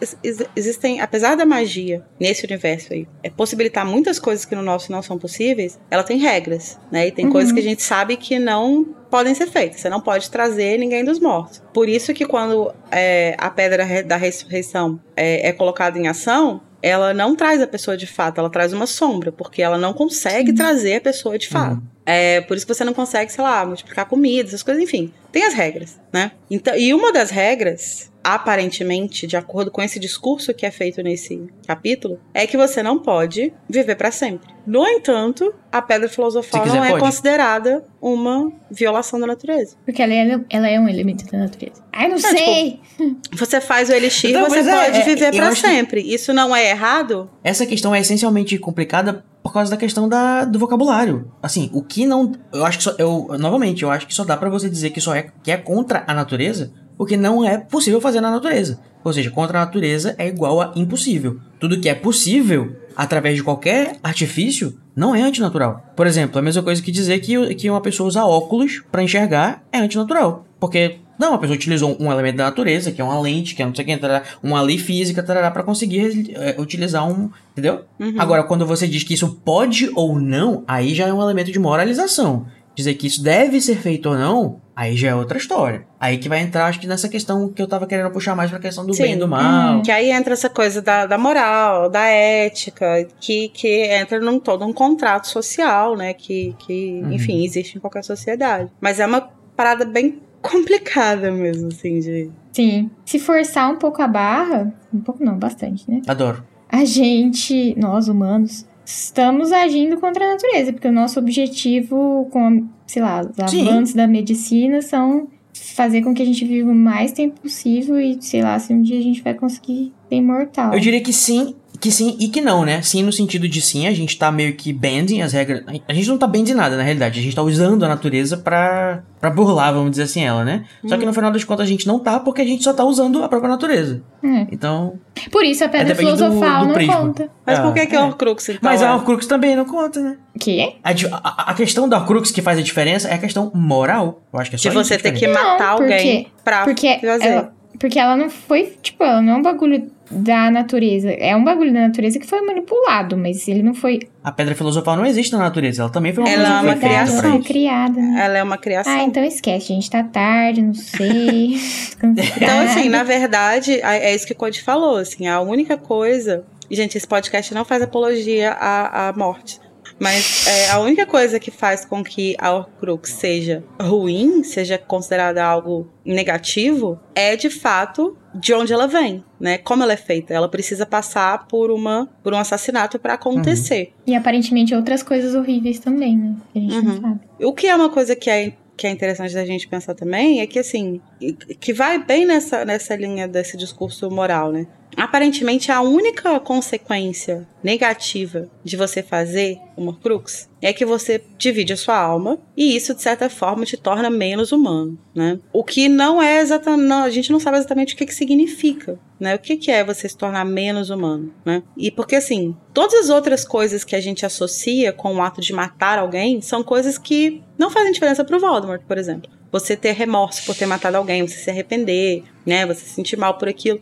existem, apesar da magia nesse universo aí, é possibilitar muitas coisas que no nosso não são possíveis, ela tem regras, né? E tem uhum. coisas que a gente sabe que não podem ser feitas. Você não pode trazer ninguém dos mortos. Por isso que quando é, a pedra da ressurreição é, é colocada em ação, ela não traz a pessoa de fato, ela traz uma sombra, porque ela não consegue Sim. trazer a pessoa de fato. Uhum. É por isso que você não consegue, sei lá, multiplicar comida, essas coisas, enfim. Tem as regras, né? Então, e uma das regras aparentemente, de acordo com esse discurso que é feito nesse capítulo, é que você não pode viver para sempre. No entanto, a pedra filosofal não é pode. considerada uma violação da natureza. Porque ela é, ela é um elemento da natureza. Ai, não, não sei! Tipo, você faz o elixir, não, você pode é, viver para sempre. Que... Isso não é errado? Essa questão é essencialmente complicada por causa da questão da, do vocabulário. Assim, o que não. Eu acho que só. Eu, novamente, eu acho que só dá para você dizer que só é, que é contra a natureza porque não é possível fazer na natureza. Ou seja, contra a natureza é igual a impossível. Tudo que é possível através de qualquer artifício não é antinatural. Por exemplo, a mesma coisa que dizer que, que uma pessoa usa óculos para enxergar é antinatural. Porque não, a pessoa utilizou um elemento da natureza, que é uma lente, que é não sei o que, uma lei física, para conseguir é, utilizar um. Entendeu? Uhum. Agora, quando você diz que isso pode ou não, aí já é um elemento de moralização. Dizer que isso deve ser feito ou não, Aí já é outra história. Aí que vai entrar, acho que nessa questão que eu tava querendo puxar mais pra questão do Sim. bem e do mal. Hum, que aí entra essa coisa da, da moral, da ética, que, que entra num todo um contrato social, né? Que, que uhum. enfim, existe em qualquer sociedade. Mas é uma parada bem complicada mesmo, assim, de. Sim. Se forçar um pouco a barra, um pouco não, bastante, né? Adoro. A gente, nós humanos, estamos agindo contra a natureza, porque o nosso objetivo com, sei lá, os avanços da medicina são fazer com que a gente viva o mais tempo possível e, sei lá, se um dia a gente vai conseguir ser imortal. Eu diria que sim, que sim e que não, né? Sim no sentido de sim, a gente tá meio que bending as regras. A gente não tá bending nada, na realidade. A gente tá usando a natureza pra, pra burlar, vamos dizer assim, ela, né? Hum. Só que no final das contas a gente não tá porque a gente só tá usando a própria natureza. É. Então... Por isso a pedra é, filosofal do, do não conta. Mas por que, que é. a Horcrux então? Mas a Horcrux também não conta, né? Que? A, a, a questão da Horcrux que faz a diferença é a questão moral. Eu acho que é só De você ter que matar não, alguém pra porque fazer. Ela, porque ela não foi, tipo, ela não é um bagulho da natureza. É um bagulho da natureza que foi manipulado, mas ele não foi. A pedra filosofal não existe na natureza, ela também foi uma ela é uma criação. criada. Né? Ela é uma criação. Ah, então esquece, a gente tá tarde, não sei. *laughs* então, assim, na verdade, é isso que o Code falou, assim, a única coisa. Gente, esse podcast não faz apologia à, à morte. Mas é, a única coisa que faz com que a Horcrux seja ruim, seja considerada algo negativo, é de fato de onde ela vem, né? Como ela é feita. Ela precisa passar por uma por um assassinato para acontecer. Uhum. E aparentemente outras coisas horríveis também, né? Que a gente uhum. não sabe. O que é uma coisa que é que é interessante da gente pensar também é que assim que vai bem nessa, nessa linha desse discurso moral, né? Aparentemente, a única consequência negativa de você fazer uma crux é que você divide a sua alma e isso, de certa forma, te torna menos humano, né? O que não é exatamente... Não, a gente não sabe exatamente o que, que significa, né? O que, que é você se tornar menos humano, né? E porque, assim, todas as outras coisas que a gente associa com o ato de matar alguém são coisas que não fazem diferença pro Voldemort, por exemplo. Você ter remorso por ter matado alguém, você se arrepender, né? Você se sentir mal por aquilo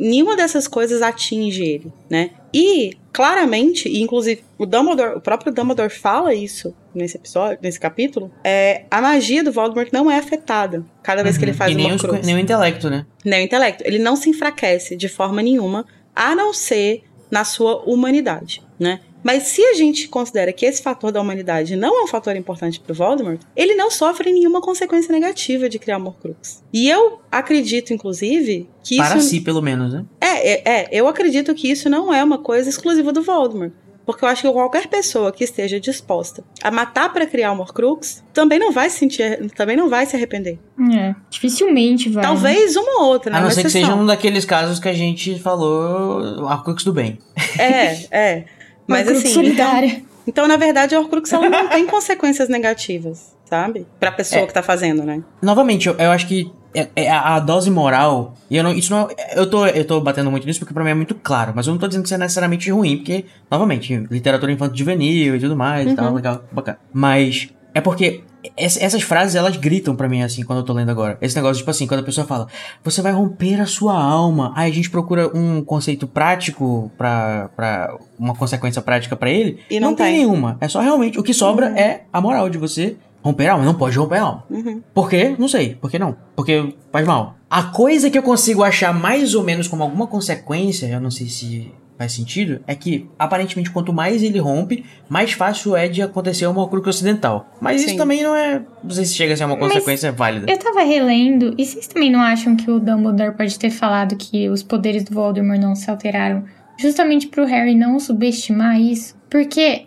nenhuma dessas coisas atinge ele, né? E claramente, e inclusive o Dumbledore, o próprio Dumbledore fala isso nesse episódio, nesse capítulo, é a magia do Voldemort não é afetada cada vez uhum. que ele uhum. faz e uma cruz. nem o intelecto, né? Nem o intelecto. Ele não se enfraquece de forma nenhuma, a não ser na sua humanidade, né? Mas se a gente considera que esse fator da humanidade não é um fator importante para o Voldemort, ele não sofre nenhuma consequência negativa de criar Horcrux. E eu acredito, inclusive, que para isso... si, pelo menos, né? É, é, é, eu acredito que isso não é uma coisa exclusiva do Voldemort. Porque eu acho que qualquer pessoa que esteja disposta a matar para criar um Horcrux também não vai se sentir, também não vai se arrepender. É, dificilmente vai. Talvez uma ou outra, né? A não ser que seja um daqueles casos que a gente falou, Horcrux do bem. É, *laughs* é. Mas assim, solidária. Então, então, na verdade, a Horcrux ela não tem consequências negativas, sabe? Pra pessoa é, que tá fazendo, né? Novamente, eu, eu acho que é, é a, a, dose moral, e eu não, isso não, eu tô, eu tô batendo muito nisso porque pra mim é muito claro, mas eu não tô dizendo que isso é necessariamente ruim, porque, novamente, literatura infanto-juvenil e tudo mais uhum. e tal, legal, bacana. Mas é porque essas frases, elas gritam para mim, assim, quando eu tô lendo agora. Esse negócio, tipo assim, quando a pessoa fala, você vai romper a sua alma. Aí a gente procura um conceito prático pra, pra uma consequência prática para ele. E não, não tem. tem. nenhuma. É só realmente, o que sobra uhum. é a moral de você romper a alma. Não pode romper a alma. Uhum. Por quê? Não sei. Por que não? Porque faz mal. A coisa que eu consigo achar mais ou menos como alguma consequência, eu não sei se faz sentido, é que aparentemente quanto mais ele rompe, mais fácil é de acontecer uma Horcrux ocidental. Mas Sim. isso também não é. Não sei se chega a ser uma consequência Mas válida. Eu tava relendo, e vocês também não acham que o Dumbledore pode ter falado que os poderes do Voldemort não se alteraram justamente pro Harry não subestimar isso? Porque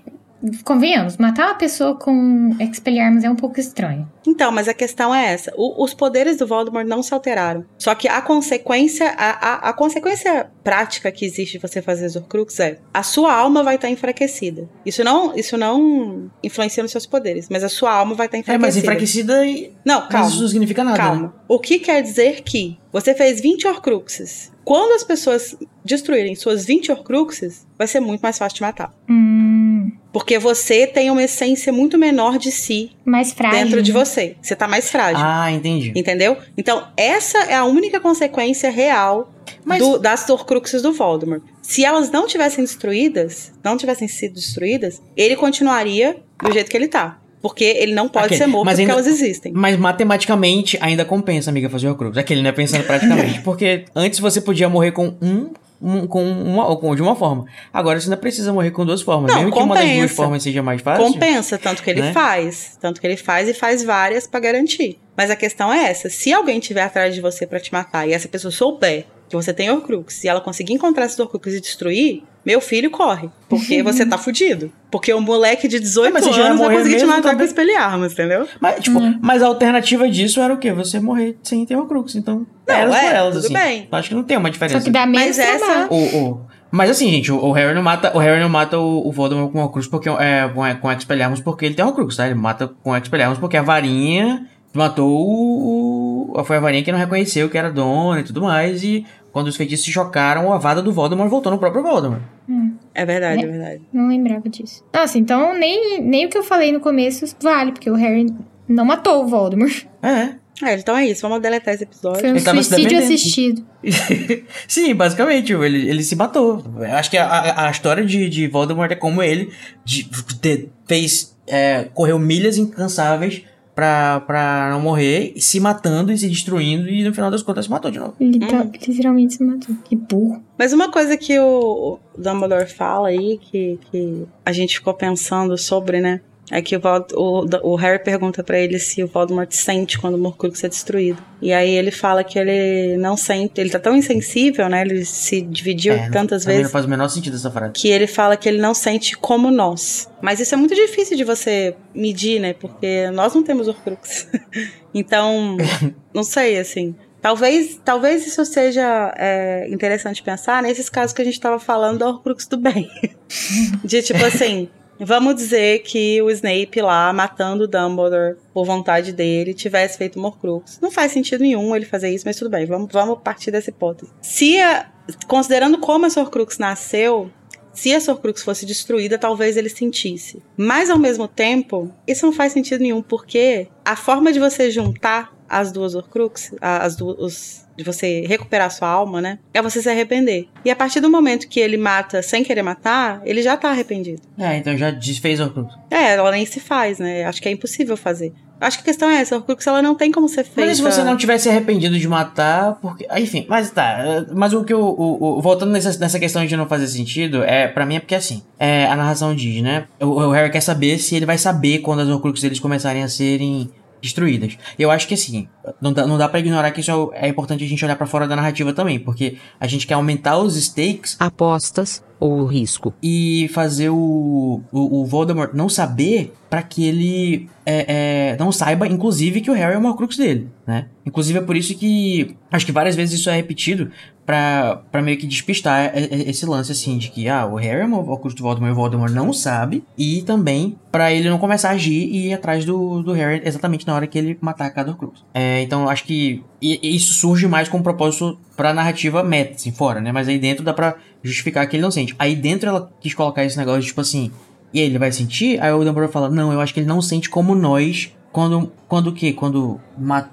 convenhamos, matar uma pessoa com Expelliarmus é um pouco estranho. Então, mas a questão é essa. O, os poderes do Voldemort não se alteraram. Só que a consequência, a, a, a consequência prática que existe de você fazer Horcrux é a sua alma vai estar enfraquecida. Isso não, isso não influencia nos seus poderes, mas a sua alma vai estar enfraquecida. É, mas enfraquecida e... Não, calma. Mas isso não significa nada. Calma. Né? O que quer dizer que você fez 20 Horcruxes. Quando as pessoas destruírem suas 20 Horcruxes, vai ser muito mais fácil de matar. Hum. Porque você tem uma essência muito menor de si. Mais frágil. Dentro de você. Você tá mais frágil. Ah, entendi. Entendeu? Então, essa é a única consequência real Mas... do, das Horcruxes do Voldemort. Se elas não tivessem destruídas, não tivessem sido destruídas, ele continuaria do jeito que ele tá. Porque ele não pode okay, ser morto porque ainda, elas existem. Mas matematicamente ainda compensa, amiga, fazer o Horcrux. Aquele, né? Pensando praticamente. *laughs* porque antes você podia morrer com um um, com uma, ou de uma forma. Agora você ainda precisa morrer com duas formas. Não, Mesmo compensa. que uma das duas formas seja mais fácil. Compensa, tanto que ele né? faz. Tanto que ele faz e faz várias para garantir. Mas a questão é essa: se alguém tiver atrás de você para te matar e essa pessoa souber que você tem Horcrux e ela conseguir encontrar esses Horcrux e destruir, meu filho corre. Porque *laughs* você tá fudido. Porque o moleque de 18 mas anos vai conseguir te matar também. com espelharmos, entendeu? Mas, tipo, hum. mas a alternativa disso era o quê? Você morrer sem ter Horcrux. Então, não, elas é, por elas, tudo assim. bem. Acho que não tem uma diferença. Só que dá menos mas essa... O, o, Mas assim, gente, o, o, Harry não mata, o Harry não mata o, o Voldemort com o Horcrux porque é com, com Expelliarmus porque ele tem Horcrux, tá? Ele mata com Expelliarmus porque a varinha matou o, o foi a varinha que não reconheceu que era dona e tudo mais e quando os feitiços se chocaram, a vada do Voldemort voltou no próprio Voldemort. Hum. É verdade, é, é verdade. Não lembrava disso. Nossa, então nem, nem o que eu falei no começo vale, porque o Harry não matou o Voldemort. É. É, então é isso, vamos deletar esse episódio. Foi um ele suicídio assistido. *laughs* Sim, basicamente, ele, ele se matou. Acho que a, a, a história de, de Voldemort é como ele de, de, fez. É, correu milhas incansáveis pra, pra não morrer, se matando e se destruindo, e no final das contas se matou de novo. Ele tá, uhum. literalmente se matou. Que burro. Mas uma coisa que o Dumbledore fala aí, que, que a gente ficou pensando sobre, né? É que o, o, o Harry pergunta para ele se o Voldemort sente quando o Morcrux é destruído. E aí ele fala que ele não sente, ele tá tão insensível, né? Ele se dividiu é, tantas vezes. Não faz o menor sentido essa frase. Que ele fala que ele não sente como nós. Mas isso é muito difícil de você medir, né? Porque nós não temos Horcrux. *laughs* então, *laughs* não sei, assim. Talvez, talvez isso seja é, interessante pensar nesses casos que a gente estava falando do Horcrux do bem. *laughs* de tipo assim, Vamos dizer que o Snape lá, matando o Dumbledore por vontade dele, tivesse feito Morcrux. Não faz sentido nenhum ele fazer isso, mas tudo bem, vamos, vamos partir dessa hipótese. Se, a, considerando como a Horcrux nasceu, se a Horcrux fosse destruída, talvez ele sentisse. Mas ao mesmo tempo, isso não faz sentido nenhum, porque a forma de você juntar as duas Horcrux, as duas, de você recuperar sua alma, né? É você se arrepender. E a partir do momento que ele mata sem querer matar, ele já tá arrependido. É, então já desfez a Horcrux. É, ela nem se faz, né? Acho que é impossível fazer. Acho que a questão é essa, a Horcrux ela não tem como ser feita. Mas se você não tivesse arrependido de matar, porque. Ah, enfim, mas tá. Mas o que o. o, o voltando nessa, nessa questão de não fazer sentido, é para mim é porque assim, é, a narração diz, né? O, o Harry quer saber se ele vai saber quando as Horcruxes deles começarem a serem destruídas. Eu acho que assim, não dá, não dá para ignorar que isso é, é importante a gente olhar para fora da narrativa também, porque a gente quer aumentar os stakes, apostas ou o risco e fazer o, o, o Voldemort não saber para que ele é, é, não saiba, inclusive, que o Harry é o Horcrux dele, né? Inclusive é por isso que acho que várias vezes isso é repetido pra, pra meio que despistar esse lance, assim, de que, ah, o Harry é o do Voldemort e o Voldemort não sabe, e também para ele não começar a agir e ir atrás do, do Harry exatamente na hora que ele matar cada Horcrux. É, então acho que isso surge mais com um propósito pra narrativa meta, assim, fora, né? Mas aí dentro dá pra justificar que ele não sente. Aí dentro ela quis colocar esse negócio, tipo assim, e aí ele vai sentir? Aí o Dumbledore fala, não, eu acho que ele não sente como nós quando. Quando o quê? Quando,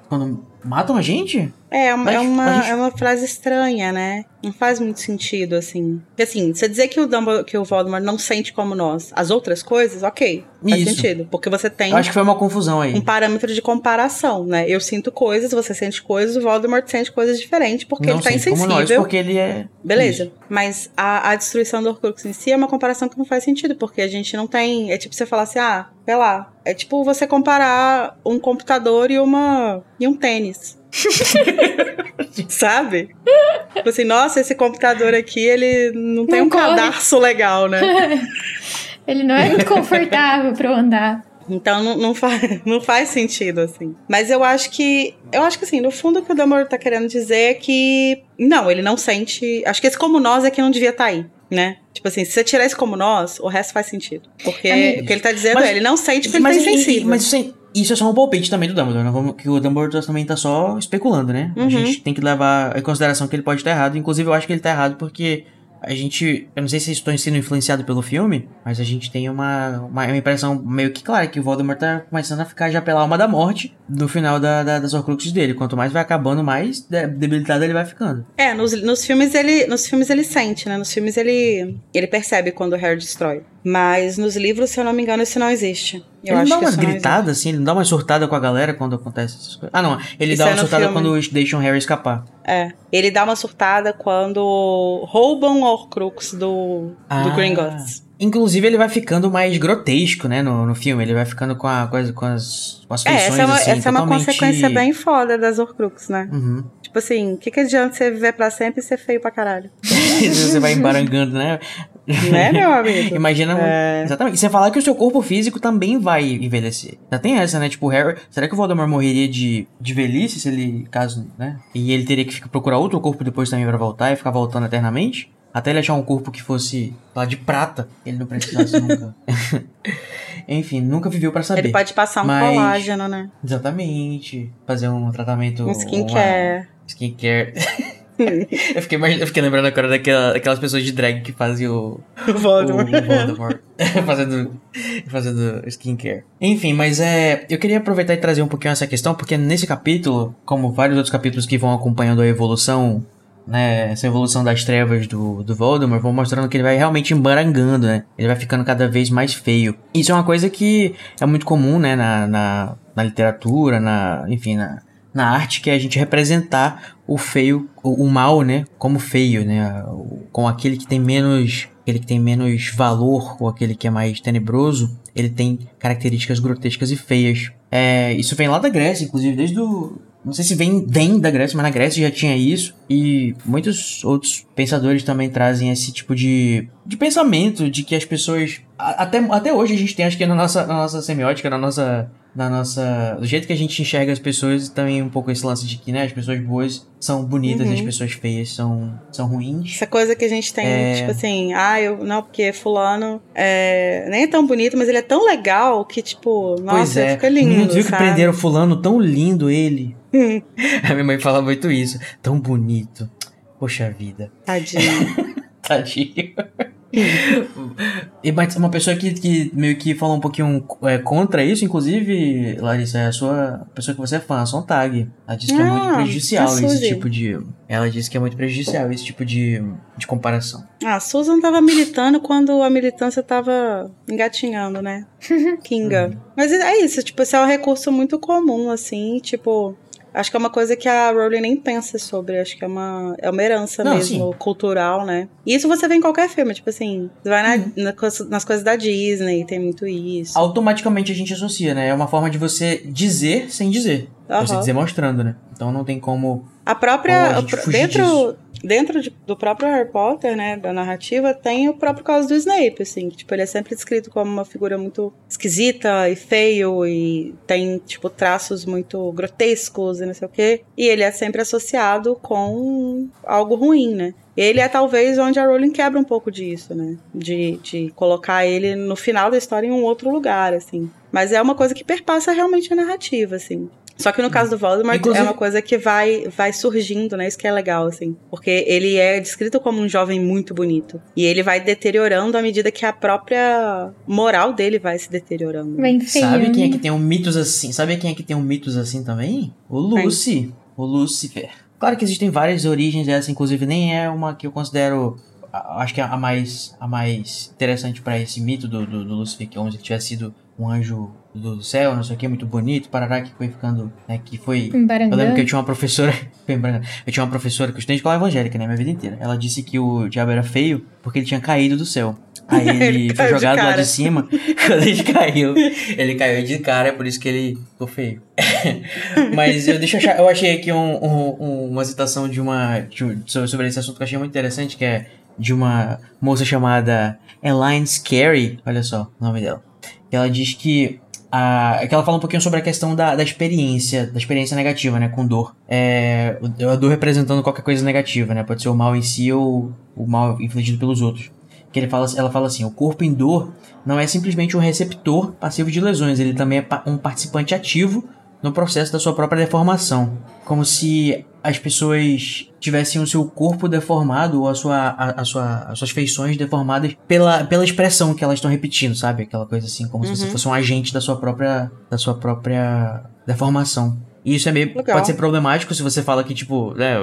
quando matam a gente? É, uma, é, uma, gente... é uma frase estranha, né? Não faz muito sentido, assim. Porque, assim, você dizer que o, Dumbledore, que o Voldemort não sente como nós as outras coisas, ok. Faz Isso. sentido. Porque você tem. Eu acho que foi uma confusão aí. Um parâmetro de comparação, né? Eu sinto coisas, você sente coisas, o Voldemort sente coisas diferentes, porque não ele tá insensível. Como nós, porque ele é. Beleza. Isso. Mas a, a destruição do Horcrux em si é uma comparação que não faz sentido, porque a gente não tem. É tipo você falar assim, ah, sei lá. É tipo você comparar um computador e uma. e um tênis. *laughs* Sabe? Tipo assim, nossa, esse computador aqui, ele não, não tem um corre. cadarço legal, né? *laughs* ele não é muito confortável para eu andar. Então não, não, faz, *laughs* não faz sentido, assim. Mas eu acho que. Eu acho que assim, no fundo o que o Damor tá querendo dizer é que. Não, ele não sente. Acho que esse como nós é que não devia estar tá aí, né? Tipo assim, se você tirar esse como nós, o resto faz sentido. Porque o que ele tá dizendo mas, é, ele não sente porque mas, ele tá insensível. Mas, mas isso é só um palpite também do Dumbledore, né? Vamos, que o Dumbledore também tá só especulando, né? Uhum. A gente tem que levar em consideração que ele pode estar errado. Inclusive, eu acho que ele tá errado porque a gente. Eu não sei se estou sendo influenciado pelo filme, mas a gente tem uma, uma, uma, impressão meio que clara que o Voldemort tá começando a ficar já pela alma da morte no final da, da, das Horcruxes dele. Quanto mais vai acabando, mais debilitado ele vai ficando. É, nos, nos filmes ele. Nos filmes ele sente, né? Nos filmes ele. ele percebe quando o Harry destrói. Mas nos livros, se eu não me engano, isso não existe. Eu ele não dá umas gritadas, assim, ele não dá uma surtada com a galera quando acontece essas coisas. Ah, não. Ele isso dá é uma surtada filme. quando deixam Harry escapar. É. Ele dá uma surtada quando roubam o Horcrux do, ah. do Gringotts. Inclusive, ele vai ficando mais grotesco, né, no, no filme. Ele vai ficando com, a, com, as, com as, com as feições, é, essa é uma, assim, essa é uma consequência bem foda das Horcrux, né? Uhum. Tipo assim, o que, que adianta você viver pra sempre e ser feio pra caralho? *laughs* você vai *laughs* embarangando, né? Né, meu *laughs* amigo? Imagina. É... Exatamente. E você falar que o seu corpo físico também vai envelhecer. Já tem essa, né? Tipo, Harry. Será que o Voldemort morreria de, de velhice se ele. caso, né? E ele teria que procurar outro corpo depois também pra voltar e ficar voltando eternamente? Até ele achar um corpo que fosse lá de prata, ele não precisasse *laughs* nunca. Enfim, nunca viveu para saber. Ele pode passar um Mas, colágeno, né? Exatamente. Fazer um tratamento. Um skincare. Skincare. *laughs* *laughs* eu, fiquei, eu fiquei lembrando agora daquela, daquelas pessoas de drag que fazem o. Voldemort. O Voldemort. *laughs* fazendo, fazendo skincare. Enfim, mas é. Eu queria aproveitar e trazer um pouquinho essa questão, porque nesse capítulo, como vários outros capítulos que vão acompanhando a evolução né, essa evolução das trevas do, do Voldemort, vão mostrando que ele vai realmente embarangando, né? Ele vai ficando cada vez mais feio. Isso é uma coisa que é muito comum, né, na, na, na literatura, na, enfim, na, na arte que é a gente representar o feio, o, o mal, né, como feio, né, com aquele que tem menos, aquele que tem menos valor ou aquele que é mais tenebroso, ele tem características grotescas e feias. É, isso vem lá da Grécia, inclusive desde o não sei se vem, vem da Grécia, mas na Grécia já tinha isso. E muitos outros pensadores também trazem esse tipo de, de pensamento de que as pessoas. Até, até hoje a gente tem, acho que na nossa, na nossa semiótica, na nossa na nossa. Do jeito que a gente enxerga as pessoas, também um pouco esse lance de que, né, as pessoas boas são bonitas uhum. e as uhum. pessoas feias são, são ruins. Essa coisa que a gente tem, é... tipo assim, ah, eu. Não, porque fulano é, nem é tão bonito, mas ele é tão legal que, tipo, nossa, pois é. fica lindo. Não viu que prenderam fulano tão lindo ele. *laughs* a minha mãe fala muito isso. Tão bonito. Poxa vida. Tadinho. *laughs* Tadinho *laughs* e uma pessoa que, que meio que falou um pouquinho é, contra isso, inclusive, Larissa, é a sua pessoa que você é fã, a Sontag. Ela disse que é muito ah, prejudicial esse tipo de. Ela disse que é muito prejudicial esse tipo de, de comparação. Ah, a Susan tava militando quando a militância tava engatinhando, né? *laughs* Kinga. Uhum. Mas é isso, tipo, esse é um recurso muito comum, assim, tipo. Acho que é uma coisa que a Rowling nem pensa sobre. Acho que é uma, é uma herança Não, mesmo, cultural, né? E isso você vê em qualquer filme, tipo assim, vai na, uhum. na, nas coisas da Disney, tem muito isso. Automaticamente a gente associa, né? É uma forma de você dizer sem dizer. Uhum. Você dizer mostrando, né? Então não tem como. A própria. A dentro, disso dentro de, do próprio Harry Potter, né, da narrativa, tem o próprio caso do Snape, assim, que, tipo, ele é sempre descrito como uma figura muito esquisita e feio e tem, tipo, traços muito grotescos e não sei o quê. E ele é sempre associado com algo ruim, né? Ele é talvez onde a Rowling quebra um pouco disso, né? De, de colocar ele no final da história em um outro lugar, assim. Mas é uma coisa que perpassa realmente a narrativa, assim. Só que no caso do Voldemort Inclusive... é uma coisa que vai, vai surgindo, né? Isso que é legal, assim. Porque ele é descrito como um jovem muito bonito. E ele vai deteriorando à medida que a própria moral dele vai se deteriorando. Bem feio. Sabe quem é que tem um mitos assim? Sabe quem é que tem um mitos assim também? O Lucy. O Lucifer. Claro que existem várias origens dessa, inclusive nem é uma que eu considero acho que é a mais, a mais interessante para esse mito do, do, do Lucifer, que é onde ele tivesse sido um anjo do céu, não sei o que, muito bonito, Parará, que foi ficando, né, que foi... Eu lembro que eu tinha uma professora, *laughs* eu tinha uma professora que eu estudei de escola evangélica, né, minha vida inteira. Ela disse que o diabo era feio porque ele tinha caído do céu. Aí *laughs* ele, foi jogado lá de cima, *laughs* quando ele caiu, ele caiu de cara, é por isso que ele ficou feio. Mas eu, deixa eu, achar, eu achei aqui um, um, uma citação de uma, de, sobre esse assunto que eu achei muito interessante, que é de uma moça chamada Elaine Scary, olha só o nome dela. Ela diz que a, que ela fala um pouquinho sobre a questão da, da experiência, da experiência negativa, né, com dor. É, a dor representando qualquer coisa negativa, né, pode ser o mal em si ou o mal infligido pelos outros. Que ele fala, ela fala assim, o corpo em dor não é simplesmente um receptor passivo de lesões, ele também é um participante ativo no processo da sua própria deformação. Como se as pessoas tivessem o seu corpo deformado ou a sua, a, a sua, as suas feições deformadas pela, pela expressão que elas estão repetindo, sabe? Aquela coisa assim, como uhum. se você uhum. fosse um agente da sua própria, da sua própria deformação. E isso é meio. Legal. Pode ser problemático se você fala que, tipo, né,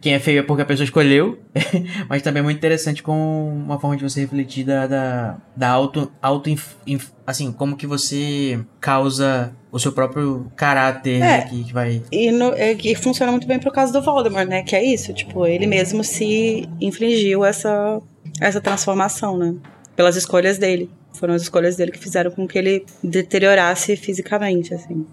quem é feio é porque a pessoa escolheu. *laughs* mas também é muito interessante com uma forma de você refletir da, da, da auto. auto inf, inf, assim, como que você causa o seu próprio caráter, né, é, né, que, que, vai. E, no, é, e funciona muito bem pro caso do Voldemort, né? Que é isso, tipo, ele mesmo se infligiu essa, essa transformação, né? Pelas escolhas dele. Foram as escolhas dele que fizeram com que ele deteriorasse fisicamente, assim.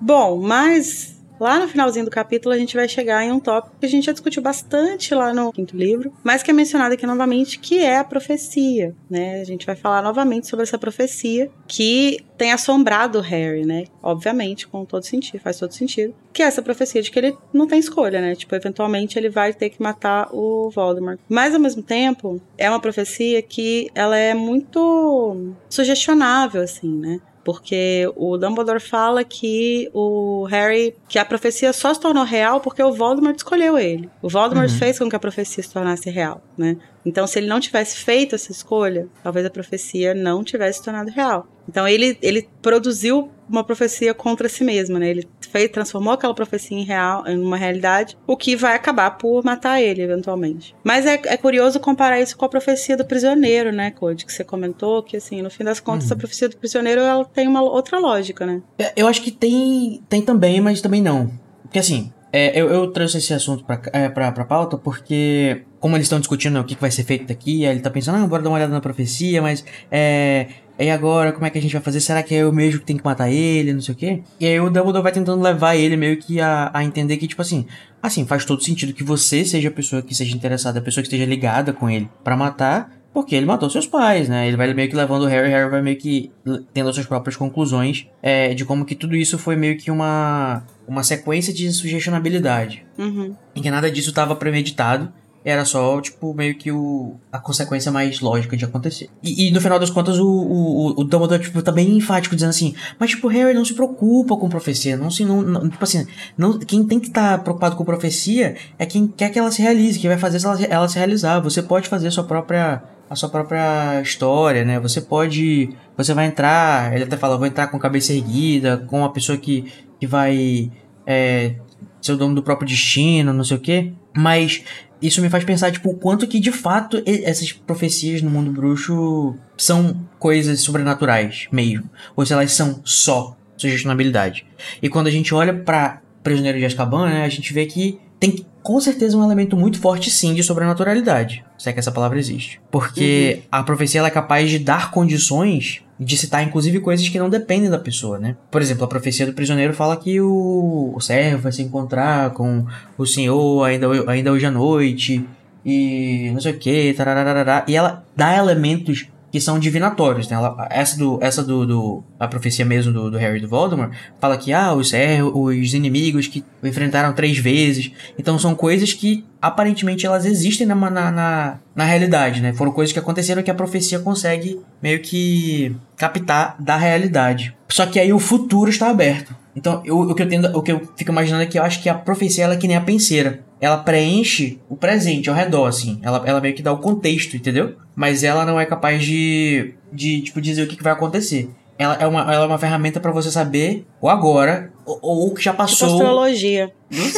Bom, mas lá no finalzinho do capítulo a gente vai chegar em um tópico que a gente já discutiu bastante lá no quinto livro, mas que é mencionado aqui novamente, que é a profecia, né? A gente vai falar novamente sobre essa profecia que tem assombrado Harry, né? Obviamente, com todo sentido, faz todo sentido. Que é essa profecia de que ele não tem escolha, né? Tipo, eventualmente ele vai ter que matar o Voldemort. Mas ao mesmo tempo, é uma profecia que ela é muito sugestionável, assim, né? Porque o Dumbledore fala que o Harry, que a profecia só se tornou real porque o Voldemort escolheu ele. O Voldemort uhum. fez com que a profecia se tornasse real, né? Então, se ele não tivesse feito essa escolha, talvez a profecia não tivesse se tornado real. Então, ele, ele produziu uma profecia contra si mesmo, né? Ele fez, transformou aquela profecia em, real, em uma realidade, o que vai acabar por matar ele, eventualmente. Mas é, é curioso comparar isso com a profecia do prisioneiro, né, Code? Que você comentou, que, assim, no fim das contas, uhum. a profecia do prisioneiro, ela tem uma outra lógica, né? É, eu acho que tem, tem também, mas também não. Porque, assim, é, eu, eu, trouxe esse assunto pra, é, pra, pra pauta porque, como eles estão discutindo o que, que, vai ser feito daqui, aí ele tá pensando, ah, bora dar uma olhada na profecia, mas é. E agora, como é que a gente vai fazer? Será que é eu mesmo que tenho que matar ele? Não sei o quê. E aí o Dumbledore vai tentando levar ele meio que a, a entender que, tipo assim, assim, faz todo sentido que você seja a pessoa que seja interessada, a pessoa que esteja ligada com ele para matar, porque ele matou seus pais, né? Ele vai meio que levando o Harry, Harry vai meio que tendo as suas próprias conclusões é, de como que tudo isso foi meio que uma, uma sequência de sugestionabilidade. Uhum. Em que nada disso estava premeditado. Era só, tipo, meio que o, a consequência mais lógica de acontecer. E, e no final das contas, o, o, o Dumbledore, tipo, tá bem enfático, dizendo assim, mas, tipo, Harry não se preocupa com profecia, não se, não, não tipo assim, não, quem tem que estar tá preocupado com profecia é quem quer que ela se realize, quem vai fazer ela, ela se realizar. Você pode fazer a sua própria a sua própria história, né? Você pode. Você vai entrar. Ele até fala, vou entrar com cabeça erguida, com uma pessoa que, que vai é, ser o dono do próprio destino, não sei o quê. Mas isso me faz pensar, tipo, o quanto que de fato essas profecias no mundo bruxo são coisas sobrenaturais mesmo. Ou se elas são só sugestionabilidade. E quando a gente olha pra Prisioneiro de Azkaban, né, a gente vê que tem com certeza um elemento muito forte sim de sobrenaturalidade, se é que essa palavra existe. Porque uhum. a profecia é capaz de dar condições de citar inclusive coisas que não dependem da pessoa, né? Por exemplo, a profecia do prisioneiro fala que o, o servo vai se encontrar com o senhor ainda, ainda hoje à noite e não sei o que, e ela dá elementos que são divinatórios, né? Essa do, essa do, do, a profecia mesmo do, do Harry do Voldemort fala que ah, os, é, os inimigos que enfrentaram três vezes. Então são coisas que aparentemente elas existem na, na, na, na realidade, né? Foram coisas que aconteceram que a profecia consegue meio que captar da realidade. Só que aí o futuro está aberto. Então, eu, o, que eu tendo, o que eu fico imaginando é que eu acho que a profecia ela é que nem a penseira. Ela preenche o presente ao redor, assim. Ela, ela meio que dá o contexto, entendeu? Mas ela não é capaz de, de tipo, dizer o que, que vai acontecer. Ela é uma, ela é uma ferramenta para você saber o agora ou o que já tipo passou. Tipo astrologia.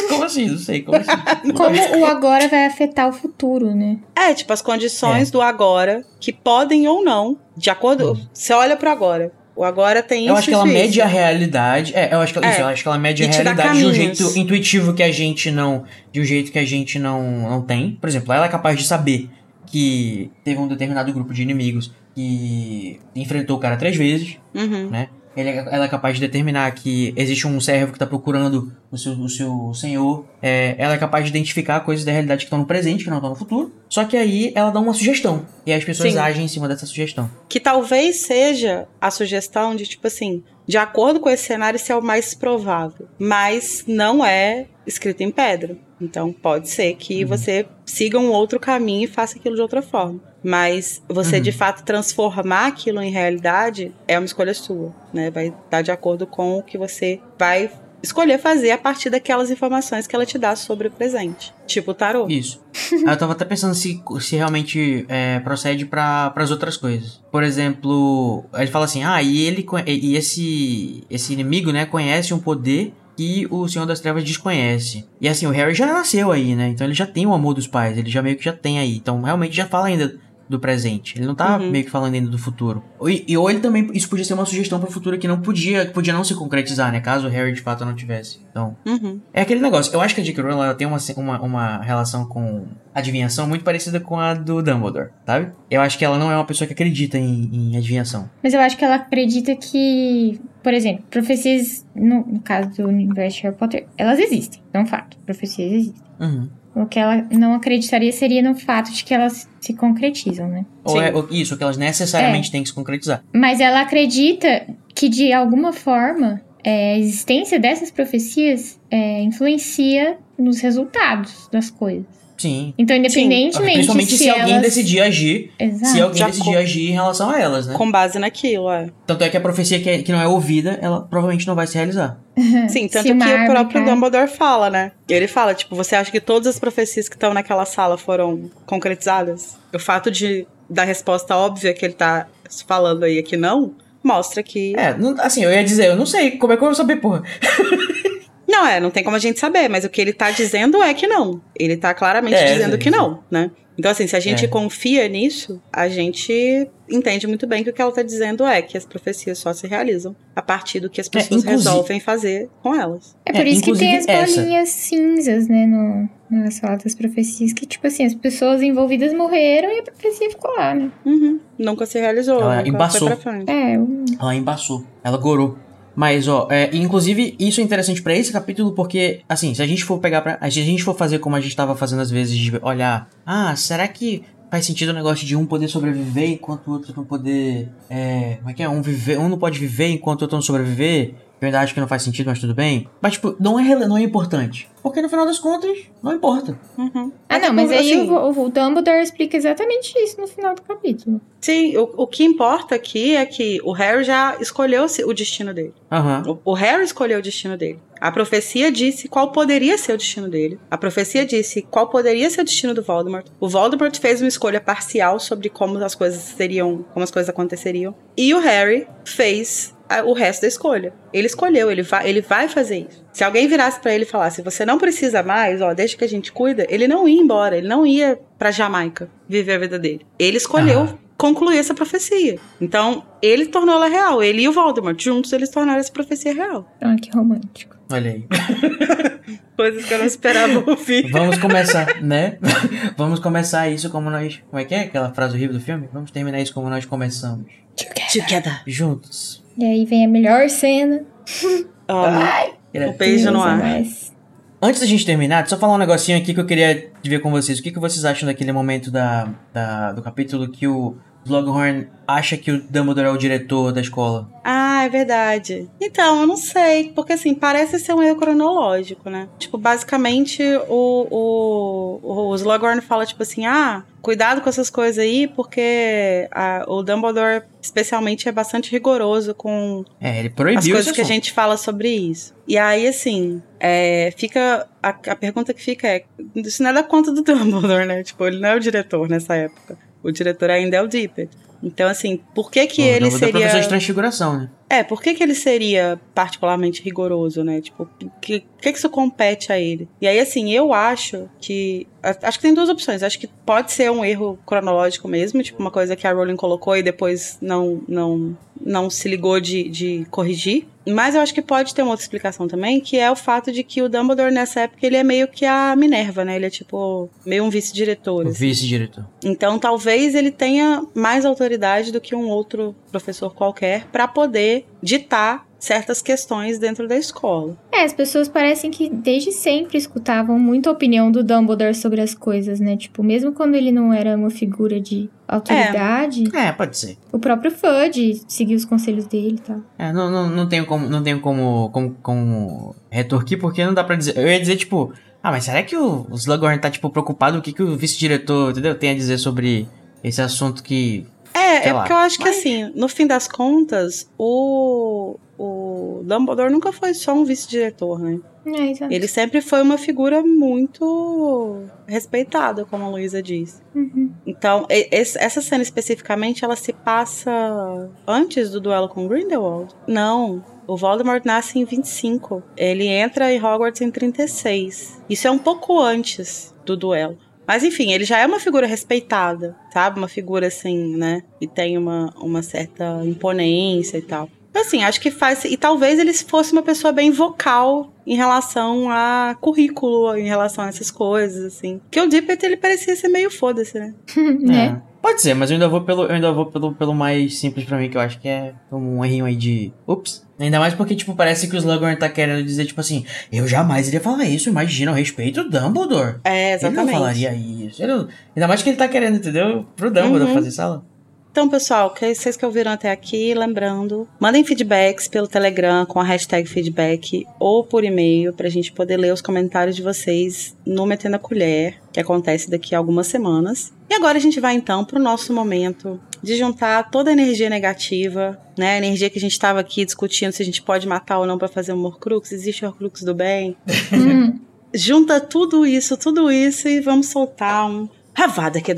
Como assim? Não sei. Como assim? *laughs* como o agora vai afetar o futuro, né? É, tipo, as condições é. do agora que podem ou não, de acordo. Hum. Você olha pro agora. O agora tem isso. Eu acho que ela mede a realidade. É, eu acho que, é. Isso, eu acho que ela mede a realidade de um jeito intuitivo que a gente não. De um jeito que a gente não, não tem. Por exemplo, ela é capaz de saber que teve um determinado grupo de inimigos que enfrentou o cara três vezes, uhum. né? Ele, ela é capaz de determinar que existe um servo que está procurando o seu, o seu senhor. É, ela é capaz de identificar coisas da realidade que estão no presente, que não estão no futuro. Só que aí ela dá uma sugestão. E as pessoas Sim. agem em cima dessa sugestão. Que talvez seja a sugestão de, tipo assim, de acordo com esse cenário, isso é o mais provável. Mas não é escrito em pedra. Então pode ser que uhum. você siga um outro caminho e faça aquilo de outra forma. Mas você uhum. de fato transformar aquilo em realidade é uma escolha sua, né? Vai estar de acordo com o que você vai escolher fazer a partir daquelas informações que ela te dá sobre o presente. Tipo o tarô. Isso. *laughs* eu tava até pensando se, se realmente é, procede para as outras coisas. Por exemplo, ele fala assim: ah, e ele e esse, esse inimigo, né, conhece um poder que o Senhor das Trevas desconhece. E assim, o Harry já nasceu aí, né? Então ele já tem o amor dos pais, ele já meio que já tem aí. Então realmente já fala ainda do presente. Ele não tá uhum. meio que falando ainda do futuro. E, e, ou ele também. Isso podia ser uma sugestão pro futuro que não podia. Que podia não se concretizar, né? Caso o Harry de fato não tivesse. Então. Uhum. É aquele negócio. Eu acho que a J.K. Rowling ela tem uma, uma, uma relação com adivinhação muito parecida com a do Dumbledore, sabe? Eu acho que ela não é uma pessoa que acredita em, em adivinhação. Mas eu acho que ela acredita que. Por exemplo, profecias, no, no caso do universo de Harry Potter, elas existem. É um fato. Profecias existem. Uhum. O que ela não acreditaria seria no fato de que elas se concretizam, né? Ou é, isso, que elas necessariamente é. têm que se concretizar. Mas ela acredita que, de alguma forma, é, a existência dessas profecias é, influencia nos resultados das coisas. Sim. Então, independentemente. Sim. Principalmente se, se alguém elas... decidir agir. Exato. Se alguém decidir agir em relação a elas, né? Com base naquilo, é. Tanto é que a profecia que, é, que não é ouvida, ela provavelmente não vai se realizar. *laughs* Sim, tanto que o próprio Dumbledore fala, né? Ele fala, tipo, você acha que todas as profecias que estão naquela sala foram concretizadas? O fato de da resposta óbvia que ele tá falando aí aqui não, mostra que. É, não, assim, eu ia dizer, eu não sei, como é que eu vou saber, porra? *laughs* Não, é, não tem como a gente saber, mas o que ele tá dizendo é que não. Ele tá claramente é, dizendo sim, que não, né? Então, assim, se a gente é. confia nisso, a gente entende muito bem que o que ela tá dizendo é que as profecias só se realizam a partir do que as é, pessoas é, resolvem fazer com elas. É por é, isso que tem as bolinhas essa. cinzas, né, no, na sala das profecias, que, tipo assim, as pessoas envolvidas morreram e a profecia ficou lá, né? Uhum. Nunca se realizou. Ela embaçou. É, um... Ela embaçou. Ela gorou. Mas, ó, é, inclusive, isso é interessante para esse capítulo porque, assim, se a gente for pegar pra. Se a gente for fazer como a gente tava fazendo às vezes, de olhar, ah, será que faz sentido o negócio de um poder sobreviver enquanto o outro não poder. É. Como é que é? Um, viver, um não pode viver enquanto o outro não sobreviver? Verdade que não faz sentido, mas tudo bem. Mas, tipo, não é, não é importante. Porque no final das contas, não importa. Uhum. Ah, não, mas aí assim, o, o, Dumbledore explica exatamente isso no final do capítulo. Sim, o, o que importa aqui é que o Harry já escolheu o destino dele. Uhum. O, o Harry escolheu o destino dele. A profecia disse qual poderia ser o destino dele. A profecia disse qual poderia ser o destino do Voldemort. O Voldemort fez uma escolha parcial sobre como as coisas seriam, como as coisas aconteceriam. E o Harry fez o resto da escolha. Ele escolheu, ele vai, ele vai fazer isso. Se alguém virasse para ele e falasse, você não precisa mais, ó, desde que a gente cuida, ele não ia embora, ele não ia para Jamaica viver a vida dele. Ele escolheu ah. concluir essa profecia. Então, ele tornou ela real. Ele e o Voldemort, juntos, eles tornaram essa profecia real. Ah, que romântico. Olha aí. *laughs* Coisas que eu não esperava ouvir. Vamos começar, né? *laughs* Vamos começar isso como nós. Como é que é aquela frase horrível do filme? Vamos terminar isso como nós começamos. Together. Together. Juntos. E aí vem a melhor cena. *laughs* Ai, o beijo no ar. Mas... Antes da gente terminar, só falar um negocinho aqui que eu queria ver com vocês. O que, que vocês acham daquele momento da, da do capítulo que o Slughorn acha que o Dumbledore é o diretor da escola. Ah, é verdade. Então, eu não sei, porque assim, parece ser um erro cronológico, né? Tipo, basicamente o, o, o Slughorn fala, tipo assim, ah, cuidado com essas coisas aí, porque a, o Dumbledore, especialmente, é bastante rigoroso com é, ele proibiu as coisas que a gente fala sobre isso. E aí, assim, é, fica. A, a pergunta que fica é: isso não é da conta do *laughs* Dumbledore, né? Tipo, ele não é o diretor nessa época. O diretor ainda é o Dippet. Então, assim, por que que ele seria... professor de transfiguração, né? É, por que que ele seria particularmente rigoroso, né? Tipo, que que que isso compete a ele? E aí, assim, eu acho que... Acho que tem duas opções. Acho que pode ser um erro cronológico mesmo, tipo, uma coisa que a Rowling colocou e depois não, não, não se ligou de, de corrigir. Mas eu acho que pode ter uma outra explicação também, que é o fato de que o Dumbledore, nessa época, ele é meio que a Minerva, né? Ele é tipo, meio um vice-diretor. Assim. Vice-diretor. Então talvez ele tenha mais autoridade do que um outro professor qualquer para poder ditar certas questões dentro da escola. É, as pessoas parecem que desde sempre escutavam muito a opinião do Dumbledore sobre as coisas, né? Tipo, mesmo quando ele não era uma figura de autoridade. É, é pode ser. O próprio Fudge seguiu os conselhos dele e tal. É, não, não, não tenho como, não tenho como, como, como retorquir, porque não dá pra dizer. Eu ia dizer, tipo, ah, mas será que o, o Slughorn tá, tipo, preocupado o que, que o vice-diretor, entendeu, tem a dizer sobre esse assunto que é, é porque eu acho Mas... que assim, no fim das contas, o, o Dumbledore nunca foi só um vice-diretor, né? É, Ele sempre foi uma figura muito respeitada, como a Luísa disse. Uhum. Então, essa cena especificamente, ela se passa antes do duelo com Grindelwald? Não. O Voldemort nasce em 25. Ele entra em Hogwarts em 36. Isso é um pouco antes do duelo. Mas enfim, ele já é uma figura respeitada, sabe? Uma figura assim, né? E tem uma, uma certa imponência e tal. Então, assim, acho que faz. E talvez ele fosse uma pessoa bem vocal em relação a currículo, em relação a essas coisas, assim. Que o Dippet, ele parecia ser meio foda-se, né? *laughs* né? É. Pode ser, mas eu ainda vou pelo, eu ainda vou pelo, pelo mais simples para mim, que eu acho que é um errinho aí de. Ups. Ainda mais porque, tipo, parece que o Slughorn tá querendo dizer, tipo assim, eu jamais iria falar isso, imagina, eu respeito o Dumbledore. É, exatamente. Ele não falaria isso. Ainda mais que ele tá querendo, entendeu? Pro Dumbledore uhum. fazer sala. Então, pessoal, que vocês que ouviram até aqui, lembrando, mandem feedbacks pelo Telegram com a hashtag feedback ou por e-mail pra gente poder ler os comentários de vocês no Metendo a Colher, que acontece daqui a algumas semanas. E agora a gente vai então pro nosso momento de juntar toda a energia negativa, né? A energia que a gente estava aqui discutindo se a gente pode matar ou não para fazer um Horcrux, existe Horcrux do bem. Hum. Junta tudo isso, tudo isso e vamos soltar um Ravada que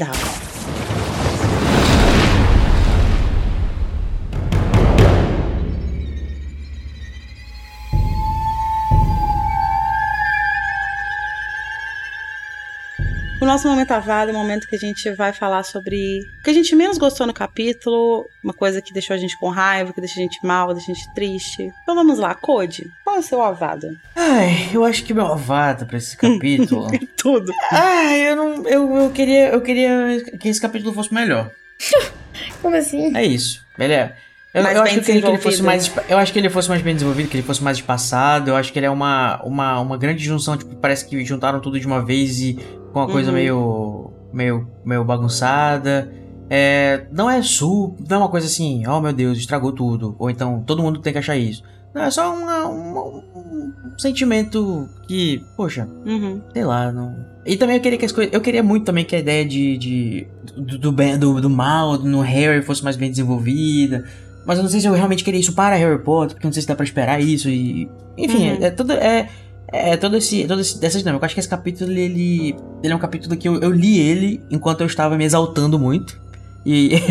nosso momento avado é o momento que a gente vai falar sobre o que a gente menos gostou no capítulo, uma coisa que deixou a gente com raiva, que deixa a gente mal, deixa a gente triste. Então vamos lá, Code, qual é o seu avado? Ai, eu acho que meu avado pra esse capítulo. *laughs* Tudo. Ai, eu não. Eu, eu queria. Eu queria que esse capítulo fosse melhor. *laughs* Como assim? É isso. Beleza. Eu, eu acho que, que, ele fosse mais. Eu acho que ele fosse mais bem desenvolvido, que ele fosse mais espaçado. Eu acho que ele é uma, uma, uma grande junção, tipo, parece que juntaram tudo de uma vez e com uma uhum. coisa meio, meio, meio bagunçada. É, não é sul, não é uma coisa assim, oh meu Deus, estragou tudo. Ou então todo mundo tem que achar isso. Não, é só uma, uma, um sentimento que, poxa, uhum. sei lá, não. E também eu queria que as coisas. Eu queria muito também que a ideia de. de do, do, do, do mal no Harry fosse mais bem desenvolvida. Mas eu não sei se eu realmente queria isso para Harry Potter, porque eu não sei se dá pra esperar isso e. Enfim, uhum. é, é tudo. É, é, todo esse, todo esse, dessa dinâmica. Eu acho que esse capítulo, ele, ele é um capítulo que eu, eu li ele enquanto eu estava me exaltando muito. E... *laughs*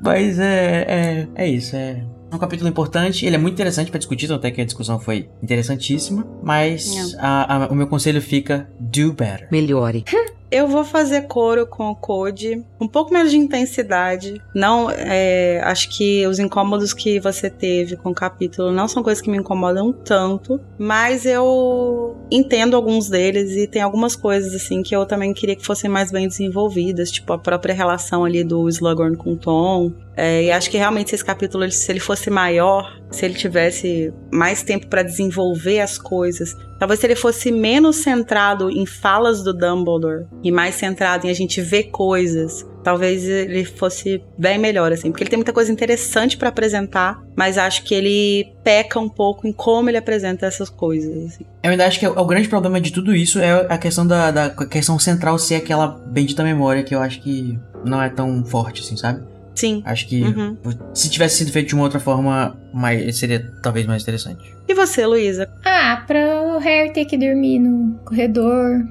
Mas é, é, é isso, é um capítulo importante, ele é muito interessante para discutir, até que a discussão foi interessantíssima, mas a, a, o meu conselho fica do better. Melhore. *laughs* Eu vou fazer coro com o Code, um pouco menos de intensidade. Não, é, acho que os incômodos que você teve com o capítulo não são coisas que me incomodam tanto, mas eu entendo alguns deles e tem algumas coisas assim que eu também queria que fossem mais bem desenvolvidas, tipo a própria relação ali do Slughorn com o Tom, é, e acho que realmente esse capítulo, se ele fosse maior, se ele tivesse mais tempo para desenvolver as coisas, talvez se ele fosse menos centrado em falas do Dumbledore e mais centrado em a gente ver coisas, talvez ele fosse bem melhor assim, porque ele tem muita coisa interessante para apresentar, mas acho que ele peca um pouco em como ele apresenta essas coisas. Assim. Eu ainda acho que o, grande problema de tudo isso é a questão da, da questão central ser aquela bendita memória que eu acho que não é tão forte assim, sabe? Sim. Acho que uhum. se tivesse sido feito de uma outra forma, mais, seria talvez mais interessante. E você, Luísa? Ah, pra o Harry ter que dormir no corredor.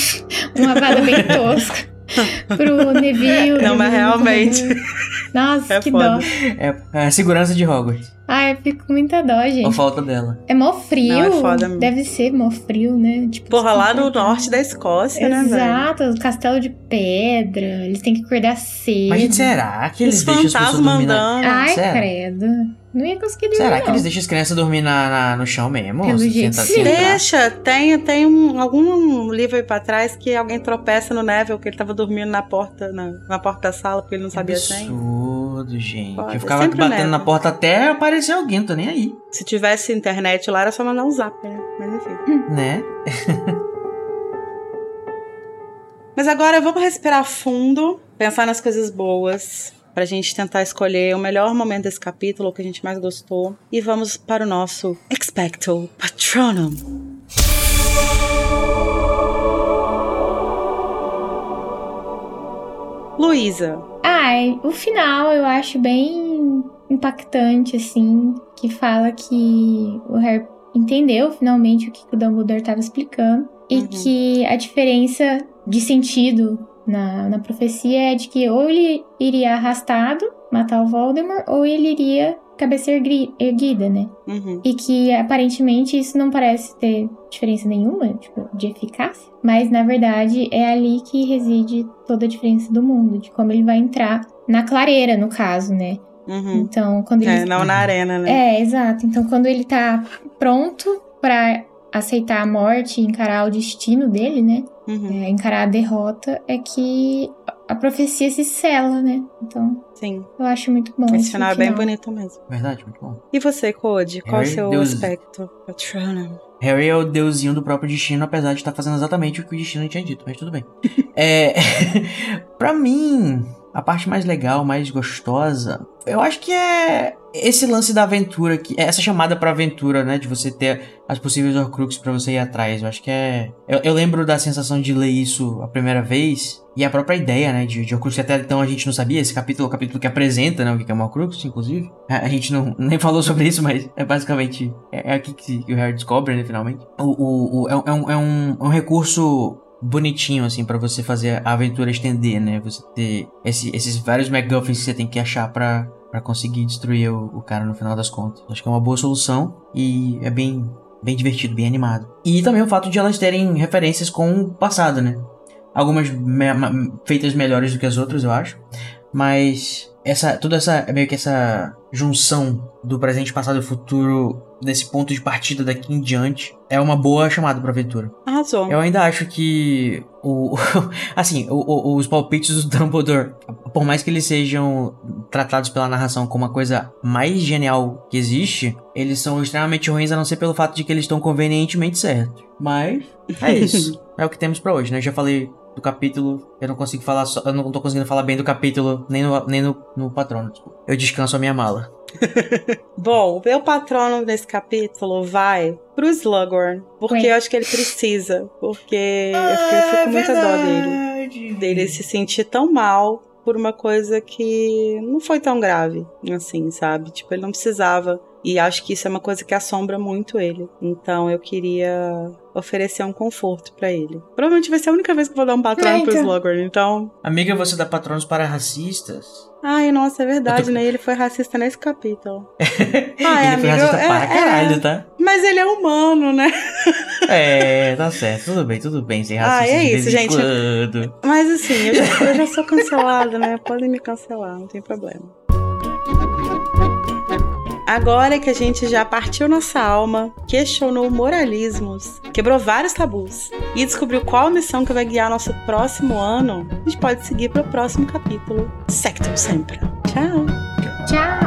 *laughs* uma vada bem *laughs* tosca. Pro Neville. Não, mas realmente. Nossa, é que foda. dó. É, é a segurança de Hogwarts. Ah, eu fico com muita dó, gente. A falta dela. É mó frio. Não, é foda mesmo. Deve ser mó frio, né? Tipo, Porra, lá no norte da Escócia, Exato, né, Exato, castelo de pedra. Eles têm que acordar cedo. Mas será que eles Os deixam as pessoas dormir na... Ai, será? credo. Não ia conseguir dormir. Será não. que eles deixam as crianças dormir na, na no chão mesmo? Pelo jeito, sim. Deixa. Tem, tem um, algum livro aí pra trás que alguém tropeça no Neville, que ele tava dormindo na porta, na, na porta da sala, porque ele não sabia sem. Absurdo, gente. Eu ficava batendo na porta até aparecer alguém, tô nem aí. Se tivesse internet lá, era só mandar um zap, né? Mas enfim. Né? *laughs* Mas agora vamos respirar fundo, pensar nas coisas boas, pra gente tentar escolher o melhor momento desse capítulo, o que a gente mais gostou. E vamos para o nosso Expecto Patronum. Luísa. Ai, o final eu acho bem impactante, assim, que fala que o Harry entendeu finalmente o que o Dumbledore estava explicando e uhum. que a diferença de sentido na, na profecia é de que ou ele iria arrastado, matar o Voldemort, ou ele iria cabeça erguida, né? Uhum. E que aparentemente isso não parece ter diferença nenhuma, tipo, de eficácia. Mas na verdade é ali que reside toda a diferença do mundo, de como ele vai entrar na clareira, no caso, né? Uhum. Então, quando ele. É, não na arena, né? É, exato. Então, quando ele tá pronto para aceitar a morte e encarar o destino dele, né? Uhum. É, encarar a derrota, é que a profecia se sela, né? Então. Sim. Eu acho muito bom. Esse, esse final, é bem bonito mesmo. Verdade, muito bom. E você, Code? Qual é o seu Deus... aspecto? Patronum. Harry é o deusinho do próprio destino, apesar de estar fazendo exatamente o que o destino tinha dito, mas tudo bem. *laughs* é. *laughs* pra mim, a parte mais legal, mais gostosa, eu acho que é esse lance da aventura, que essa chamada pra aventura, né? De você ter as possíveis Horcruxes para você ir atrás. Eu acho que é. Eu, eu, lembro da sensação de ler isso a primeira vez. E a própria ideia, né? De, de Horcrux, que até então a gente não sabia. Esse capítulo é o capítulo que apresenta, né? O que é uma Horcrux, inclusive. A, a, gente não, *laughs* nem falou sobre isso, mas é basicamente. É, é aqui que, que, o Harry descobre, né? Finalmente. O, o, o é, é, um, é, um, é um recurso bonitinho, assim, para você fazer a aventura estender, né? Você ter esse, esses vários MacGuffins que você tem que achar para para conseguir destruir o, o, cara no final das contas. Acho que é uma boa solução e é bem, bem divertido, bem animado. E também o fato de elas terem referências com o passado, né? Algumas me feitas melhores do que as outras, eu acho. Mas essa toda essa meio que essa junção do presente, passado e futuro desse ponto de partida daqui em diante é uma boa chamada para aventura. Arrasou. Eu ainda acho que o *laughs* assim, o, o, os palpites do Dumbledore, por mais que eles sejam tratados pela narração como a coisa mais genial que existe, eles são extremamente ruins a não ser pelo fato de que eles estão convenientemente certos. Mas é isso. *laughs* é o que temos para hoje, né? Eu já falei do capítulo. Eu não consigo falar só, eu não tô conseguindo falar bem do capítulo nem no, nem no, no patrono. Eu descanso a minha mala. *laughs* Bom, o meu patrono nesse capítulo vai pro Slughorn. Porque Ué. eu acho que ele precisa. Porque ah, *laughs* eu, fico, eu fico com muita dó dele. Dele se sentir tão mal por uma coisa que não foi tão grave, assim, sabe? Tipo, ele não precisava. E acho que isso é uma coisa que assombra muito ele. Então eu queria oferecer um conforto para ele. Provavelmente vai ser a única vez que vou dar um patrono Eita. pro Slughorn, então. Amiga, você dá patronos para racistas? Ai, nossa, é verdade, tô... né? Ele foi racista nesse capítulo. *laughs* Ai, ele amigo, foi racista é, para caralho, é... tá? Mas ele é humano, né? é, tá certo. Tudo bem, tudo bem. Sem racista ah, é isso, gente. Quando. Mas assim, eu já, eu já sou cancelada, né? Podem me cancelar, não tem problema. Agora que a gente já partiu nossa alma, questionou moralismos, quebrou vários tabus e descobriu qual a missão que vai guiar nosso próximo ano, a gente pode seguir para o próximo capítulo. Sectum sempre. Tchau! Tchau!